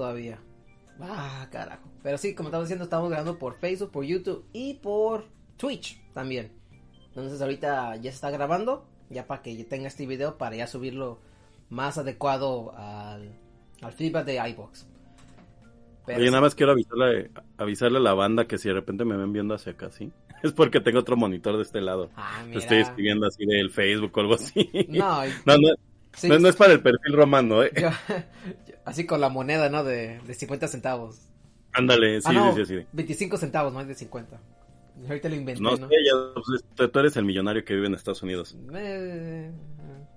todavía. Ah, carajo. Pero sí, como estaba diciendo, estamos grabando por Facebook, por YouTube y por Twitch también. Entonces ahorita ya se está grabando, ya para que tenga este video para ya subirlo más adecuado al, al feedback de iBox. Pero Oye, nada más quiero avisarle, avisarle a la banda que si de repente me ven viendo hacia acá, ¿sí? Es porque tengo otro monitor de este lado. Ah, Estoy escribiendo así del Facebook o algo así. No, no, no, no, es para el perfil romano, ¿eh? así con la moneda, ¿no? De, de 50 centavos. Ándale, sí, ah, sí, sí, sí. 25 centavos, no es de 50. Ahorita lo inventé, no, ¿no? Sé, ya, pues, tú eres el millonario que vive en Estados Unidos. Eh,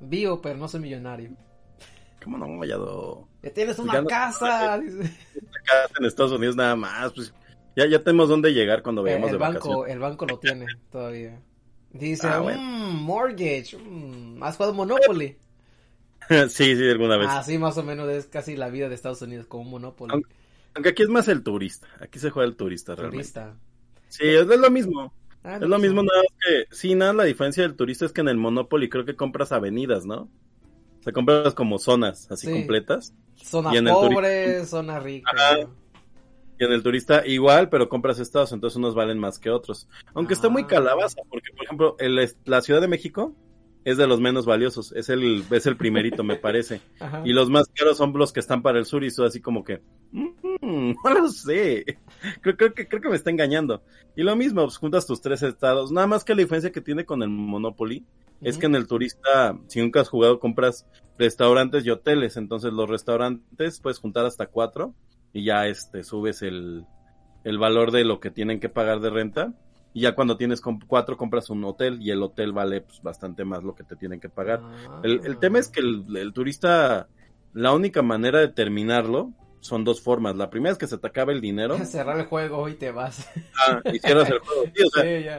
vivo, pero no soy millonario. ¿Cómo no, Vallado? Ya tienes una casa. Una casa en Estados Unidos nada más, pues ya, ya tenemos dónde llegar cuando eh, vayamos el de banco, El banco lo tiene todavía. Dice, ah, mmm, mortgage, mmm, ¿has jugado Monopoly? sí, sí, alguna vez. Ah, sí, más o menos es casi la vida de Estados Unidos como un Monopoly. Aunque, aquí es más el turista, aquí se juega el turista realmente. Turista. Sí, es, lo mismo. Ah, es lo mismo, nada más que, sí, nada, la diferencia del turista es que en el Monopoly creo que compras avenidas, ¿no? O sea, compras como zonas así completas. Zona pobre, zona rica. Y en el turista igual, pero compras estados, entonces unos valen más que otros. Aunque está muy ah. calabaza, porque por ejemplo, el, la Ciudad de México es de los menos valiosos, es el, es el primerito, me parece. Y los más caros son los que están para el sur y eso así como que, mm, no lo sé, creo, creo, que, creo que me está engañando. Y lo mismo, pues juntas tus tres estados, nada más que la diferencia que tiene con el Monopoly es que en el turista, si nunca has jugado, compras restaurantes y hoteles, entonces los restaurantes puedes juntar hasta cuatro y ya este subes el, el valor de lo que tienen que pagar de renta y ya cuando tienes cuatro compras un hotel y el hotel vale pues, bastante más lo que te tienen que pagar. El, el, tema es que el, turista, la única manera de terminarlo son dos formas. La primera es que se te acabe el dinero. Cerrar el juego y te vas. Ah, y cierras el juego.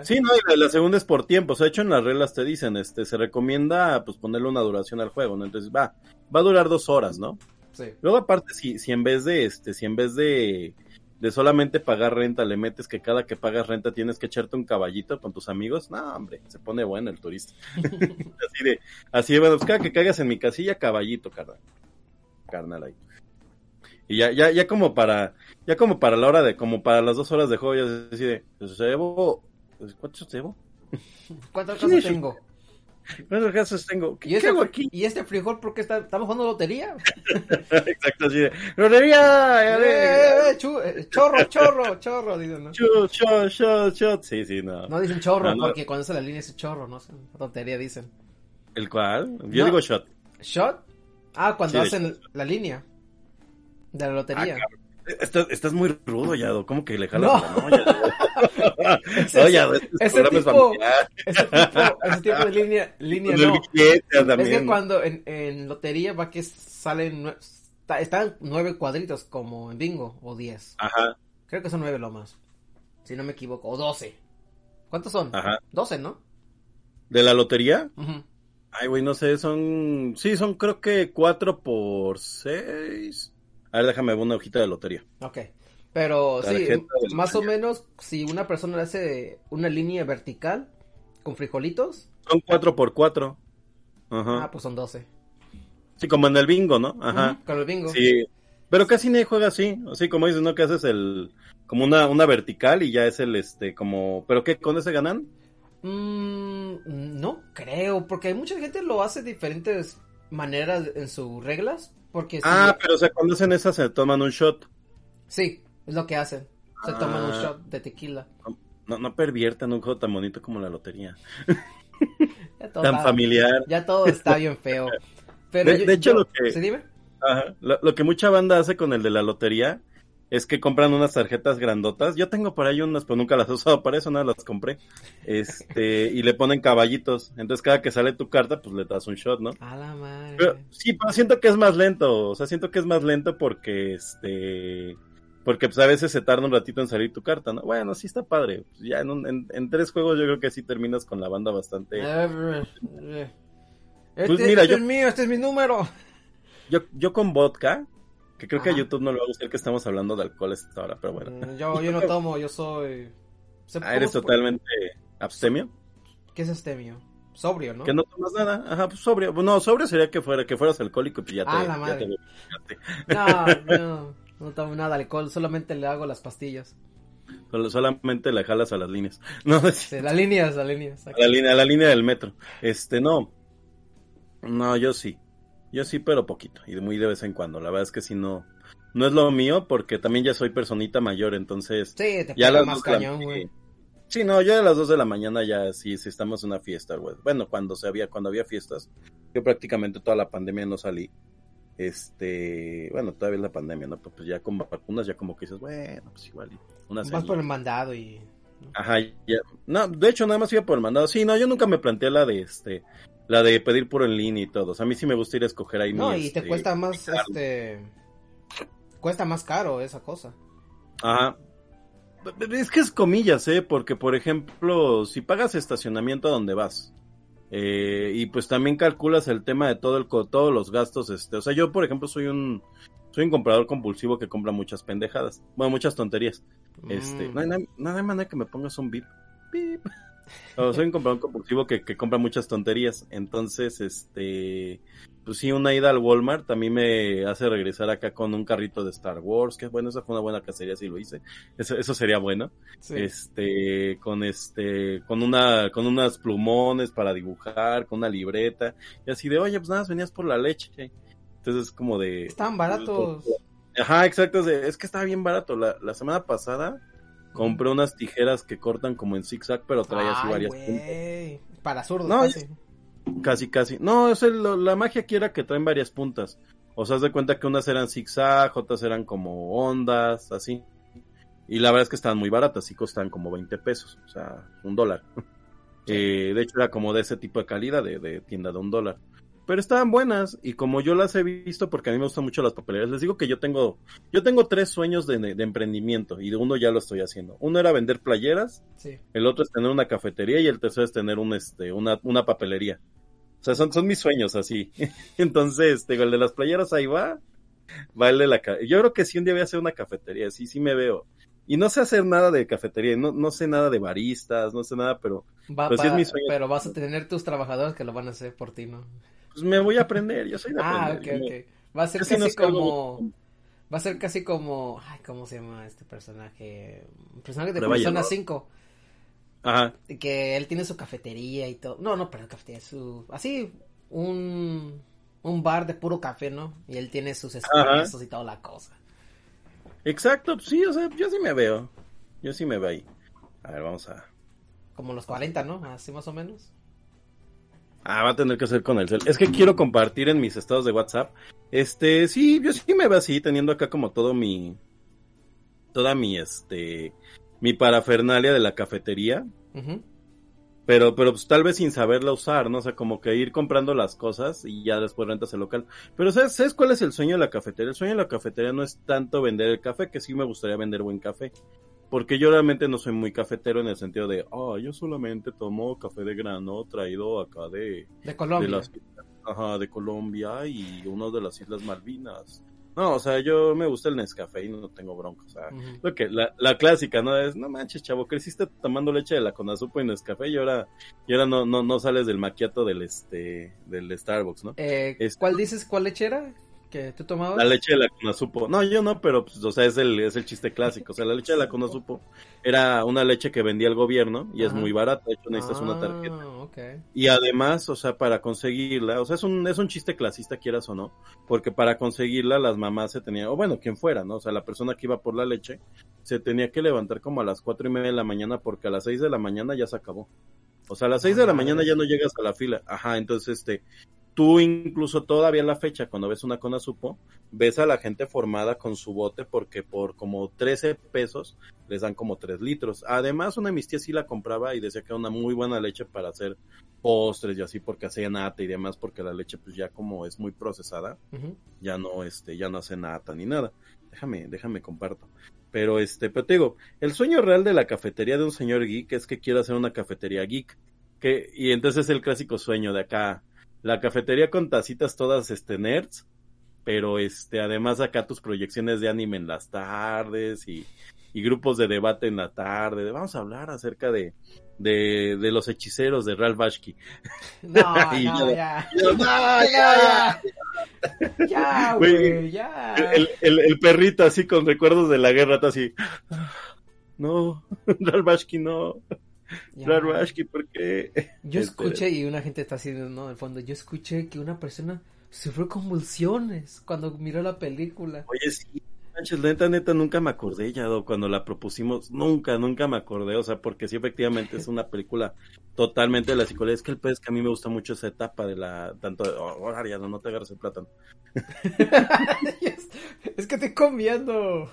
Sí, no, y la, segunda es por tiempo. O sea, hecho en las reglas te dicen, este, se recomienda pues ponerle una duración al juego, ¿no? Entonces va, va a durar dos horas, ¿no? Sí. Luego aparte, si, si en vez de este, si en vez de de solamente pagar renta le metes que cada que pagas renta tienes que echarte un caballito con tus amigos, no, hombre, se pone bueno el turista. así de, así de, bueno, pues cada que caigas en mi casilla, caballito, carnal. Carnal ahí. Y ya, ya, ya como para, ya como para la hora de, como para las dos horas de juego, ya se decide, pues, ¿cuántos llevo? ¿Cuántas cosas tengo? ¿Cuántos casos tengo? ¿Qué, ¿Y este, hago aquí? ¿Y este frijol por qué está, estamos jugando lotería? Exacto, así de, ¡Lotería! Eh, eh, eh, eh, chorro, chorro, chorro, dicen, ¿no? Chut, chut, chut. Sí, sí, no. No dicen chorro porque cuando se la línea es chorro, no sé, lotería dicen. ¿El cuál? Yo digo shot. ¿Shot? Ah, cuando hacen la línea de la lotería. Ah, Estás, estás muy rudo, Yado. ¿Cómo que le jalas no. la ese, Yado, este ese, tipo, ese, tipo, ese tipo de línea, línea no. Es que cuando en, en lotería va que salen, están nueve cuadritos como en bingo, o diez. Ajá. Creo que son nueve lo más. Si no me equivoco, o doce. ¿Cuántos son? Ajá. Doce, ¿no? ¿De la lotería? Ay, güey, no sé, son... Sí, son creo que cuatro por seis. A ver, déjame una hojita de lotería. Ok. Pero sí, más o menos, si una persona hace una línea vertical con frijolitos. Son 4 por 4 Ajá. Ah, pues son 12. Sí, como en el bingo, ¿no? Ajá. con el bingo. Sí. Pero casi nadie juega así. Así como dices, ¿no? Que haces el. Como una, una vertical y ya es el este, como. ¿Pero qué? ¿Con ese ganan? Mm, no creo, porque hay mucha gente lo hace de diferentes maneras en sus reglas. Porque ah, pero o sea, cuando hacen esa se toman un shot. Sí, es lo que hacen. Se toman un ah. shot de tequila. No, no, perviertan un juego tan bonito como la lotería. tan familiar. Ya todo está bien feo. Pero de, hecho, lo que. ¿Se dime? Ajá, lo, que mucha banda hace con el de la lotería es que compran unas tarjetas grandotas. Yo tengo por ahí unas, pero nunca las he usado para eso, nada, las compré. Este, y le ponen caballitos. Entonces, cada que sale tu carta, pues le das un shot, ¿no? A la madre. Pero, sí, pero siento que es más lento. O sea, siento que es más lento porque, este, porque pues a veces se tarda un ratito en salir tu carta, ¿no? Bueno, sí está padre. Ya en, en, tres juegos yo creo que sí terminas con la banda bastante. Pues este, mira, este es mío, este es mi número. Yo, yo con vodka, que creo que a YouTube no le va a gustar que estemos hablando de alcohol esta hora, pero bueno. Mm, yo, yo no tomo, yo soy... Ah, ¿eres totalmente abstemio? ¿Qué es abstemio? Sobrio, ¿no? Que no tomas nada. Ajá, pues sobrio. No, sobrio sería que fuera que fueras alcohólico y pues ya te... Ah, la madre. no, no. No tomo nada de alcohol, solamente le hago las pastillas. solamente le jalas a las líneas. No, sí, las líneas, las líneas. A la línea, a la línea del metro. Este, no. No, yo sí. Yo sí, pero poquito. Y muy de vez en cuando. La verdad es que si no. No es lo mío porque también ya soy personita mayor, entonces. Sí, te ya las más cañón, güey. Sí, no, yo a las 2 de la mañana ya sí, sí estamos en una fiesta, güey. Bueno, cuando se había, cuando había fiestas, yo prácticamente toda la pandemia no salí. Este, bueno, todavía es la pandemia, ¿no? Pues ya con vacunas ya como que dices, bueno, pues igual. Una Vas por el mandado y... Ajá, ya. No, de hecho nada más iba por el mandado. Sí, no, yo nunca me planteé la de este, la de pedir por en línea y todo. O sea, a mí sí me gusta ir a escoger ahí. No, y te este, cuesta más, este, cuesta más caro esa cosa. Ajá. Es que es comillas, ¿eh? Porque, por ejemplo, si pagas estacionamiento a donde vas, eh, y pues también calculas el tema de todo el, todos los gastos, este, o sea, yo, por ejemplo, soy un, soy un comprador compulsivo que compra muchas pendejadas, bueno, muchas tonterías. Este, mm. no, hay, no, manera que me pongas un bip. bip. soy un comprador compulsivo que, que compra muchas tonterías, entonces, este, pues sí, una ida al Walmart también me hace regresar acá con un carrito de Star Wars, que bueno, esa fue una buena cacería si lo hice. Eso, eso sería bueno. Este, con este, con una, con unas plumones para dibujar, con una libreta, y así de, oye, pues nada, venías por la leche. Entonces es como de. Están baratos. Ajá, exacto, es, que estaba bien barato. La, la semana pasada compré unas tijeras que cortan como en zigzag, pero trae así varias Para zurdos. No, Casi, casi. No, es la magia aquí era que traen varias puntas. O sea, haz de cuenta que unas eran zigzag, otras eran como ondas, así. Y la verdad es que estaban muy baratas, y costan como 20 pesos, o sea, un dólar. Eh, de hecho, era como de ese tipo de calidad, de, tienda de un dólar. Pero estaban buenas, y como yo las he visto, porque a mí me gustan mucho las papelerías, les digo que yo tengo, yo tengo tres sueños de, emprendimiento, y de uno ya lo estoy haciendo. Uno era vender playeras, el otro es tener una cafetería, y el tercero es tener un, este, una, una papelería. O sea, son, son mis sueños así. Entonces, digo, el de las playeras ahí va. Va el de la... Yo creo que sí un día voy a hacer una cafetería, sí, sí me veo. Y no sé hacer nada de cafetería, no, no sé nada de baristas, no sé nada, pero, pero sí es mi sueño. Pero vas a tener tus trabajadores que lo van a hacer por ti, ¿no? Pues me voy a aprender, yo soy de ah, aprender. Ah, ok, ok. Va a ser casi como... Va a ser casi como... Ay, ¿cómo se llama este personaje? Un personaje de Persona 5. Ajá. Que él tiene su cafetería y todo. No, no, pero cafetería, su. Así, un. Un bar de puro café, ¿no? Y él tiene sus esfuerzos y toda la cosa. Exacto, sí, o sea, yo sí me veo. Yo sí me veo ahí. A ver, vamos a. Como los 40, ¿no? Así más o menos. Ah, va a tener que hacer con el cel. Es que quiero compartir en mis estados de WhatsApp. Este, sí, yo sí me veo así, teniendo acá como todo mi. Toda mi, este mi parafernalia de la cafetería. Pero, pero pues tal vez sin saberla usar, ¿no? O sea, como que ir comprando las cosas y ya después rentas el local. Pero ¿sabes, ¿sabes cuál es el sueño de la cafetería? El sueño de la cafetería no es tanto vender el café, que sí me gustaría vender buen café. Porque yo realmente no soy muy cafetero en el sentido de, oh, yo solamente tomo café de grano traído acá de... De Colombia. ajá, de Colombia y uno de las Islas Malvinas. No, o sea, yo me gusta el Nescafé y no tengo bronca. O sea, lo que la, la, clásica, ¿no? Es, no manches, chavo, creciste tomando leche de la Conazupo y Nescafé y ahora, y ahora no, no, no sales del maquiato del este, del Starbucks, ¿no? Eh, ¿Cuál dices, cuál leche era? Que tú tomabas? La leche de la Conazupo. No, yo no, pero pues, o sea, es el, es el chiste clásico. O sea, la leche de la Conazupo era una leche que vendía el gobierno y es muy barata. De hecho, necesitas una tarjeta. Ah, y además, o sea, para conseguirla, o sea, es un, es un chiste clasista, quieras o no, porque para conseguirla las mamás se tenían, o bueno, quien fuera, ¿no? O sea, la persona que iba por la leche se tenía que levantar como a las cuatro y media de la mañana porque a las seis de la mañana ya se acabó. O sea, a las seis de la mañana ya no llegas a la fila. Ajá, entonces, este, tú incluso todavía en la fecha, cuando ves una Conasupo, ves a la gente formada con su bote porque por como 13 pesos les dan como 3 litros. Además, una de mis tías sí la compraba y decía que era una muy buena leche para hacer postres y así porque hacía nata y demás porque la leche pues ya como es muy procesada, ya no este ya no hace nata ni nada. Déjame, déjame comparto. Pero este, pero te digo, el sueño real de la cafetería de un señor geek es que quiere hacer una cafetería geek. Que, y entonces es el clásico sueño de acá, la cafetería con tacitas todas este nerds, pero este además acá tus proyecciones de anime en las tardes y, y grupos de debate en la tarde. Vamos a hablar acerca de, de, de los hechiceros de Ralph Bashki. No, no, ya. no, ya. Ya, güey, ya. El, el, el, perrito así con recuerdos de la guerra, está así. No, Ralph Bashki no. Yo escuché, y una gente está haciendo, ¿no? En fondo, yo escuché que una persona sufrió convulsiones cuando miró la película. Oye, sí, Sánchez, neta, neta, nunca me acordé ya cuando la propusimos, nunca, nunca me acordé, o sea, porque sí, efectivamente es una película totalmente de la psicología, es que el pez que a mí me gusta mucho esa etapa de la, tanto, oh, Ariano, no te agarres el plátano. es, que estoy comiendo.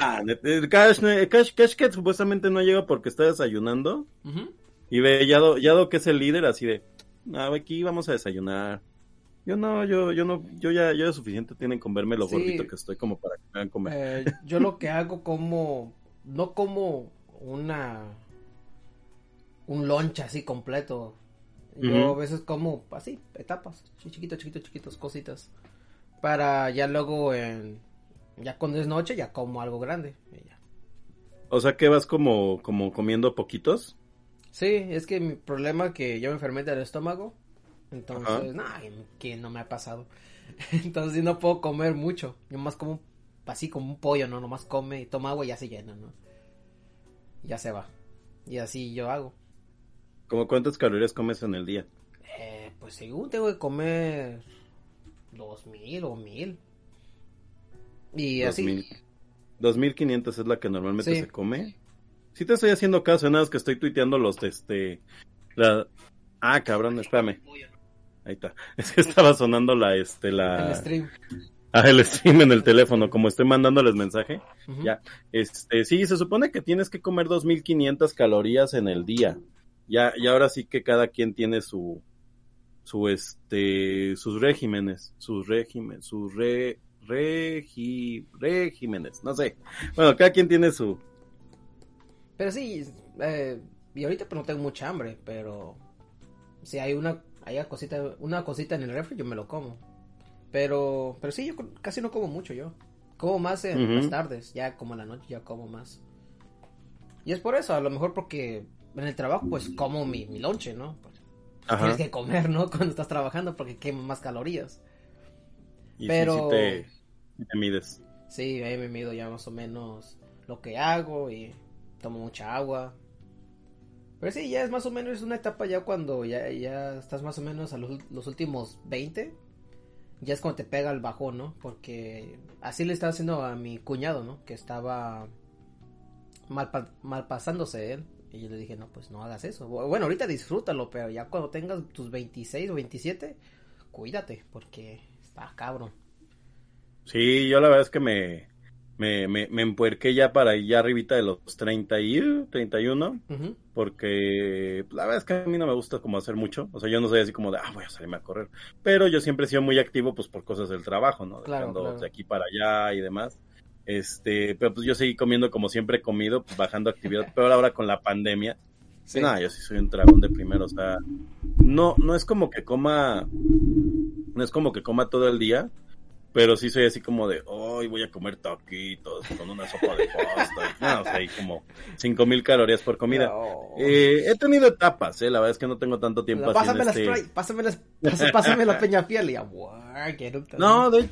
Ah, Cash, Cash, Cash que supuestamente no llega porque está desayunando, y ve, ya Yado que es el líder, así de, ah, aquí vamos a desayunar. Yo no, yo, yo no, yo ya, yo es suficiente tienen con verme lo gordito que estoy como para que me hagan comer. Eh, yo lo que hago como, no como una, un lunch así completo. Yo a veces como así, etapas, chiquitos, chiquitos, chiquitos, cositas. Para ya luego, en, ya cuando es noche, ya como algo grande. O sea que vas como, como comiendo poquitos. Sí, es que mi problema es que yo me enfermé del estómago entonces, no, que no me ha pasado. Entonces no puedo comer mucho. Yo más como así como un pollo, ¿no? Nomás come y toma agua y ya se llena, ¿no? Ya se va. Y así yo hago. ¿Cómo cuántas calorías comes en el día? Eh, pues según tengo que comer dos mil o mil. Y así. Dos mil quinientos es la que normalmente se come. Sí te estoy haciendo caso, nada más que estoy tuiteando los, este, la... Ah, cabrón, espérame. Ahí está. Es que estaba sonando la, este, la... El stream. Ah, el stream en el teléfono, como estoy mandándoles mensaje. Ya. Este, sí, se supone que tienes que comer 2500 calorías en el día. Ya, y ahora sí que cada quien tiene su, su, este, sus regímenes, sus regímenes, sus re, regi, regímenes, no sé. Bueno, cada quien tiene su. Pero sí, eh, y ahorita pues no tengo mucha hambre, pero si hay una hay cosita, una cosita en el refri, yo me lo como. Pero, pero sí, yo casi no como mucho yo. Como más en las tardes, ya como en la noche ya como más. Y es por eso, a lo mejor porque en el trabajo pues como mi, mi lonche, ¿no? Pues, tienes que comer, ¿no? Cuando estás trabajando porque quema más calorías. Pero... te, te mides. Sí, ahí me mido ya más o menos lo que hago y tomo mucha agua. Pero sí, ya es más o menos una etapa ya cuando ya, ya estás más o menos a los, últimos 20. Ya es cuando te pega el bajón, ¿no? Porque así le estaba haciendo a mi cuñado, ¿no? Que estaba mal, mal pasándose él. Y yo le dije, no, pues no hagas eso. Bueno, ahorita disfrútalo, pero ya cuando tengas tus 26 o 27, cuídate, porque está cabrón. Sí, yo la verdad es que me, me, me, me empuerqué ya para ya arribita de los 30 y 31, porque la verdad es que a mí no me gusta como hacer mucho, o sea, yo no soy así como de, ah, voy a salirme a correr, pero yo siempre he sido muy activo pues por cosas del trabajo, ¿no? Claro, de aquí para allá y demás. Este, pero pues yo seguí comiendo como siempre he comido, pues bajando actividad, pero ahora con la pandemia, sí. no, yo sí soy un dragón de primero, o sea, no, no es como que coma, no es como que coma todo el día, pero sí soy así como de, hoy voy a comer taquitos con una sopa de pasta. no, o sea, hay como cinco mil calorías por comida. Eh, he tenido etapas, eh, la verdad es que no tengo tanto tiempo pásame, las este... pásame, las, pásame, la peña fiel y ya, No, de,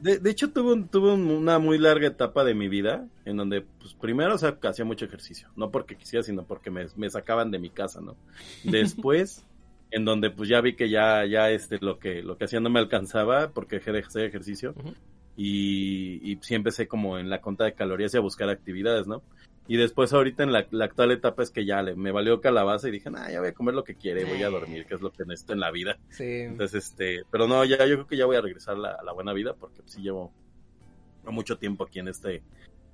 de, de, hecho tuve, tuve una muy larga etapa de mi vida en donde, pues primero, o sea, hacía mucho ejercicio. No porque quisiera, sino porque me, me sacaban de mi casa, ¿no? Después en donde pues ya vi que ya, ya este, lo que, lo que hacía no me alcanzaba porque dejé de hacer ejercicio y, y sí empecé como en la cuenta de calorías y a buscar actividades, ¿no? Y después ahorita en la, actual etapa es que ya le, me valió calabaza y dije, nah, ya voy a comer lo que quiere, voy a dormir, que es lo que necesito en la vida. Sí. Entonces, este, pero no, ya yo creo que ya voy a regresar a la, buena vida porque sí llevo mucho tiempo aquí en este,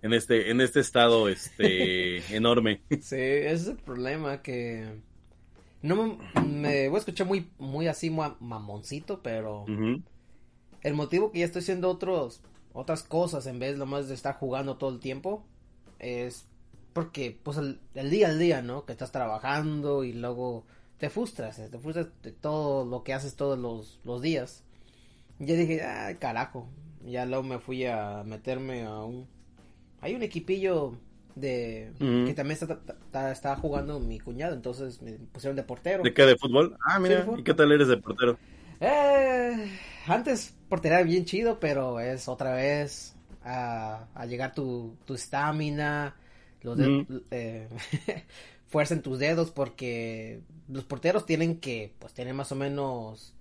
en este, en este estado, este, enorme. Sí, ese es el problema que no me, voy a escuchar muy, muy así, mamoncito, pero el motivo que ya estoy haciendo otros, otras cosas en vez de lo más de estar jugando todo el tiempo es porque, pues, el, día al día, ¿no? Que estás trabajando y luego te frustras, eh, te frustras de todo lo que haces todos los, los días. Y ya dije, ah, carajo. Ya luego me fui a meterme a un... Hay un equipillo de que también está, está, está jugando mi cuñado, entonces me pusieron de portero. ¿De qué? ¿De fútbol? Ah, mira. ¿y qué tal eres de portero? Eh, antes portería bien chido, pero es otra vez a, a llegar tu tu estamina, los de- Ujú. eh, fuerza en tus dedos, porque los porteros tienen que, pues, tener más o menos,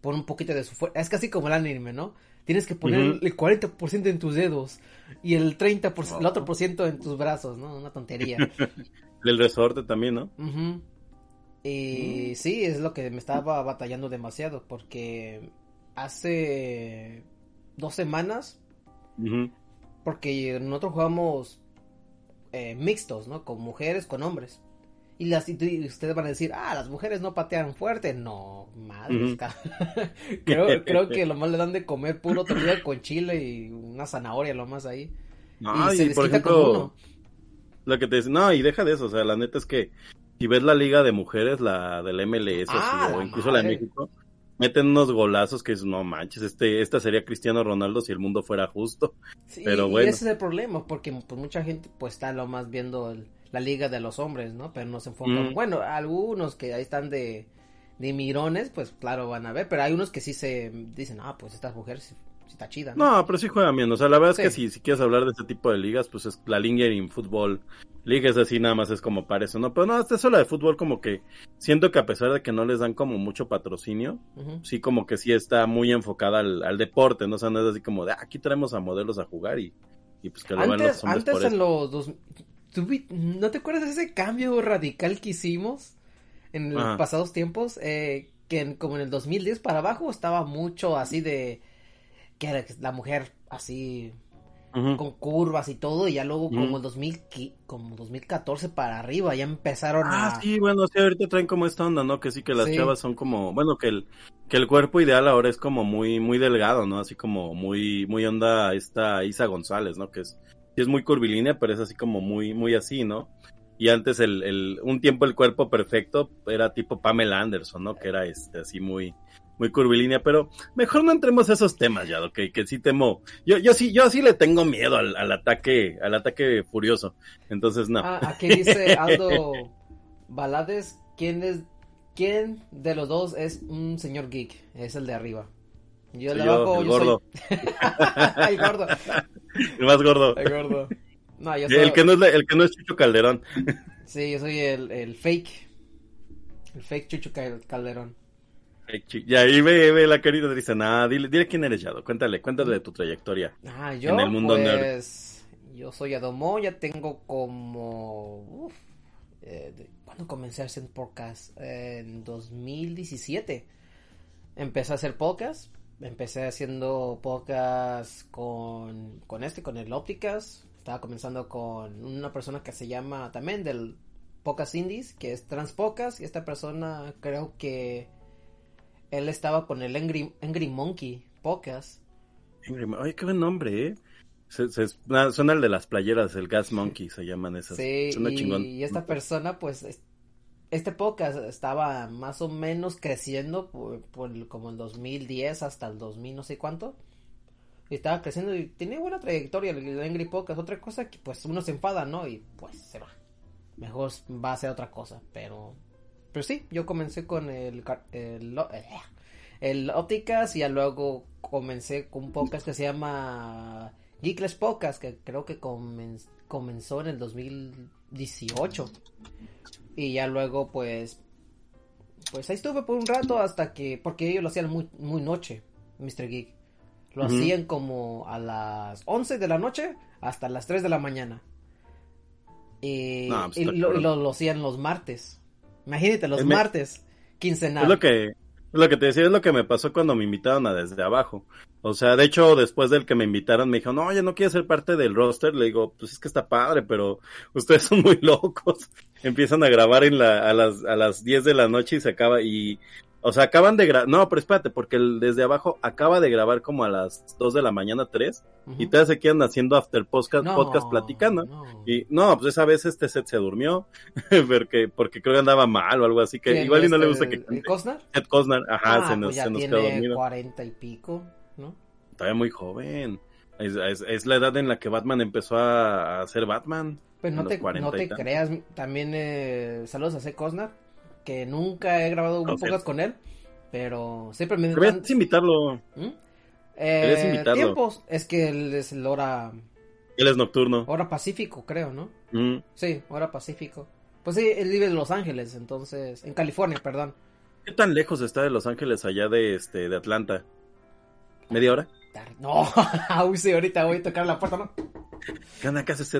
poner un poquito de su fuerza. Es casi como el anime, ¿no? Tienes que poner Ujú. el 40% en tus dedos y el 30%, el otro por ciento en tus brazos, ¿no? Una tontería. El resorte también, ¿no? Ujú. Y sí, es lo que me estaba batallando demasiado porque hace dos semanas, Ujú. porque nosotros jugamos eh, mixtos, ¿no? Con mujeres, con hombres. Y, las, y y ustedes van a decir, ah, las mujeres no patean fuerte. No, madre. Ujú. creo, creo que lo más le dan de comer puro tortilla con chile y una zanahoria, lo más ahí. No, y se y por ejemplo, lo que te dice, no, y deja de eso, o sea, la neta es que si ves la liga de mujeres, la del MLS Ah, así, o la incluso la de. México, meten unos golazos que es, no manches, este, esta sería Cristiano Ronaldo si el mundo fuera justo. Sí, Pero y bueno. ese es el problema, porque pues, mucha gente pues está lo más viendo el- la liga de los hombres, ¿no? Pero no se enfocan. Mm. Bueno, algunos que ahí están de, de mirones, pues claro van a ver, pero hay unos que sí se dicen, ah, pues esta mujer sí, está chida, ¿no? No, pero sí juegan bien, o sea, la verdad es que si, si quieres hablar de este tipo de ligas, pues es la Lingering Fútbol Liga es así, nada más es como para eso, ¿no? Pero no, hasta eso la de fútbol como que siento que a pesar de que no les dan como mucho patrocinio, sí como que sí está muy enfocada al, al deporte, ¿no? O sea, no es así como de, ah, aquí traemos a modelos a jugar y, y pues que lo Antes, hombres antes en los dos... ¿tú ¿No te acuerdas de ese cambio radical que hicimos en los Ajá. pasados tiempos? Eh, que en- como en el 2010 para abajo estaba mucho así de... Que era la mujer así con curvas y todo, y ya luego como el 2000, qui- como 2014 para arriba ya empezaron Ah, a... sí, bueno, sí, ahorita traen como esta onda, ¿no? Que sí que las Sí. chavas son como, bueno, que el, que el cuerpo ideal ahora es como muy, muy delgado, ¿no? Así como muy, muy onda esta Isa González, ¿no? Que es, sí es muy curvilínea, pero es así como muy, muy así, ¿no? Y antes el, el, un tiempo el cuerpo perfecto era tipo Pamela Anderson, ¿no? Que era este, así muy, muy curvilínea, pero mejor no entremos a esos temas ya, que, que sí temo, yo, yo sí, yo sí le tengo miedo al, al ataque, al ataque furioso, entonces no. Ah, aquí dice Aldo Balades, ¿quién es, quién de los dos es un señor geek? Es el de arriba. Yo el de Soy yo, abajo, el yo soy- gordo. el gordo, El más gordo. el gordo. No, yo soy, El que no es, la- el que no es Chucho Calderón. sí, yo soy el, el fake, el fake Chucho Cal- Calderón. Y ahí ve, ve la y dice, nada, dile, dile quién eres, Yado. Cuéntale, cuéntale de tu trayectoria. Ah, yo, En el mundo nerd. pues, yo soy Adomo, ya tengo como, uf, eh, ¿cuándo comencé a hacer podcast? Eh, en 2017. Empecé a hacer podcast, empecé haciendo podcast con, con este, con el Ópticas, estaba comenzando con una persona que se llama también del Podcast Indies, que es Transpodcast, y esta persona creo que él estaba con el Angry, Angry Monkey Podcast. Oye, qué buen nombre, ¿eh? Se, se- na- suena el de las playeras, el Gas Monkey, se llaman esas. Sí, Suena y, chingón. y esta persona, pues, es- este podcast estaba más o menos creciendo por, como el 2010 hasta el 2000 no sé cuánto. Y estaba creciendo y tenía buena trayectoria el, Angry Podcast. Otra cosa que, pues, uno se enfada, ¿no? Y, pues, se va. Mejor va a hacer otra cosa, pero... Pero sí, yo comencé con el... el, eh, el Ópticas y ya luego comencé con un podcast que se llama Geekless Podcast, que creo que comen- comenzó en el 2018. Y ya luego, pues, pues ahí estuve por un rato hasta que, porque ellos lo hacían muy, muy noche, Mr. Geek. Lo hacían como a las 11 de la noche hasta las 3 de la mañana. Y, No, pues y lo, y lo- lo hacían los martes. Imagínate, los me- martes, quincenal. Es lo que, lo que te decía, es lo que me pasó cuando me invitaron a Desde Abajo. O sea, de hecho, después del que me invitaron, me dijo, no, ya no quieres ser parte del roster. Le digo, pues es que está padre, pero ustedes son muy locos. Empiezan a grabar en la, a las, a las 10 de la noche y se acaba, y, o sea, acaban de grabar, no, pero espérate, porque el Desde Abajo acaba de grabar como a las 2 de la mañana, 3, Ujú. y todavía se quedan haciendo after podcast, No, podcast platicando. no. Y no, pues esa vez este set se durmió, porque, porque creo que andaba mal o algo así, que ¿Quién, igual y no le este, gusta que ¿El. Costner? Ed Costner, ajá, ah, se nos, pues ya se nos tiene quedó dormido. cuarenta y pico, ¿no? Todavía muy joven. Es, es, es la edad en la que Batman empezó a, a ser Batman. Pues no, te, no te creas, también eh, saludos a C. Cosnar, que nunca he grabado un podcast con él, pero siempre me... Deberías invitarlo. ¿Mm? Eh, invitarlo. Tiempos, es que él es el hora... Él es nocturno. Hora pacífico, creo, ¿no? Mm. Sí, hora pacífico. Pues sí, él vive en Los Ángeles, entonces, en California, perdón. ¿Qué tan lejos está de Los Ángeles allá de este de Atlanta? ¿Media hora? No, uy, sí, ahorita voy a tocar la puerta, ¿no? ¿Qué onda? ¿Qué haces?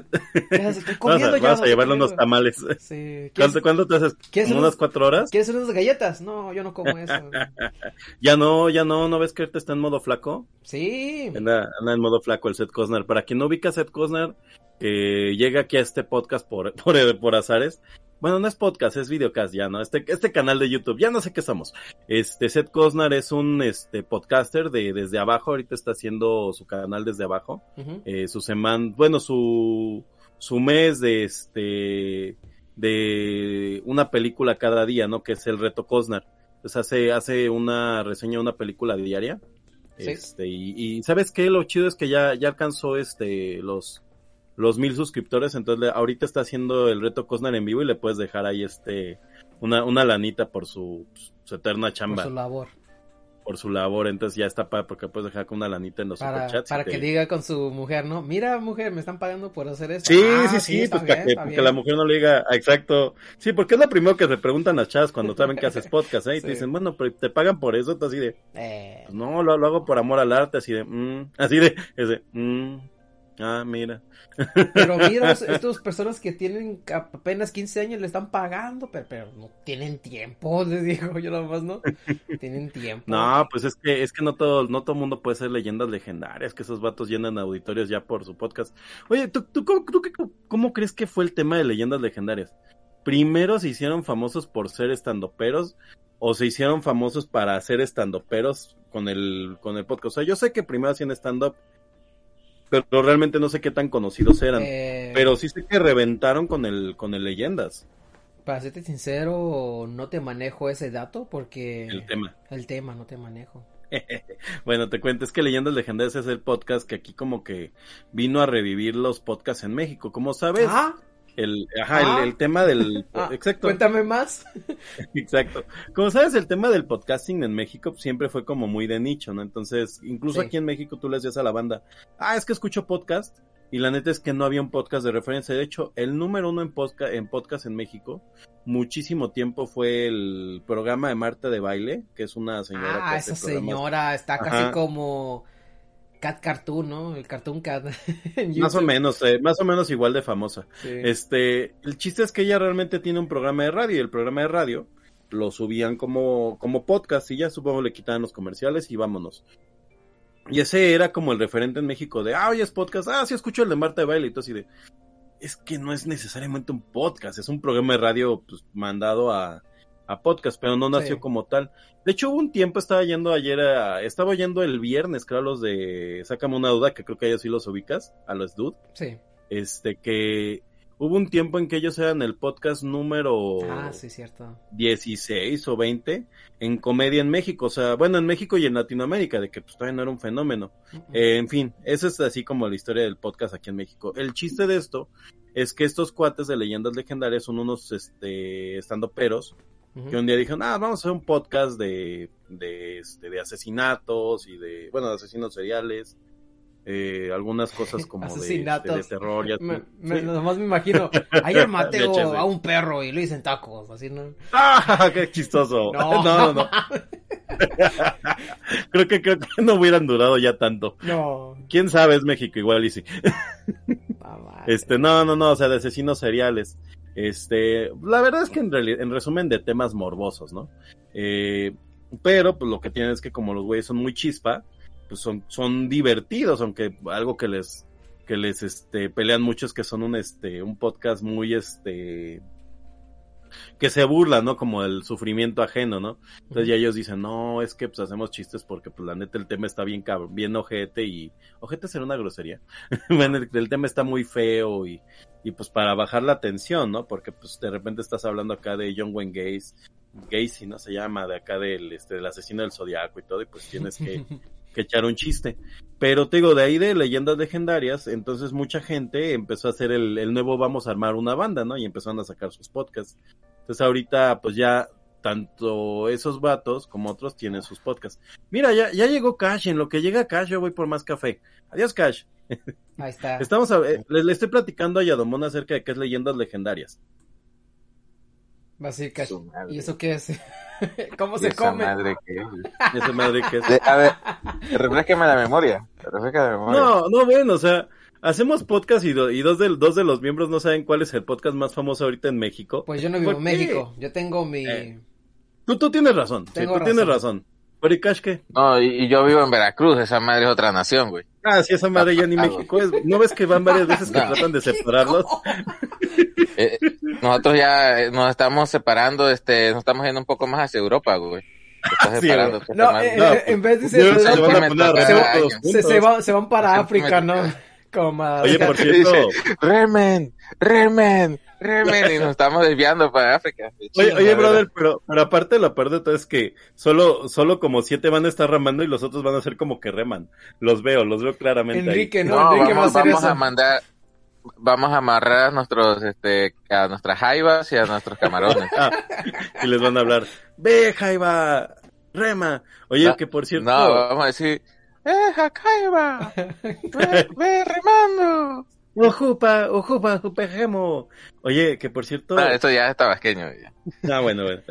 Estoy comiendo vamos a, llevarle unos tamales. Sí. ¿Cuánto, te haces? ¿Quieres unas cuatro horas? ¿Quieres unas galletas? No, yo no como eso. ya no, ya no, ¿no ves que ahorita está en modo flaco? Sí. Anda, anda en modo flaco el Seth Cosner. Para quien no ubica a Seth Cosner, que llega aquí a este podcast por, por, por azares, bueno, no es podcast, es videocast ya, ¿no? Este, este canal de YouTube, ya no sé qué somos. Este, Seth Cosnar es un este, podcaster de desde abajo, ahorita está haciendo su canal desde abajo. eh, su semana, bueno, su, su mes de este, de una película cada día, ¿no? Que es el reto Cosnar. Pues hace, hace una reseña de una película diaria. Este, y, y, ¿sabes qué? Lo chido es que ya, ya alcanzó este, los, los mil suscriptores, entonces ahorita está haciendo el reto Cosnar en vivo y le puedes dejar ahí este una, una lanita por su, su eterna chamba. Por su labor. Por su labor, entonces ya está para porque puedes dejar con una lanita en los para, superchats. Para que diga con su mujer, ¿no? Mira, mujer, me están pagando por hacer esto. Sí, ah, sí, sí, pues que, la mujer no le diga, exacto. Sí, porque es lo primero que se preguntan a chavas cuando saben que haces podcast, ¿eh? Y te dicen, bueno, pero te pagan por eso, tú así de, eh. Pues no, lo, lo, hago por amor al arte, así de, mm", así de, ese, mm, ah, mira. Pero mira, estas personas que tienen apenas 15 años le están pagando, pero, pero no tienen tiempo, les digo yo nada más, ¿no? Tienen tiempo. No, pues es que es que no todo no todo mundo puede ser leyendas legendarias, que esos vatos llenan auditorios ya por su podcast. Oye, ¿tú, tú, cómo, cómo crees que fue el tema de leyendas legendarias? Primero se hicieron famosos por ser estandoperos o se hicieron famosos para ser estandoperos con el con el podcast. O sea, yo sé que primero hacían stand up pero realmente no sé qué tan conocidos eran. Eh, pero sí sé que reventaron con el, con el Leyendas. Para serte sincero, no te manejo ese dato porque... El tema. El tema, no te manejo. bueno, te cuento, es que Leyendas Legendarias es el podcast que aquí como que vino a revivir los podcasts en México. Como sabes, ah. El, ajá, el, ah. tema del... Ah, exacto. Cuéntame más. exacto. Como sabes, el tema del podcasting en México siempre fue como muy de nicho, ¿no? Entonces, incluso aquí en México tú le decías a la banda, ah, es que escucho podcast. Y la neta es que no había un podcast de referencia. De hecho, el número uno en podcast, en podcast en México, muchísimo tiempo fue el programa de Marta de Baile, que es una señora. Ah, esa señora está casi como Cat Cartoon, ¿no? El Cartoon Cat. más o menos, eh, más o menos igual de famosa. Este, el chiste es que ella realmente tiene un programa de radio y el programa de radio lo subían como, como podcast y ya supongo le quitaban los comerciales y vámonos. Y ese era como el referente en México de, ah, oye, es podcast, ah, sí escucho el de Marta de Baile y todo así de, es que no es necesariamente un podcast, es un programa de radio pues, mandado a, a podcast, pero no nació como tal. De hecho, hubo un tiempo, estaba yendo ayer, a, estaba yendo el viernes, creo, los de Sácame una duda, que creo que ellos sí los ubicas, a los Dude. Sí. Este, que hubo un tiempo en que ellos eran el podcast número ah, sí, cierto. 16 o 20 en comedia en México, o sea, bueno, en México y en Latinoamérica, de que pues todavía no era un fenómeno. Eh, en fin, esa es así como la historia del podcast aquí en México. El chiste de esto es que estos cuates de leyendas legendarias son unos este que un día dijeron, ah, vamos a hacer un podcast de, de, este, de asesinatos y de, bueno, de asesinos seriales, eh, algunas cosas como de, este, de, terror. Ya, me, Nomás me imagino, ayer maté a un perro y lo hice en tacos, así, ¿no? ¡Ah, qué chistoso! No, no, no. creo, que, creo que no hubieran durado ya tanto. No. ¿Quién sabe? Es México igual y sí. este, no, no, no, o sea, de asesinos seriales. Este, la verdad es que en, en resumen de temas morbosos, ¿no? Eh, pero pues lo que tienen es que como los güeyes son muy chispa, pues son, son divertidos, aunque algo que les, que les este, pelean mucho es que son un, este, un podcast muy, este, que se burla, ¿no? Como el sufrimiento ajeno, ¿no? Entonces ya ellos dicen, no, es que pues hacemos chistes porque pues la neta el tema está bien cabrón, bien ojete y ojete será una grosería. bueno, el, tema está muy feo y, y pues para bajar la tensión, ¿no? Porque pues de repente estás hablando acá de John Wayne Gacy, Gacy, ¿no? Se llama, de acá del, este, del asesino del zodiaco y todo, y pues tienes que, que echar un chiste. Pero te digo, de ahí de leyendas legendarias, entonces mucha gente empezó a hacer el, el nuevo vamos a armar una banda, ¿no? Y empezaron a sacar sus podcasts. Entonces ahorita pues ya tanto esos vatos como otros tienen sus podcasts. Mira, ya, ya llegó Cash, en lo que llega Cash yo voy por más café. Adiós Cash. Ahí está. Estamos a, eh, le, le estoy platicando a Yadomón acerca de qué es leyendas legendarias. Va a decir Cash. ¿Y eso qué es? ¿Cómo ¿Y se esa come? madre qué es? Esa madre que es. A ver, refresqueme la memoria. La memoria. No, no, bueno, o sea, hacemos podcast y, do- y dos, de, dos de los miembros no saben cuál es el podcast más famoso ahorita en México. Pues yo no vivo ¿Por en qué? México. Yo tengo mi. Eh, Tú, tú tienes razón, sí, tú tienes razón. razón. ¿Pero y Cash qué? No, y, y yo vivo en Veracruz, esa madre es otra nación, güey. Ah, sí, esa madre ya ni Ah, México es. ¿No ves que van varias veces que No. tratan de separarlos? Eh, nosotros ya eh, nos estamos separando, este, nos estamos yendo un poco más hacia Europa, güey. Sí, No, eh, No, en vez de ser- se se van se, para África, ¿no? Oye, por Dice, cierto, Remen, remen, remen, y nos estamos desviando para África. oye, oye, brother, pero, pero aparte la parte de todo es que solo, solo como siete van a estar remando y los otros van a ser como que reman. Los veo, los veo claramente ahí. Enrique, ¿no? No, Enrique va a vamos, hacer vamos eso. a mandar, vamos a amarrar a nuestros, este, a nuestras jaivas y a nuestros camarones. Ah, y les van a hablar, ve, Jaiba, rema. Oye, No, que por cierto, No, vamos a decir, ¡eh, Jaiba! ¡Ve, ve remando! ojupa, ojupa, jupejemo. Oye, que por cierto, Ah, esto ya es tabasqueño. Ya. ah, bueno, bueno,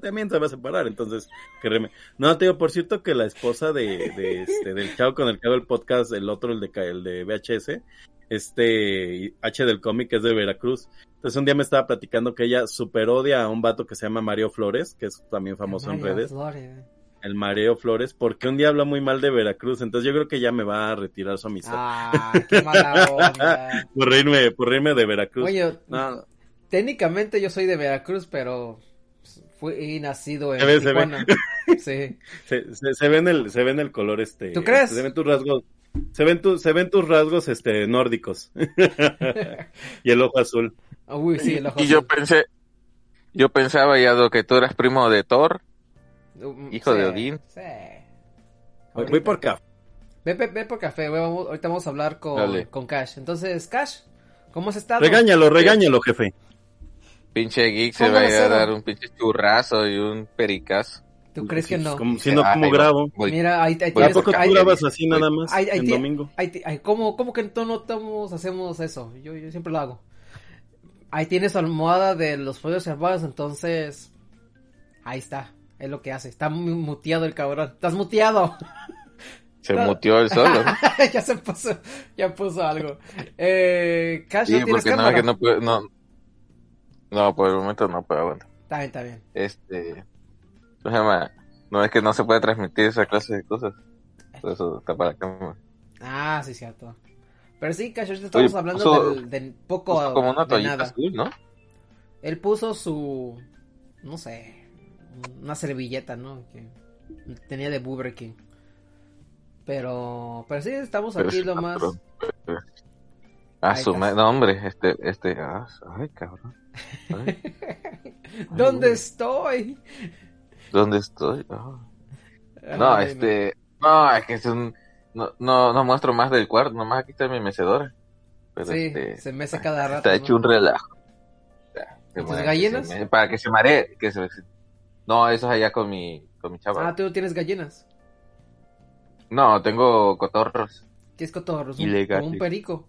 también se va a separar, entonces, que reme. No, te digo, por cierto que la esposa de, de este, del chavo con el que hago el podcast, el otro, el de, ca- el de VHS, este, H del cómic es de Veracruz. Entonces un día me estaba platicando que ella super odia a un vato que se llama Mario Flores, que es también famoso en Mario redes. Flores. El Mareo Flores, porque un día habla muy mal de Veracruz, entonces yo creo que ya me va a retirar su amistad. Ah, qué mala onda. Por reírme, por reírme de Veracruz. Oye, No, técnicamente yo soy de Veracruz, pero fui nacido en Se ve, se ve. Sí. se, se, se ve en el, se ve en el color este. ¿Tú crees? Se ven tus rasgos, se ven tu, se ven tus rasgos este nórdicos. y el ojo azul. Uy, sí, el ojo Y yo pensé, yo pensaba ya lo que tú eras primo de Thor. Um, hijo sí, de Odín. Sí. Voy, por acá. Ve, ve, ve por café, güey, vamos- ahorita vamos a hablar con, Dale. con Cash. Entonces, Cash, ¿cómo has estado? Regáñalo, regáñalo, jefe. Pinche geek se va a a dar un pinche churrazo y un pericazo. ¿Tú crees que no? Como, si no, ¿cómo grabo? voy- Mira, ahí, ahí Voy ¿A tienes... poco tú grabas así nada más? ahí- ti- domingo. ahí ti- ahí- ¿cómo, ¿Cómo que no notamos, hacemos eso? Yo, yo siempre lo hago. Ahí tienes su almohada de los pollos salvados, entonces... Ahí está, es lo que hace. Está mu- muteado el cabrón. ¡Estás muteado! Se Claro. muteó el solo. ¿no? ya se puso, ya puso algo. Eh, Cash, Sí, ¿no porque no, que no puedo, no. No, por el momento no puedo aguantar. Está bien, está bien. Este. No es que no se puede transmitir esa clase de cosas. Por eso está para cámara. Ah, sí, cierto. Pero sí, Cash, estamos Oye, hablando puso- del, del poco Puso como una de toallita nada. azul, ¿no? Él puso su, no sé, una servilleta, ¿no? Que tenía de Burger King. Pero, pero sí, estamos Pero aquí sí, lo más... Ah, su ma- no, hombre, este, este, ah, ay, cabrón. Ay, ¿Dónde estoy? ¿Dónde estoy? Ah. No, este, no, es que es un, no, no, no muestro más del cuarto, nomás aquí está mi mecedora. Pero Sí, este, se mece cada rato. está ¿no? hecho un relajo. Ya, se ¿Y tus mueve, gallinas? se para que se maree, que se, no, eso es allá con mi, con mi chava. Ah, tú no tienes gallinas. No, tengo cotorros Tienes cotorros, un, Ilegales. un perico.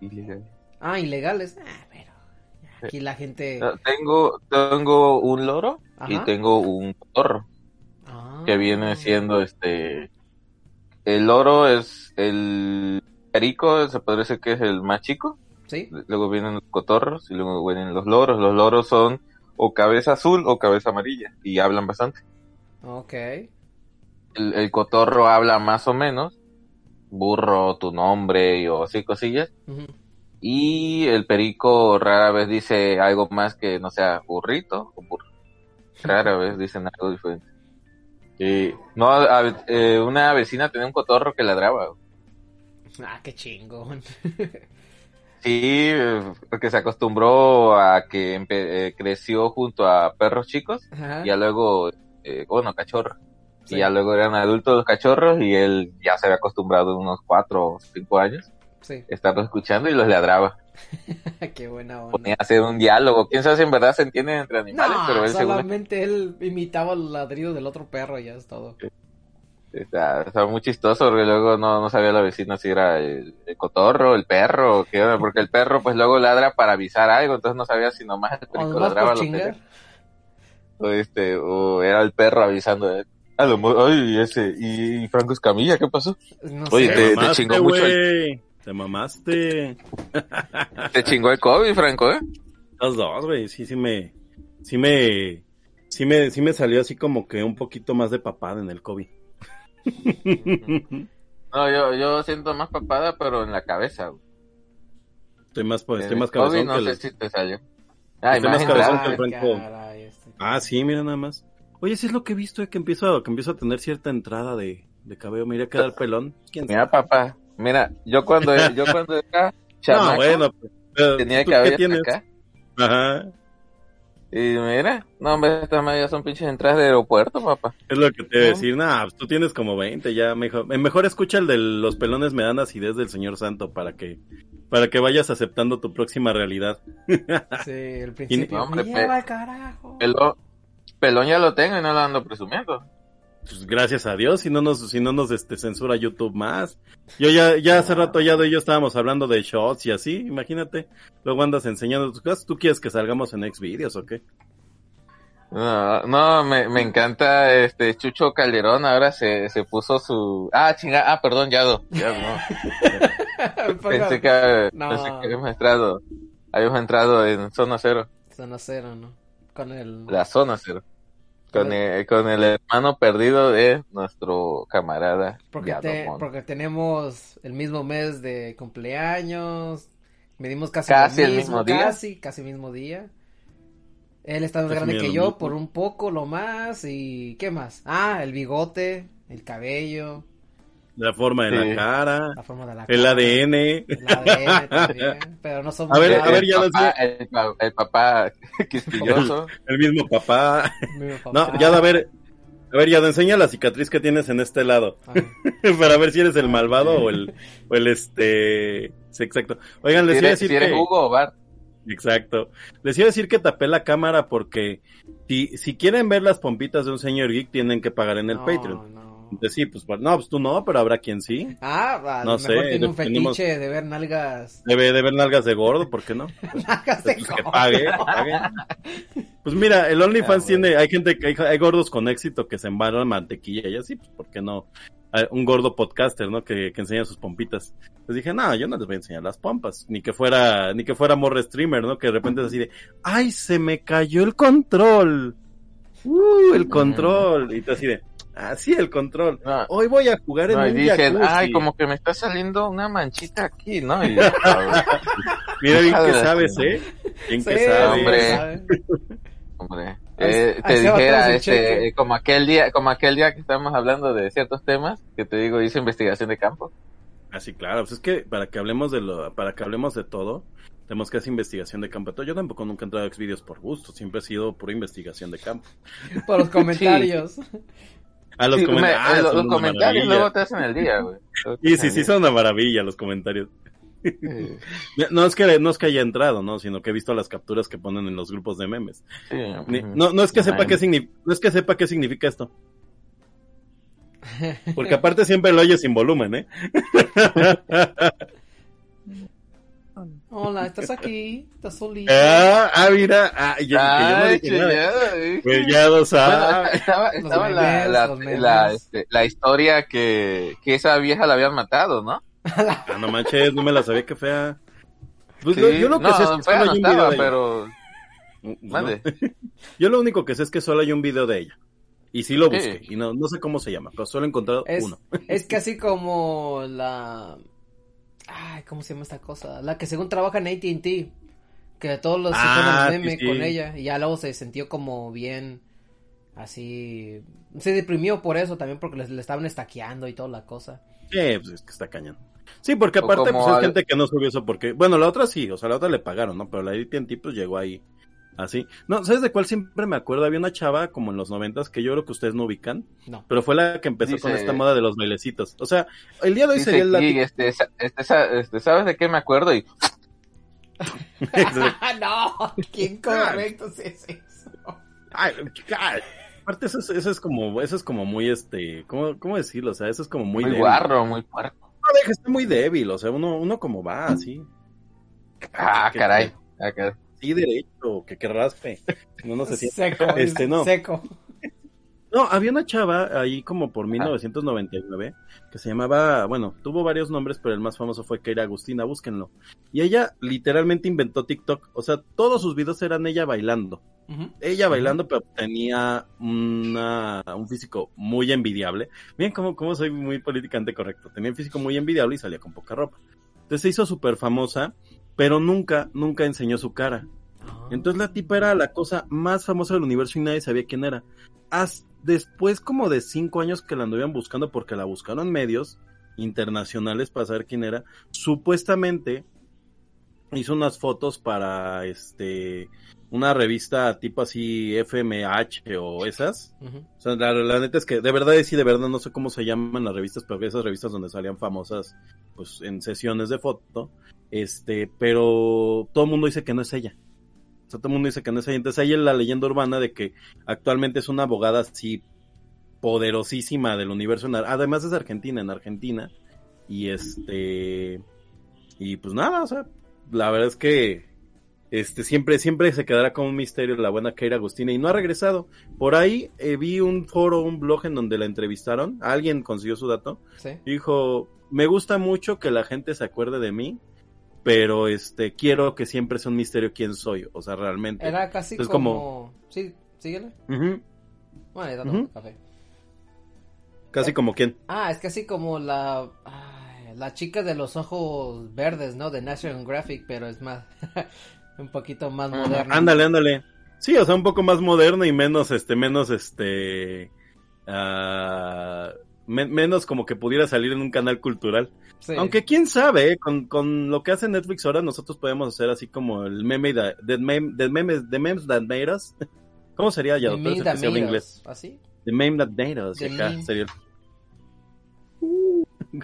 ilegales. Ah, ilegales. Ah, pero aquí la gente... No, tengo, tengo un loro y tengo un cotorro. Ah. que viene siendo este el loro es el perico se podría decir que es el más chico Sí. luego vienen los cotorros y luego vienen los loros los loros son o cabeza azul o cabeza amarilla y hablan bastante. Ok. el, el cotorro habla más o menos burro tu nombre y o así cosillas y el perico rara vez dice algo más que no sea burrito o burro. Rara vez dicen algo diferente. Y no a- eh, una vecina tenía un cotorro que ladraba. Ah, qué chingón. Sí, porque se acostumbró a que eh, creció junto a perros chicos Ajá. y ya luego, eh, bueno, cachorro. Sí. Y ya luego eran adultos los cachorros y él ya se había acostumbrado unos cuatro o cinco años Sí. a estarlos escuchando y los ladraba. Qué buena onda. Ponía a hacer un diálogo. Quién sabe si en verdad se entienden entre animales, No, pero él según solamente él imitaba el ladrido del otro perro y ya es todo. Está- estaba muy chistoso porque luego no, no sabía la vecina si era el, el cotorro, el perro, o qué onda, porque el perro pues luego ladra para avisar algo, entonces no sabía si nomás el O perico ladraba lo que chingar. o este, o era el perro avisando eh, a lo ay, ese, y Franco Escamilla, ¿qué pasó? No Oye, sé. te- te mamaste, chingó mucho güey. Te mamaste. Te chingó el COVID, Franco, ¿eh? Los dos, güey. Sí, sí me. Sí me. Sí me, sí me salió así como que un poquito más de papada en el COVID. No, yo, yo siento más papada, pero en la cabeza. güey. Estoy más, pues, estoy El más COVID cabezón no que sé si te salió. Ah, Estoy más cabezón que el Franco. caray, este. Ah, sí, mira nada más. Oye, sí es lo que he visto, eh, que empiezo, que empiezo a tener cierta entrada de, de cabello. Me iría a quedar pelón. ¿Quién sabe? Mira, papá, mira, yo cuando, yo cuando era chamaco, No, bueno, pues, pero, tenía ¿tú cabello ¿Qué tienes? acá. Ajá. Y mira, no, hombre, estas ya son pinches entradas de aeropuerto, papá. Es lo que te iba a decir. Nah, pues tú tienes como 20 ya. Mejor, eh, mejor escucha el de los pelones me dan acidez del señor santo para que, para que vayas aceptando tu próxima realidad. Sí, el principio. No, hombre, me lleva carajo. Pelón, pelón ya lo tengo y no lo ando presumiendo. Pues gracias a Dios, si no nos, si no nos este, censura YouTube más. Yo ya, ya hace rato ya y yo estábamos hablando de shots y así, imagínate. Luego andas enseñando tus cosas. ¿Tú quieres que salgamos en Xvideos o qué? No, no, me, me encanta este Chucho Calderón, ahora se, se puso su... Ah, chinga, ah, perdón, Yado. Yado, no. Pensé que, No. pensé que habíamos entrado, habíamos entrado en zona cero, Zona cero, ¿no? Con el. la zona cero. Con el, con el hermano perdido de nuestro camarada Porque, te- tenemos el mismo mes de cumpleaños. Medimos casi, Casi el mismo día. Casi, casi mismo día. Él está más grande que yo por un poco, lo más. ¿Y qué más? Ah, el bigote, el cabello, La forma de Sí. la cara, la forma de la el cara, ADN. El ADN también. Pero no somos A ver, a ver, el, ya lo papá, el, pa- el papá quisquilloso. El mismo papá. No, papá. ya a ver. A ver, ya enseña la cicatriz que tienes en este lado. Ah, para ver si eres el malvado o el, o el este. Sí, exacto. Oigan, les si iba a decir si eres que. Hugo o Bart. Exacto. Les iba a decir que tapé la cámara porque si, si quieren ver las pompitas de un señor geek tienen que pagar en el no, Patreon. no. Sí, pues no, pues tú no, pero habrá quien sí. Ah, a No lo mejor sé, tiene un tenemos- fetiche de ver nalgas. Debe de ver nalgas de gordo, ¿por qué no? Nalgas de Pues que gordo. pague, que pague. Pues mira, el OnlyFans Ah, tiene, hay gente que hay, hay gordos con éxito que se embarran mantequilla y así, pues ¿por qué no? Un gordo podcaster, ¿no? Que, que enseña sus pompitas. Pues dije, no, yo no les voy a enseñar las pompas, ni que fuera, ni que fuera morre streamer, ¿no? Que de repente es así de, ay, se me cayó el control. Uh, el control. Y tú así de, ah, sí, el control. No, Hoy voy a jugar en no, y un dicen, jacuzzi. ay, como que me está saliendo una manchita aquí, ¿no? Y, Mira bien que sabes. ¿eh? Bien Sí, que sabes. hombre. Hombre, eh, te dijera, este, eh, como aquel día, como aquel día que estábamos hablando de ciertos temas, que te digo, hice investigación de campo. Ah, sí, claro, pues es que para que hablemos de lo, para que hablemos de todo, tenemos que hacer investigación de campo. Yo tampoco nunca he entrado a Xvideos por gusto, siempre ha sido pura investigación de campo. Por los comentarios. A los Sí, comentarios. me- ah, eh, los, son los comentarios luego te hacen el día, güey. Te Sí, sí, son una maravilla los comentarios. Sí, No es que, no es que haya entrado, ¿no? Sino que he visto las capturas que ponen en los grupos de memes. sí, Ni- ujú. no, no es que sepa qué significa, no es que sepa qué significa esto. Porque aparte siempre lo oye sin volumen, ¿eh? Hola, ¿estás aquí? ¿Estás solito? Ah, ah, mira, ah, yo, que yo no Ay, dije nada. güey. Pues ya lo Bueno, estaba, la, memes, la, los memes. la, este, la historia que, que esa vieja la habían matado, ¿no? Ah, no manches, no me la sabía que fea. Pues Sí, yo, yo lo que no, sé es que solo no hay un video de ella. pero... Mm. Yo lo único que sé es que solo hay un video de ella. Y sí lo Sí. busqué. Y no, no sé cómo se llama, pero solo he encontrado Es, uno. es casi como la... Ay, ¿cómo se llama esta cosa? La que según trabaja en AT&T. Que todos los Ah, se ponen meme sí, sí. con ella. Y ya luego se sintió como bien... Así... Se deprimió por eso también porque le, le estaban estaqueando y toda la cosa. Sí, pues es que está cañón. Sí, porque aparte pues, es al- gente que no subió eso porque... Bueno, la otra sí, o sea, la otra le pagaron, ¿no? Pero la AT&T pues llegó ahí Así. No, ¿sabes de cuál siempre me acuerdo? Había una chava como en los noventas que yo creo que ustedes no ubican, No. pero fue la que empezó con esta moda de los bailecitos. O sea, el día de hoy Dice sería el aquí, este, este, este, ¿sabes de qué me acuerdo? Y no, ¿quién correcto es eso? Ay, aparte eso es, eso es como, eso es como muy este, ¿cómo, cómo decirlo? O sea, eso es como muy, muy, débil. guarro, muy puerco. No, deja, está muy débil, o sea, uno, uno como va así. Ah, Que- caray. Ah, caray. Sí, derecho, que, que raspe. No, no se siente. Seco, Este, no. seco. No, había una chava ahí como por Ah. 1999 que se llamaba, bueno, tuvo varios nombres, pero el más famoso fue Keira Agustina, búsquenlo. Y ella literalmente inventó TikTok, o sea, todos sus videos eran ella bailando. Ella bailando, pero tenía una, un físico muy envidiable. Miren cómo, cómo soy muy políticamente correcto. Tenía un físico muy envidiable y salía con poca ropa. Entonces se hizo súper famosa, pero nunca, nunca enseñó su cara. Ah. Entonces la tipa era la cosa más famosa del universo y nadie sabía quién era. Haz- después como de cinco años que la anduvieron buscando porque la buscaron medios internacionales para saber quién era, supuestamente hizo unas fotos para este una revista tipo así FMH o esas. O sea, la, la neta es que de verdad sí, de verdad no sé cómo se llaman las revistas, pero esas revistas donde salían famosas pues en sesiones de foto, este, pero todo el mundo dice que no es ella. O sea, todo el mundo dice que no es ella. Entonces hay la leyenda urbana de que actualmente es una abogada así poderosísima del universo. en Además es argentina, en Argentina. Y este, y pues nada, o sea, la verdad es que este siempre siempre se quedará como un misterio la buena Keira Agustina y no ha regresado. Por ahí eh, vi un foro, un blog en donde la entrevistaron, alguien consiguió su dato Sí. dijo, "Me gusta mucho que la gente se acuerde de mí, pero este quiero que siempre sea un misterio quién soy, o sea, realmente." Era casi Es como... Sí, síguele. Bueno, ya está tomando café. Casi como quién. Ah, es casi como la... ay, la chica de los ojos verdes, ¿no? De National Geographic, pero es más... un poquito más Ajá. moderna. Ándale, ándale. Sí, o sea, un poco más moderno y menos, este, menos, este, ah, me- menos como que pudiera salir en un canal cultural. Sí. Aunque quién sabe, ¿eh? con, con lo que hace Netflix ahora nosotros podemos hacer así como el meme de, de, meme, de memes, de memes that made us. ¿Cómo sería ya, The doctor? Me Ese que se habla That Made inglés. Us, ¿Así? The meme that made us. acá meme. sería el-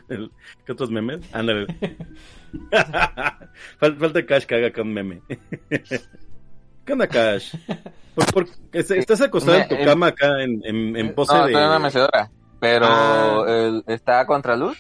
¿Qué otros memes? Ándale. Fal- Falta Cash que haga acá un meme. ¿Qué onda, Cash? ¿Por, por- es- estás acostado en tu cama acá en, en, en pose No, de... estoy en una mecedora. Pero Ah. el- está a contraluz.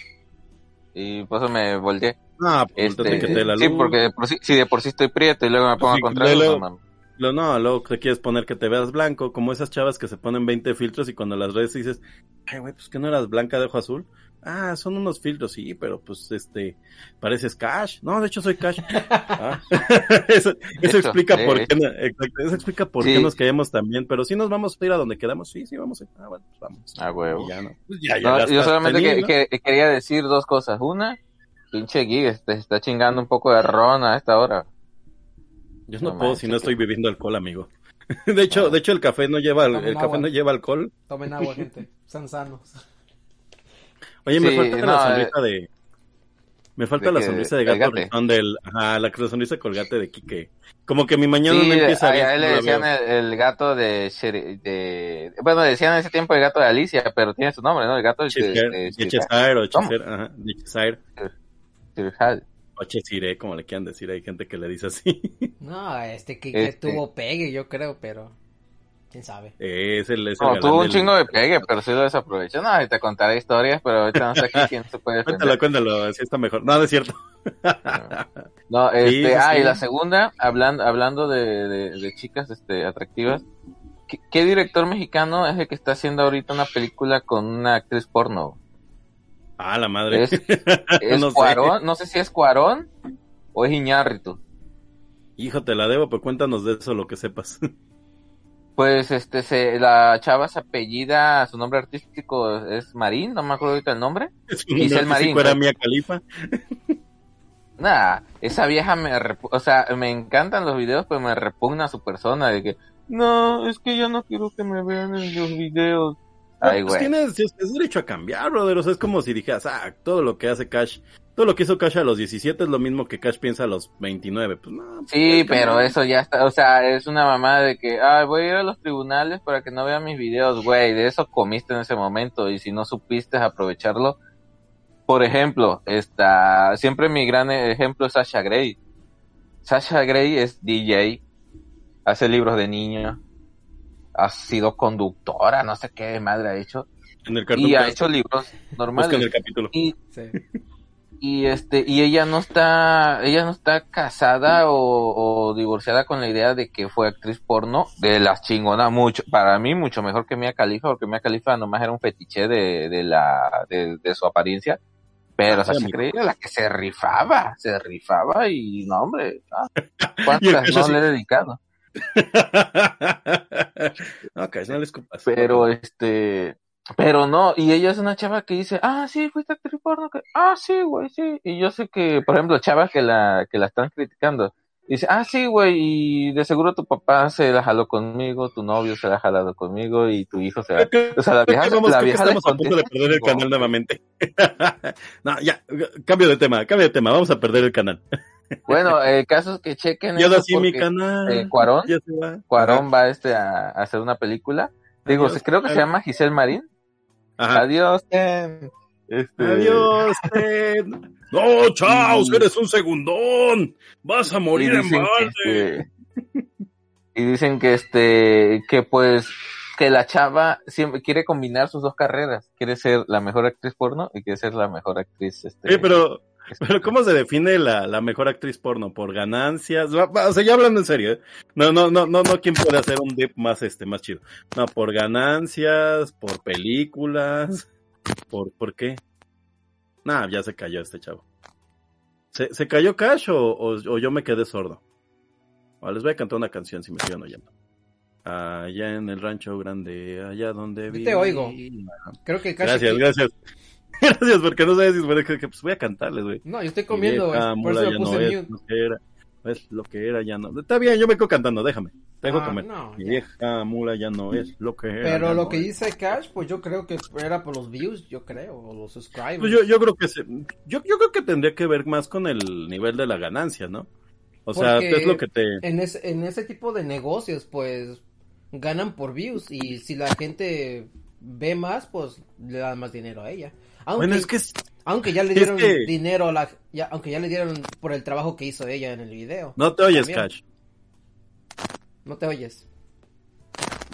Y por eso me volteé. Ah, pues Este, que te la luz. sí, porque de por sí, si de por sí estoy prieto y luego me pongo Sí, a contraluz, luego- no. Lo, no, luego te quieres poner que te veas blanco, como esas chavas que se ponen 20 filtros y cuando las ves dices, ay, güey, pues que no eras blanca de ojo azul. Ah, son unos filtros, sí, pero pues este, pareces Cash. No, de hecho soy Cash. Ah. eso, explica sí, por de qué, eso explica por Sí. qué nos caemos también. Pero si nos vamos a ir a donde quedamos, sí, sí, vamos a ir. Ah, bueno, pues vamos. Ah, huevo. Ya no. Pues ya, ya No, gastaste yo solamente que- ¿no? que- quería decir dos cosas. Una, pinche Gig este, está chingando un poco de ron a esta hora. Yo no, no puedo si no que- estoy bebiendo alcohol, amigo. De hecho, Ah. de hecho el café no lleva, Tomen el café no lleva alcohol. Tomen agua, gente. Sean sanos. Oye, me Sí, falta no, la sonrisa de. Me falta ¿de la sonrisa de ¿Del gato Gate? rizón del. Ajá, la sonrisa colgate de Quique. Como que mi mañana Sí, no empieza a, bien. a él le decían el, el gato de. Bueno, decían en ese tiempo el gato de Alicia, pero tiene su nombre, ¿no? El gato de... Cheshire, de- de de- Cheshire o. Cheshire, ajá, de Cheshire. O Cheshire, como le quieran decir, hay gente que le dice así. No, este que, que Este. tuvo pegue, yo creo, pero... ¿Quién sabe? es el, es el No, tuvo un del- chingo de pegue, pero sí lo desaprovechó. No, y te contaré historias, pero ahorita no sé aquí quién se puede Cuéntalo, defender. cuéntalo, así está mejor. No, no es cierto. No, este, Sí, ah, sí. y la segunda, hablando, hablando de, de, de chicas, este, atractivas, ¿qué, qué director mexicano es el que está haciendo ahorita una película con una actriz porno? Ah, la madre. Es, es No sé. Cuarón, no sé si es Cuarón o es Iñárritu. Hijo, te la debo, pero cuéntanos de eso lo que sepas. Pues, este, se, la chava se apellida, su nombre artístico es Marín, no me acuerdo ahorita el nombre. Es Giselle Marín, era. Mia Califa. Nah, esa vieja me, o sea, me encantan los videos, pero me repugna su persona de que, no, es que yo no quiero que me vean en los videos. Ay, pues güey. tienes, es, es derecho a cambiar, brother. O sea, es como si dijeras, ah, todo lo que hace Cash todo lo que hizo Cash a los 17 es lo mismo que Cash piensa a los 29. Pues no. pues, Sí, pero no. eso ya está, o sea, es una mamada de que, ah, voy a ir a los tribunales para que no vean mis videos, güey, de eso comiste en ese momento y si no supiste aprovecharlo, por ejemplo, esta, siempre mi gran ejemplo es Sasha Grey. Sasha Grey es DJ, hace libros de niños, ha sido conductora, no sé qué madre ha hecho, En el y ha hecho libros busca en normales. el capítulo. Y Sí. Y este y ella no está ella no está casada o, o divorciada con la idea de que fue actriz porno de las chingonas mucho para mí mucho mejor que Mia Khalifa porque Mia Khalifa nomás era un fetiche de, de la de, de su apariencia pero Ah, era la que se rifaba se rifaba y no hombre ah, cuántas no le he dedicado Cash, no le escupas. pero este pero no y ella es una chava que dice ah sí fuiste actriz porno que ah sí güey sí y yo sé que por ejemplo chavas que la que la están criticando dice ah sí güey y de seguro tu papá se la jaló conmigo tu novio se la ha jalado conmigo y tu hijo se la o sea la vieja vamos, la vieja estamos a punto de perder el "No, canal nuevamente. no, ya, cambio de tema, cambio de tema, vamos a perder el canal. bueno el caso es que chequen Y ahora eso sí mi canal. eh, Cuarón. Cuarón va este a, a hacer una película digo Adiós, creo que se llama Giselle Marín Ajá. adiós Ten. Este, Adiós, Ted. No, Chaos, Y- eres un segundón. Vas a morir en balde. que, este, y dicen que este que pues que la chava siempre quiere combinar sus dos carreras quiere ser la mejor actriz porno y quiere ser la mejor actriz este Oye, pero, pero ¿cómo se define la, la mejor actriz porno? ¿Por ganancias? O sea, ya hablando en serio, ¿eh? No, no, no, no, no, ¿quién puede hacer un dip más, este, más chido? No, por ganancias, por películas, por, ¿por qué? Nah, ya se cayó este chavo. ¿Se, se cayó Cash o, o, o yo me quedé sordo? O les voy a cantar una canción si me siguen oyendo. Allá en el rancho grande, allá donde Yo vi. te oigo. Creo que casi. Gracias, gracias. Gracias, porque no sabes si que, que, pues voy a cantarles, güey. No, yo estoy comiendo, es- por eso me puse no mute. es lo que era, es lo que era, ya no. Está bien, yo me quedo cantando, déjame. Te dejo Ah, comer. no, Mi vieja mula ya no es lo que era. Pero lo no que es. dice Cash, pues yo creo que era por los views, yo creo, o los subscribers. Pues yo, yo creo que se, yo, yo creo que tendría que ver más con el nivel de la ganancia, ¿no? O sea, Porque ¿qué es lo que te... en, ese, en ese tipo de negocios, pues ganan por views y si la gente ve más, pues le dan más dinero a ella. Aunque, Bueno, es que es- aunque ya le es dieron que- dinero a la, ya, aunque ya le dieron por el trabajo que hizo ella en el video. no te oyes, También. Cash. No te oyes.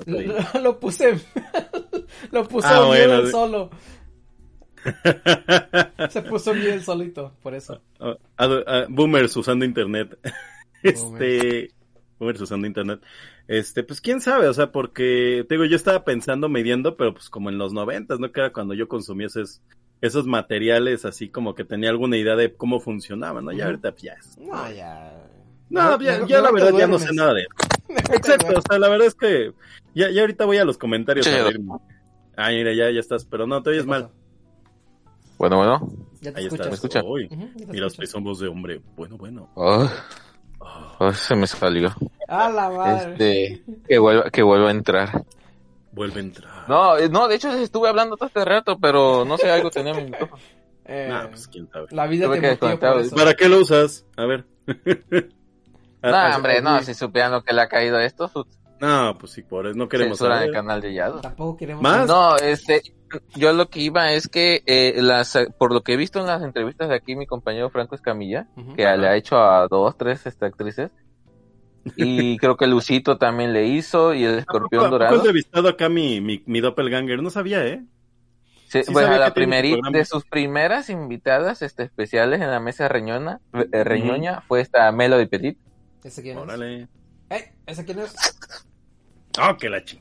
No te oyes. Lo, lo puse, lo puso Ah, bien bueno, solo. Se puso bien solito, por eso. Ah, ah, boomers usando internet. Este, boomers usando internet. Este, pues quién sabe, o sea, porque, te digo, yo estaba pensando, midiendo, pero pues como en los noventas, ¿no? Que era cuando yo consumía esos, esos materiales, así como que tenía alguna idea de cómo funcionaban, ¿no? Ya ahorita, pues, ya. es- No, ya. No, ya, la verdad ya no sé nada de Exacto, o sea, la verdad es que ya, ya ahorita voy a los comentarios Sí, a ya ver. Ay, mira, ya, ya estás, pero no, te oyes ¿Qué mal. bueno bueno Ya te Ahí escuchas. está. ¿Me escucha? Uy, Ujú, ya te mira, escuchas. son voz de hombre. Bueno, bueno. Ay, Ah, ay, se me salió A la madre. este que vuelva que vuelva a entrar vuelve a entrar. no eh, no de hecho estuve hablando todo este rato pero no sé algo tenía mi micrófono Eh, Nah, pues quién sabe. la vida tuve te por eso. ¿Para qué lo usas? A ver. no hombre no si supieran lo que le ha caído a esto su- No, pues sí, por eso no queremos saber. el canal de Yado Tampoco queremos. ¿Más? No, este, yo lo que iba es que eh, las, por lo que he visto en las entrevistas de aquí mi compañero Franco Escamilla, que le ha hecho a dos, tres este, actrices, y creo que Lucito también le hizo, y el ¿A poco- escorpión poco he dorado. entrevistado acá mi, mi, mi doppelganger? No sabía, ¿eh? Sí, sí bueno, sabía la que tiene su primeri- programa. de sus primeras invitadas este, especiales en la mesa reñona, eh, reñoña fue esta Melody Petit. ¿Ese quién es? Órale. Ey, ¿Ese quién es? Oh, que la ching...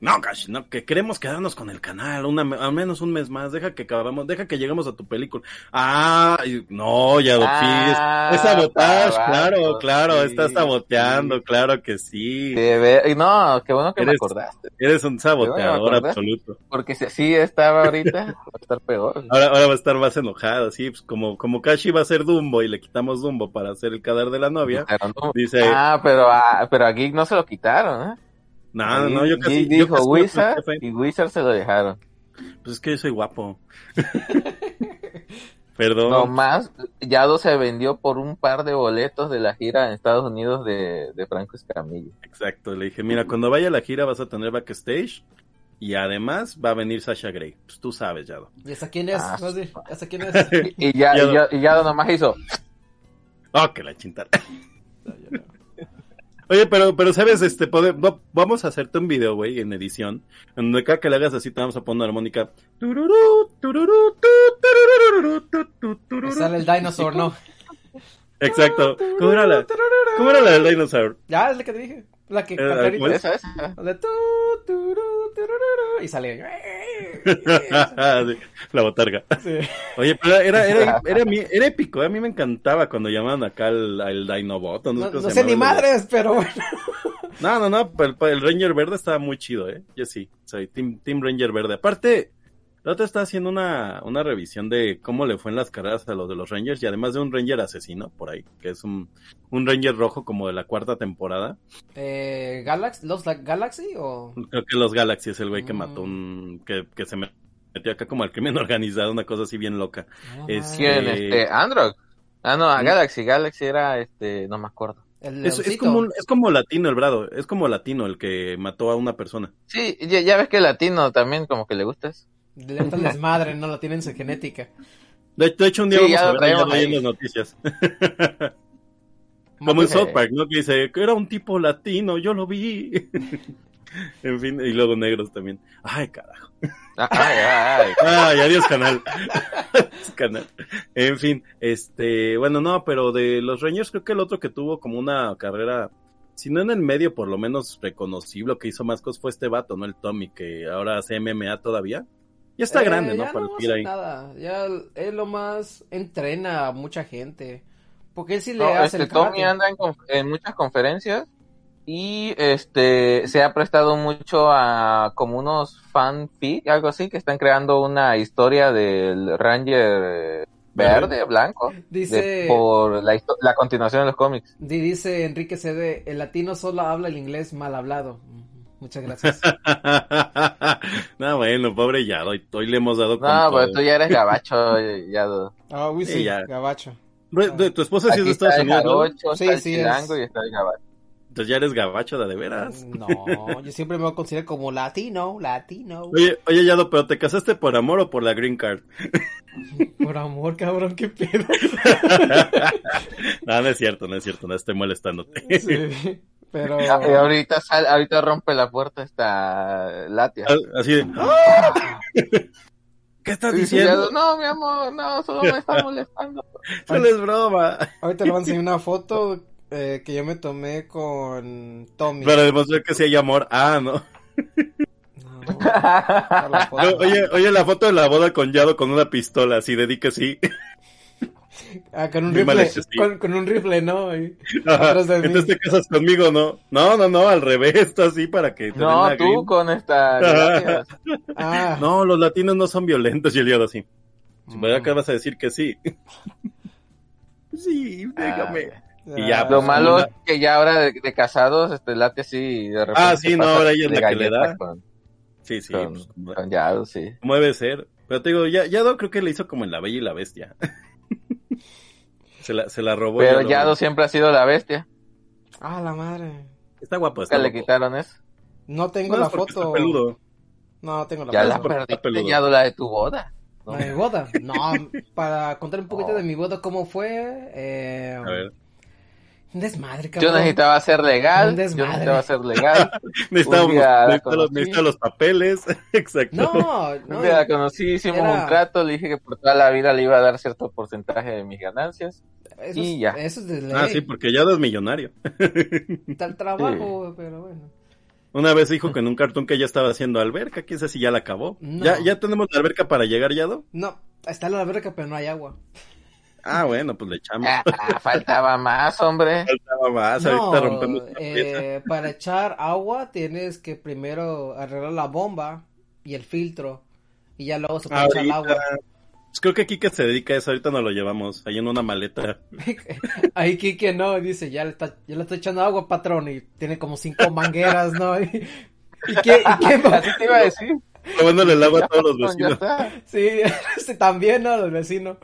No, Cash, no, que queremos quedarnos con el canal, una, al menos un mes más, deja que acabamos, deja que lleguemos a tu película. Ah, no, ya Ah, es sabotage, tabaco, claro, claro, sí, estás saboteando, sí. claro que sí. De ver- y no, qué bueno que me Eres- acordaste, Eres un saboteador absoluto. porque si así estaba ahorita, va a estar peor. Ahora, ahora va a estar más enojado, sí, pues como, como Cash iba a ser Dumbo y le quitamos Dumbo para hacer el cadáver de la novia, Pero no- dice, Ah, pero a, pero a Geek no se lo quitaron, ¿eh? No, no, no, yo casi, yo dijo casi Wizard y Wizard se lo dejaron. pues es que yo soy guapo. Perdón. Nomás, Yado se vendió por un par de boletos de la gira en Estados Unidos de, de Franco Escamillo. Exacto, le dije, mira, cuando vaya a la gira vas a tener backstage y además va a venir Sasha Grey. Pues tú sabes, Yado. ¿Y hasta quién es? Ah? ¿Hasta quién es? Y, y ya, Yado. y, ya- y Yado nomás hizo. Oh, que la chintar. Oye, pero, pero sabes, este, pode- va- vamos a hacerte un video, güey, en edición, en donde cada que le hagas así te vamos a poner una armónica. Sale el dinosaur, ¿no? Exacto. ¿Cómo era la, cómo era la del dinosaur? Ya, es la que te dije. La que canta ¿cómo ahorita. es? Esa, esa. La de tu, turú, tururú, y sale. La botarga. Sí. Oye, pero era, era, era, era épico, ¿eh? a mí me encantaba cuando llamaban acá al, al Dinobot. No, No, sé, no ni madres, pero bueno. No, no, no, el, el Ranger Verde estaba muy chido, ¿eh? Yo sí, soy Team, team Ranger Verde. Aparte, la otra está haciendo una, una revisión de cómo le fue en las carreras a los de los Rangers y además de un Ranger asesino por ahí, que es un, un Ranger rojo como de la cuarta temporada. Eh, Galaxy, ¿Los like Galaxy o...? Creo que los Galaxy es el güey que Mm. mató un, que, que se metió acá como al crimen organizado, una cosa así bien loca. No, Es. ¿Quién? Eh, Este, Android. Ah, no, a ¿Mm? Galaxy. Galaxy era, este, no me acuerdo. Es, es como, un- es como latino el brado, es como latino el que mató a una persona. Sí, ya, ya ves que el latino también como que le gusta eso. Le el desmadre, no lo tiene en su genética. De, de hecho, un día Sí, vamos a ver ya traemos ahí en ahí. las noticias. Como en. South Park, ¿no? Que dice que era un tipo latino, yo lo vi. en fin, y luego negros también. Ay, carajo. Ah, Ay, ay, ay. Ay, adiós canal. Adiós, canal. En fin, este, bueno, no, pero de los Rangers creo que el otro que tuvo como una carrera, si no en el medio, por lo menos reconocible, que hizo más cosas fue este vato, ¿no? El Tommy, que ahora hace MMA todavía. Ya está Eh, grande, ¿no? ya Para no hace ahí. nada. Ya él lo más entrena a mucha gente. Porque él sí le No, hace este, el Tommy karate. anda en, muchas conferencias y este se ha prestado mucho a como unos fanfic, algo así, que están creando una historia del Ranger eh, verde, blanco, Dice, de- por la, continuación de los cómics. di- dice Enrique Cede, el latino solo habla el inglés mal hablado. Muchas gracias. no, bueno, pobre Yado, hoy, hoy le hemos dado con No, pero todo. tú ya eres gabacho, ya. Ah, uy, Sí, sí, ya. gabacho. Tu esposa sí es de Estados está Unidos, Sí, está sí, chilango es. y está el gabacho. Entonces ya eres gabacho, de, de veras. No, yo siempre me voy a considerar como latino, latino. Oye, oye, Yado, pero ¿te casaste por amor o por la green card? Por amor, cabrón, qué pedo. no, no es cierto, no es cierto, no estoy molestándote. Sí, pero... Ah, y ahorita sal, ahorita rompe la puerta esta Latia. Así de... ¡Ah! ¿Qué estás diciendo? no, mi amor, no, solo me está molestando. Solo es broma. Ahorita le voy a enseñar una foto eh, que yo me tomé con Tommy. Para demostrar que sí hay amor. Ah, no. La foto. Oye, oye, la foto de la boda con Yado con una pistola, así de di que sí. Ah, con un Muy rifle, hecho, sí. con, con un rifle, ¿no? Y- Ajá. Atrás de mí. Entonces te casas conmigo, ¿no? No, no, no, al revés, está así para que te den No, la tú green. con esta. Ah, No, los latinos no son violentos y el Yado así. Mm. ¿Verdad que vas a decir que sí? sí, déjame. Y ya, Ah, Lo pues, malo una- es que ya ahora de, de casados, este Latia sí de repente. Ah, sí, no, ahora ella es de la que le galleta da. Con, Sí, sí, con, pues, con Yado, sí. como debe ser. Pero te digo, ya, Yado creo que le hizo como en La Bella y la Bestia. Se, la, se la robó. Pero Yado. Yado siempre ha sido la bestia. Ah, la madre. Está guapo, está le quitaron eso. No tengo No, la foto. está peludo. No, tengo la Ya la foto. está perdiste, peludo. Yado, la de tu boda. ¿La de mi boda? No, para contar un poquito de mi boda, cómo fue. Eh, A ver. Un desmadre, cabrón. Yo necesitaba ser legal. Un Yo desmadre. necesitaba ser legal. Necesitamos, Un día la necesita los, los papeles. Exacto. No, Un no. día la conocí, hicimos Era- un trato, le dije que por toda la vida le iba a dar cierto porcentaje de mis ganancias. Eso, y es, ya. eso es de ley. Ah, sí, porque Yado es millonario. Está el trabajo, pero bueno. Una vez dijo que en un cartón que ya estaba haciendo alberca, quién sabe si ya la acabó. No. ¿Ya, ¿Ya tenemos la alberca para llegar, Yado? No, está la alberca, pero no hay agua. Ah, bueno, pues le echamos. Ah, faltaba más, hombre. Faltaba más, No, ahorita rompemos la eh, para echar agua tienes que primero arreglar la bomba y el filtro. Y ya luego se puede echar el agua. pues creo que Kike se dedica a eso, ahorita nos lo llevamos, ahí en una maleta. Ahí Kike no, dice, ya le, está, ya le estoy echando agua, patrón, y tiene como cinco mangueras, ¿no? Y, ¿y qué, y qué? Así te iba a decir. Robándole el agua a todos los vecinos. está. Sí, sí, también, ¿no? Los vecinos.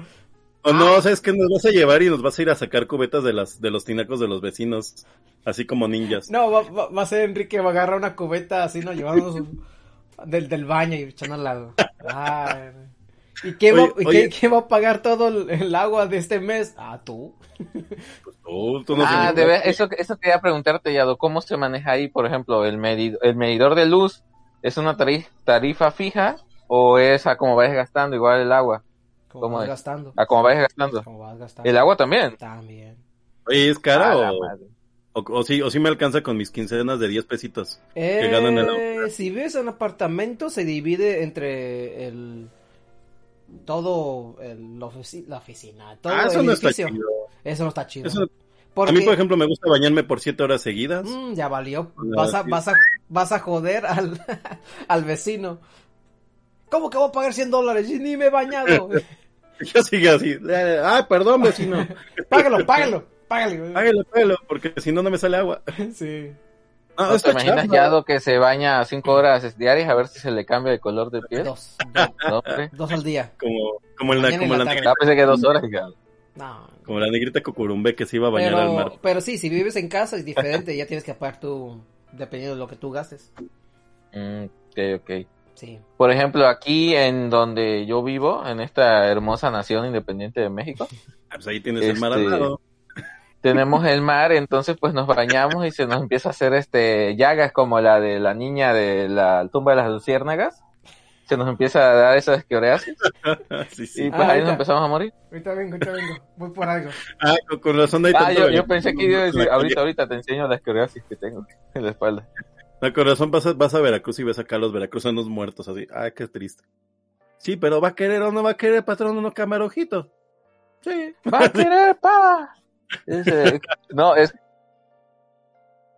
O no, ¿sabes qué? Nos vas a llevar y nos vas a ir a sacar cubetas de las de los tinacos de los vecinos, así como ninjas. No, va, va, va a ser Enrique, va a agarrar una cubeta así, ¿no? Llevamos un- del, del baño y echándola. Ay, ¿Y quién, va, Oye, y quién- va a pagar todo el, el agua de este mes? Ah, tú. Tú, tú no Ah, tienes- de ver- eso, eso quería preguntarte, Yado, ¿cómo se maneja ahí, por ejemplo, el, medid- el medidor de luz? ¿Es una tari- tarifa fija o es a como vayas gastando igual el agua? Como ¿Cómo vas es? gastando. A como gastando. Como vas gastando. ¿El agua también? También. Oye, ¿es cara o, o, o sí, o sí me alcanza con mis quincenas de 10 pesitos? Que ganan el Eh, si vives en un apartamento, se divide entre el. Todo el, la, ofici- la oficina. Todo ah, eso el no está edificio. chido. Eso no está chido. Eso- Porque, A mí, por ejemplo, me gusta bañarme por 7 horas seguidas. mm, ya valió. No, Vas a, sí. vas a, vas a joder al, al vecino. ¿Cómo que voy a pagar 100 dólares? Y ni me he bañado. Yo sigo así. Ah, perdón, vecino. págalo, págalo, págalo. Págalo, págalo, porque si no, no me sale agua. Sí. ¿No te imaginas. Yado, que se baña cinco horas diarias a ver si se le cambia de color de piel? Dos. Dos, dos al día. Como, como, el, como, la la, negrita, Ah, pensé que dos horas. No. como la negrita Cucurumbe que se iba a bañar al mar. Pero, pero sí, si vives en casa es diferente. ya tienes que pagar tú, dependiendo de lo que tú gastes. Mm, ok, ok. Sí. Por ejemplo, aquí en donde yo vivo, en esta hermosa nación independiente de México, Ah, pues ahí tienes el mar al Este, lado. tenemos el mar, entonces pues nos bañamos y se nos empieza a hacer este llagas como la de la niña de la tumba de las luciérnagas. Se nos empieza a dar esa esclerosis sí, y pues Ah, ahí ahorita. nos empezamos a morir. Ahorita vengo, ahorita vengo. Voy por algo. Ah, con, razón hay Ah, tanto yo, yo pensé que iba a decir, ahorita, ahorita te enseño la esclerosis que tengo en la espalda. No, con razón vas a, vas a Veracruz y ves acá a los veracruzanos muertos así. Ah, qué triste. Sí, pero va a querer o no va a querer, patrón, uno camarojito. Sí. ¡Va a querer, pa! Dice, no, es,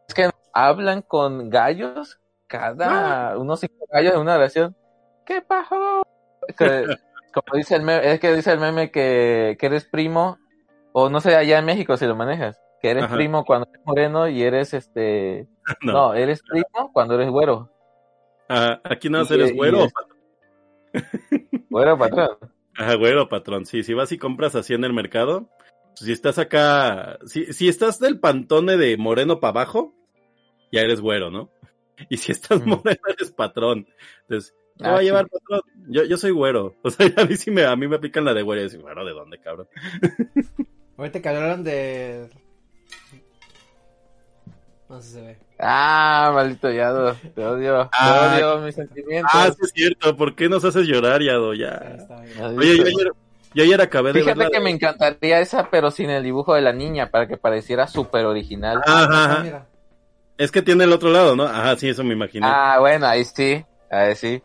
es que hablan con gallos, cada unos cinco gallos en una oración. ¿Qué pasó? Que- como dice el meme, es que dice el meme que, que eres primo, o no sé, allá en México si lo manejas, que eres Ajá. primo cuando eres moreno y eres este, No. no, eres primo cuando eres güero, Ah, aquí nada más eres güero. es- güero patrón. Ajá, güero, patrón. Sí, si vas y compras así en el mercado, pues, si estás acá, si, si estás del pantone de moreno para abajo, ya eres güero, ¿no? Y si estás moreno, eres patrón. Entonces, ¿qué Ah, va a sí. llevar patrón? Yo, yo soy güero. O sea, a mí sí me, a mí me aplican la de güero. Y yo digo, güero, ¿de dónde, cabrón? Ahorita que hablaron de. No sé si se ve. Ah, maldito yado, te odio, Ah, te odio mis sentimientos. Ah, sí es cierto. ¿Por qué nos haces llorar, Yado? Ahí Ya. está bien. Oye, yo ayer, yo ayer acabé de Fíjate verla. que me encantaría esa, pero sin el dibujo de la niña, para que pareciera súper original. Ajá, Ah, ajá. mira. Es que tiene el otro lado, ¿no? Ajá, sí, eso me imaginé. Ah, bueno, ahí sí, ahí sí.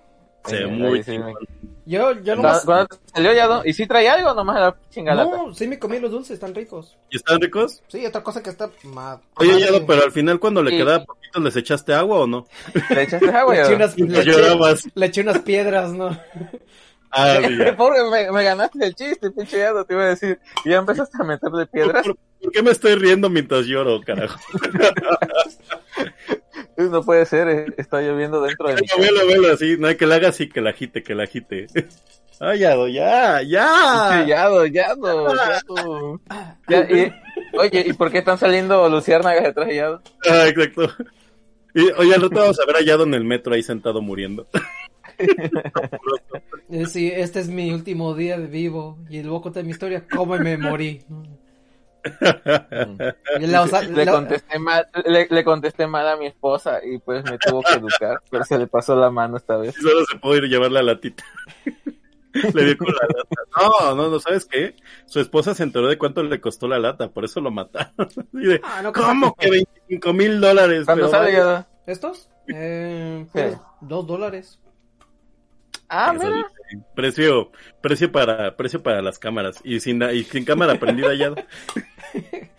Se ve Ahí muy sí chingón. me- Yo, yo ¿Cuándo nomás. te salió ya? no? ¿Y si traía algo nomás la chingalata? No, sí me comí los dulces, están ricos. ¿Y están ricos? Sí, otra cosa que está más. Oye, más- Yado, pero al final cuando le Sí. quedaba poquito, ¿les echaste agua o no? ¿Le echaste agua Le eché ya? unas, le, eché, le eché unas piedras, ¿no? Ah, ya. Pobre, me, me ganaste el chiste, pinche yado, te iba a decir. Y ya empezaste a meterle piedras. ¿Por, por qué me estoy riendo mientras lloro, carajo? No puede ser, eh, está lloviendo dentro de mi casa. Velo, velo así, no hay que la haga así, que la agite, que la agite. Ay, Yado, ya, ya. yado, yado, yado. Ya, y- oye, ¿y por qué están saliendo luciérnagas detrás de yado? Ah, exacto. Y, oye, al rato vamos a ver a Yado en el metro ahí sentado muriendo. Sí, este es mi último día de vivo. Y luego conté mi historia, cómo me morí. La- sea, le la- contesté mal, le, le contesté mal a mi esposa y pues me tuvo que educar, pero se le pasó la mano esta vez. Solo se puede ir a llevar la latita. Le dio con la lata. No, no, no, ¿sabes qué? Su esposa se enteró de cuánto le costó la lata, por eso lo mataron. Y de, Ah, no, ¿Cómo que 25 mil dólares? ¿Cuándo sale. Yado? ¿Estos? Eh, pues, Sí. dos dólares. Ah, mira. dice. Precio, precio para, precio para las cámaras. Y sin, y sin cámara prendida ya.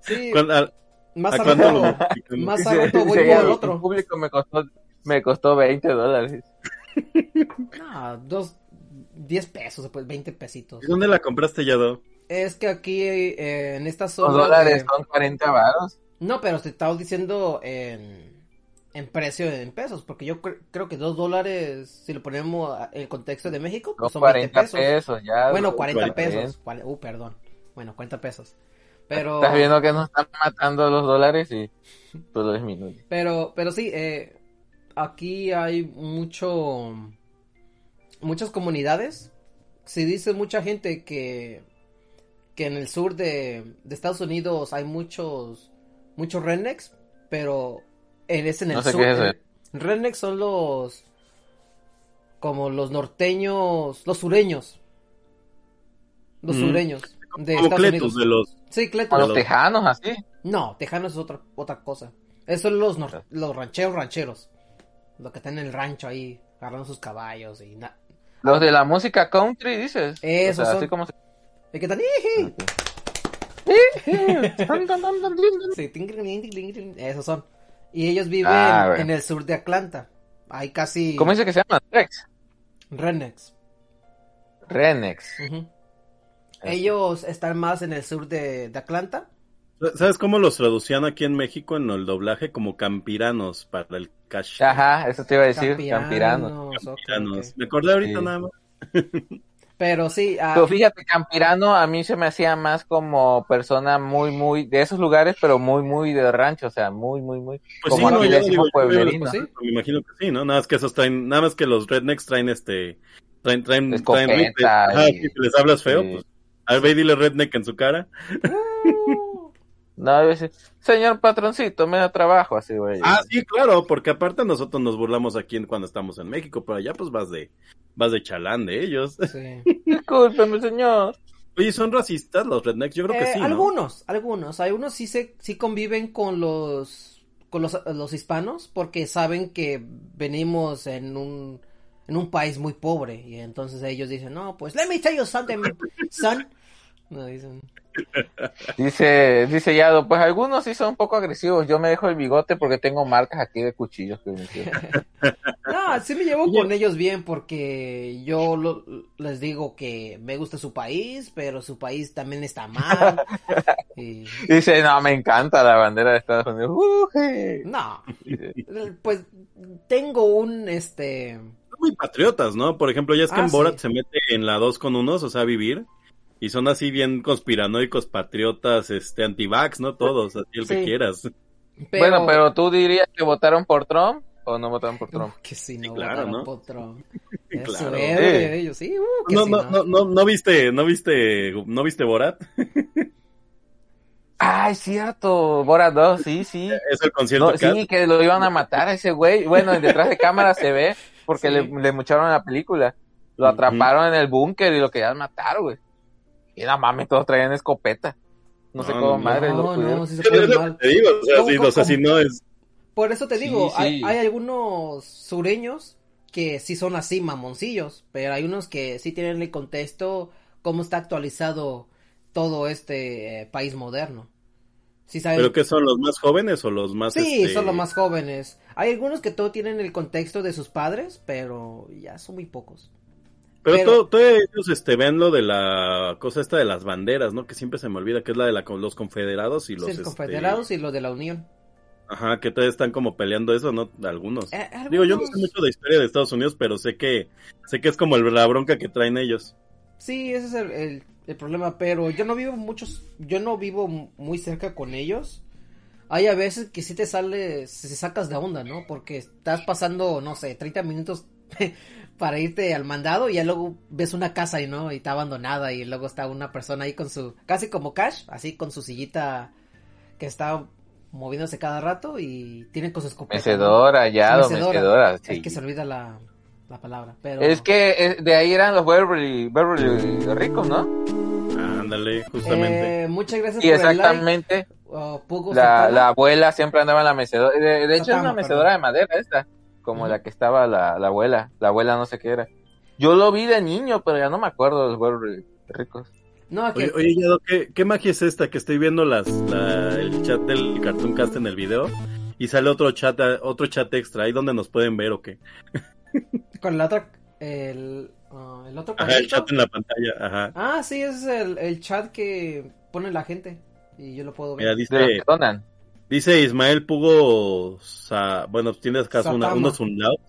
Sí, ¿Cuándo- a- más ¿A lo rato, multiplicamos? más a rato voy por el otro. público me costó, me costó 20 dólares. Ah, dos, diez pesos, pues, veinte pesitos. ¿Y dónde la compraste, Yado? Es que aquí, eh, en esta zona. dólares de- son 40 varos. No, pero te estaba diciendo en, en precio en pesos, porque yo cre- creo que dos dólares, si lo ponemos en el contexto de México, pues son 20 40 pesos. pesos, ya. Bueno, güey. 40 40 pesos. Uh, perdón. Bueno, 40 pesos. Pero, Estás viendo que nos están matando los dólares y todo disminuye. pero, pero sí, eh, aquí hay mucho, muchas comunidades. Si dice mucha gente que, que en el sur de, de Estados Unidos hay muchos, muchos rednecks, pero en ese en el No sé sur. qué es eso. en- rednecks son los, como los norteños, los sureños. Los Mm. sureños de Como Estados Unidos. de los... Sí, Como Cletus. los los- tejanos, así. No, tejanos es otra, otra cosa. Esos son los, nor- los rancheros rancheros. Los que están en el rancho ahí, agarrando sus caballos y nada. Los de la música country, dices. Esos O sea, son. así como se- El que están... Sí, ting, ting, ting, ting, ting, esos son. Y ellos viven Ah, en el sur de Atlanta. Hay casi ¿Cómo dice que se llama? Rex. Renex. Ujú. Ellos están más en el sur de, de Atlanta. ¿Sabes cómo los traducían aquí en México en el doblaje? Como campiranos para el cash. Ajá, eso te iba a decir, campiranos. Me acordé ahorita Sí. nada más. Pero sí, ah, Pero fíjate, campirano a mí se me hacía más como persona muy, muy, de esos lugares, pero muy, muy de rancho, o sea, muy, muy, muy. Pues como sí, no, aquí le digo, decimos pueblerino. me- Me imagino que sí, ¿no? Nada más que esos traen, nada más que los rednecks traen este, traen, traen, Escopeta traen y- sí, si les hablas feo, sí. pues, a ver, ve y dile redneck en su cara. No, a veces, señor patroncito, me da trabajo, así, güey. Ah, sí, claro, porque aparte nosotros nos burlamos aquí cuando estamos en México, pero allá pues vas de, vas de chalán de ellos. sí. Discúlpeme, señor. Oye, ¿son racistas los rednecks? Yo creo que Eh, sí, ¿no? algunos, algunos. Algunos sí se, sí conviven con los, con los, los hispanos porque saben que venimos en un, en un país muy pobre y entonces ellos dicen, no, pues, let me tell you something, son. No, dicen, Dice, dice Yado, pues algunos sí son un poco agresivos. Yo me dejo el bigote porque tengo marcas aquí de cuchillos que me. No, sí me llevo con ellos bien porque yo lo- les digo que me gusta su país, pero su país también está mal. Y, Dice, no, me encanta la bandera de Estados Unidos. Uje. no, pues tengo un, este, Son muy patriotas, ¿no? Por ejemplo, ya es que Ah, en Borat sí. se mete en la dos con unos, o sea, vivir. Y son así bien conspiranoicos, patriotas, este, antivax, ¿no? Todos, así el que Sí. quieras. pero... Bueno, pero tú dirías que votaron por Trump o no votaron por Trump. Que si no Sí, claro, votaron ¿no? por Trump. Claro. su héroe, Sí. ellos, sí, uh, que No, si no, no, no, no viste, no viste, no viste Borat. Ah, es cierto, Borat 2, sí, sí. Es el concierto No, que sí, que lo iban a matar a ese güey. Bueno, detrás de cámara se ve porque Sí. le, le mucharon la película. Lo atraparon en el búnker y lo querían matar, güey. Y no mames, todos traían escopeta. No, sé cómo no, madre lo No, no, sí se mal. te digo, o sea, ¿Cómo, sí, cómo, o sea, si cómo? no es, Por eso te Sí, digo, Hay, sí. hay algunos sureños que sí son así mamoncillos, pero hay unos que sí tienen el contexto, cómo está actualizado todo este eh, país moderno. Sí, sabes, pero que son los más jóvenes o los más, sí, este, son los más jóvenes. Hay algunos que todo tienen el contexto de sus padres, pero ya son muy pocos. Pero, Pero- todo, todo ellos este, ven lo de la cosa esta de las banderas, ¿no? Que siempre se me olvida, que es la de la, los confederados y los... Sí, los este, confederados y los de la Unión. Ajá, que todavía están como peleando eso, ¿no? Algunos. Eh, Digo, yo no sé mucho de historia de Estados Unidos, pero sé que sé que es como el- la bronca que traen ellos. Sí, ese es el, el- el problema, pero yo no vivo muchos, yo no vivo muy cerca con ellos. Hay a veces que sí te sales, se sacas de onda, ¿no? Porque estás pasando, no sé, 30 minutos para irte al mandado y ya luego ves una casa y no, y está abandonada y luego está una persona ahí con su, casi como Cash, así con su sillita que está moviéndose cada rato y tienen con su escopeta. Mecedora, ya, Mecedora. mecedora, Es sí. que se olvida la, la palabra, pero... Es que eh, de ahí eran los Beverly, Beverly ricos, ¿no? Ándale, justamente. Eh, muchas gracias Y por el like. exactamente, Oh, la, la abuela siempre andaba en la mecedora. De, de hecho, es una mecedora de madera esta, como la que estaba la, la abuela. La abuela no sé qué era. Yo lo vi de niño, pero ya no me acuerdo de los Beverly ricos. No, Oye, oye Yado, ¿qué, ¿qué magia es esta? Que estoy viendo las, la- el chat del Cartoon Cast en el video y sale otro chat, otro chat extra ahí donde nos pueden ver o qué. con la otra, el, ah, el otro Ajá, el chat en la pantalla, ajá. Ah, sí, ese es el, el chat que pone la gente y yo lo puedo ver. Mira, De los que dice, donan. Dice Ismael Pugo, Sa- bueno, tiene acá una, unos unlauts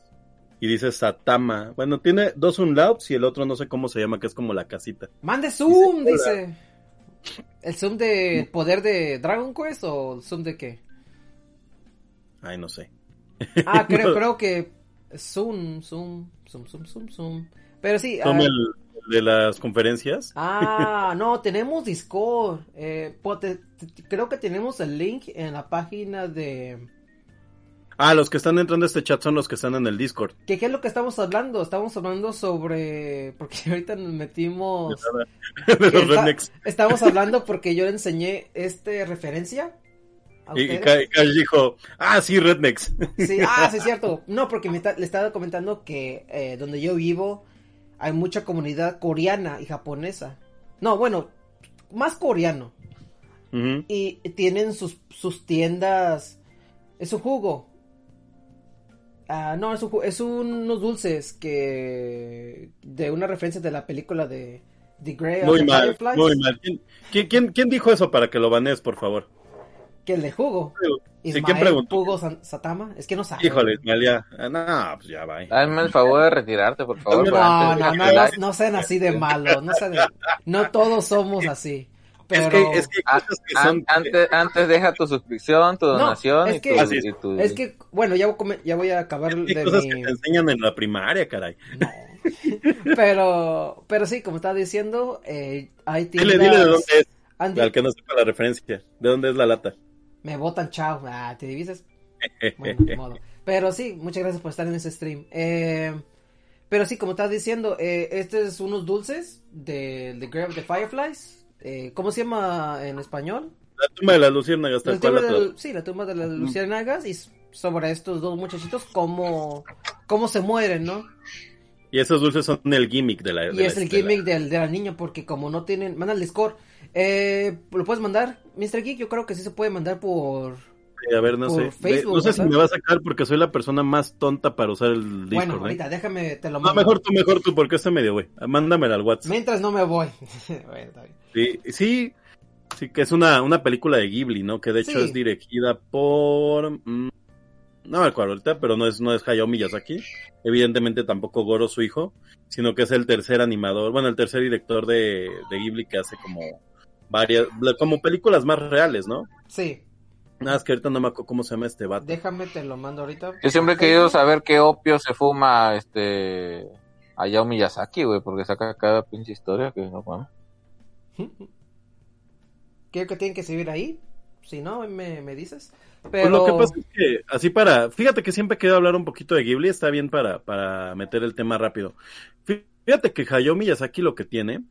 y dice Satama. Bueno, tiene dos unlauts y el otro no sé cómo se llama, que es como la casita. Mande Zoom, Dice, dice. ¿El Zoom de poder de Dragon Quest o el Zoom de qué? Ay, no sé. Ah, creo, No. creo que Zoom, Zoom, Zoom, Zoom, Zoom, Zoom. Pero sí. Toma ah, el de las conferencias. Ah, no, tenemos Discord. Eh, pues, te- te- creo que tenemos el link en la página de... Ah, los que están entrando a este chat son los que están en el Discord. ¿Qué, qué es lo que estamos hablando? Estamos hablando sobre... Porque ahorita nos metimos... De los Está-. Estamos hablando porque yo le enseñé este referencia. a Y, y Cash dijo, ah, sí, rednecks. Sí, ah, sí, es cierto. No, porque me está- le estaba comentando que eh, donde yo vivo hay mucha comunidad coreana y japonesa. No, bueno, más coreano. Y tienen sus, sus tiendas. Es un jugo. Ah, no, es, un, es unos dulces que. de una referencia de la película de The Grey Muy the mal, Fireflies. muy mal. ¿Quién, quién, quién, dijo eso para que lo banees, por favor? Que el de jugo. Sí, ¿quién Ismael preguntó? Pugo Satama. Es que no sabe. Híjole, Ismael, ya. Ah, no, pues ya va. Hazme el favor de retirarte, por favor. No, no, no, no, no sean así de malos, no sean de- no todos somos así, pero Es que, es que hay Ah, cosas que son. antes, antes deja tu suscripción, tu donación es y, que- tu, es. y tu- es que, bueno, ya voy, a come- ya voy a acabar de cosas mi... que te enseñan en la primaria, caray. No. pero, pero sí, como estaba diciendo, eh, hay Dile, tiendas... dile de dónde es, Andy, al que no sepa la referencia. ¿De dónde es la lata? Me botan, chao, ah, ¿te? Bueno, ni modo. Pero sí, muchas gracias por estar en ese stream. Eh, pero sí, como estaba diciendo, eh, este es unos dulces de The Grave of the Fireflies. Eh, ¿Cómo se llama en español? La tumba de las luciérnagas, La sí, la tumba de las luciérnagas y sobre estos dos muchachitos cómo, cómo se mueren, ¿no? Y esos dulces son el gimmick de la. Y de es la- el de la- gimmick del, del niño porque como no tienen, manda el Discord. Eh, ¿Lo puedes mandar, Mr. Geek? Yo creo que sí se puede mandar por... A ver, no por sé. Facebook, no sé si me va a sacar porque soy la persona más tonta para usar el Discord. bueno, ¿eh? ahorita déjame, te lo No, mando. mejor tú, mejor tú, porque este medio, güey. Mándamela al WhatsApp. Mientras no me voy. Bueno, está bien. Sí, sí, sí, que es una, una película de Ghibli, ¿no? Que de hecho Sí. es dirigida por... mm, no me acuerdo ahorita, pero no es, no es Hayao Miyazaki. Evidentemente tampoco Goro, su hijo, sino que es el tercer animador, bueno, el tercer director de, de Ghibli que hace como varias, como películas más reales, ¿no? Sí, Nada, es que ahorita no me acuerdo cómo se llama este vato. déjame, te lo mando ahorita. Yo siempre he querido saber qué opio se fuma este Hayao Miyazaki, güey, porque saca cada pinche historia que no mames. Creo que tienen que seguir ahí. Si no, me, me dices. Pues Pero... lo que pasa es que, así para, fíjate que siempre he querido hablar un poquito de Ghibli, está bien para, para meter el tema rápido. Fíjate que Hayao Miyazaki lo que tiene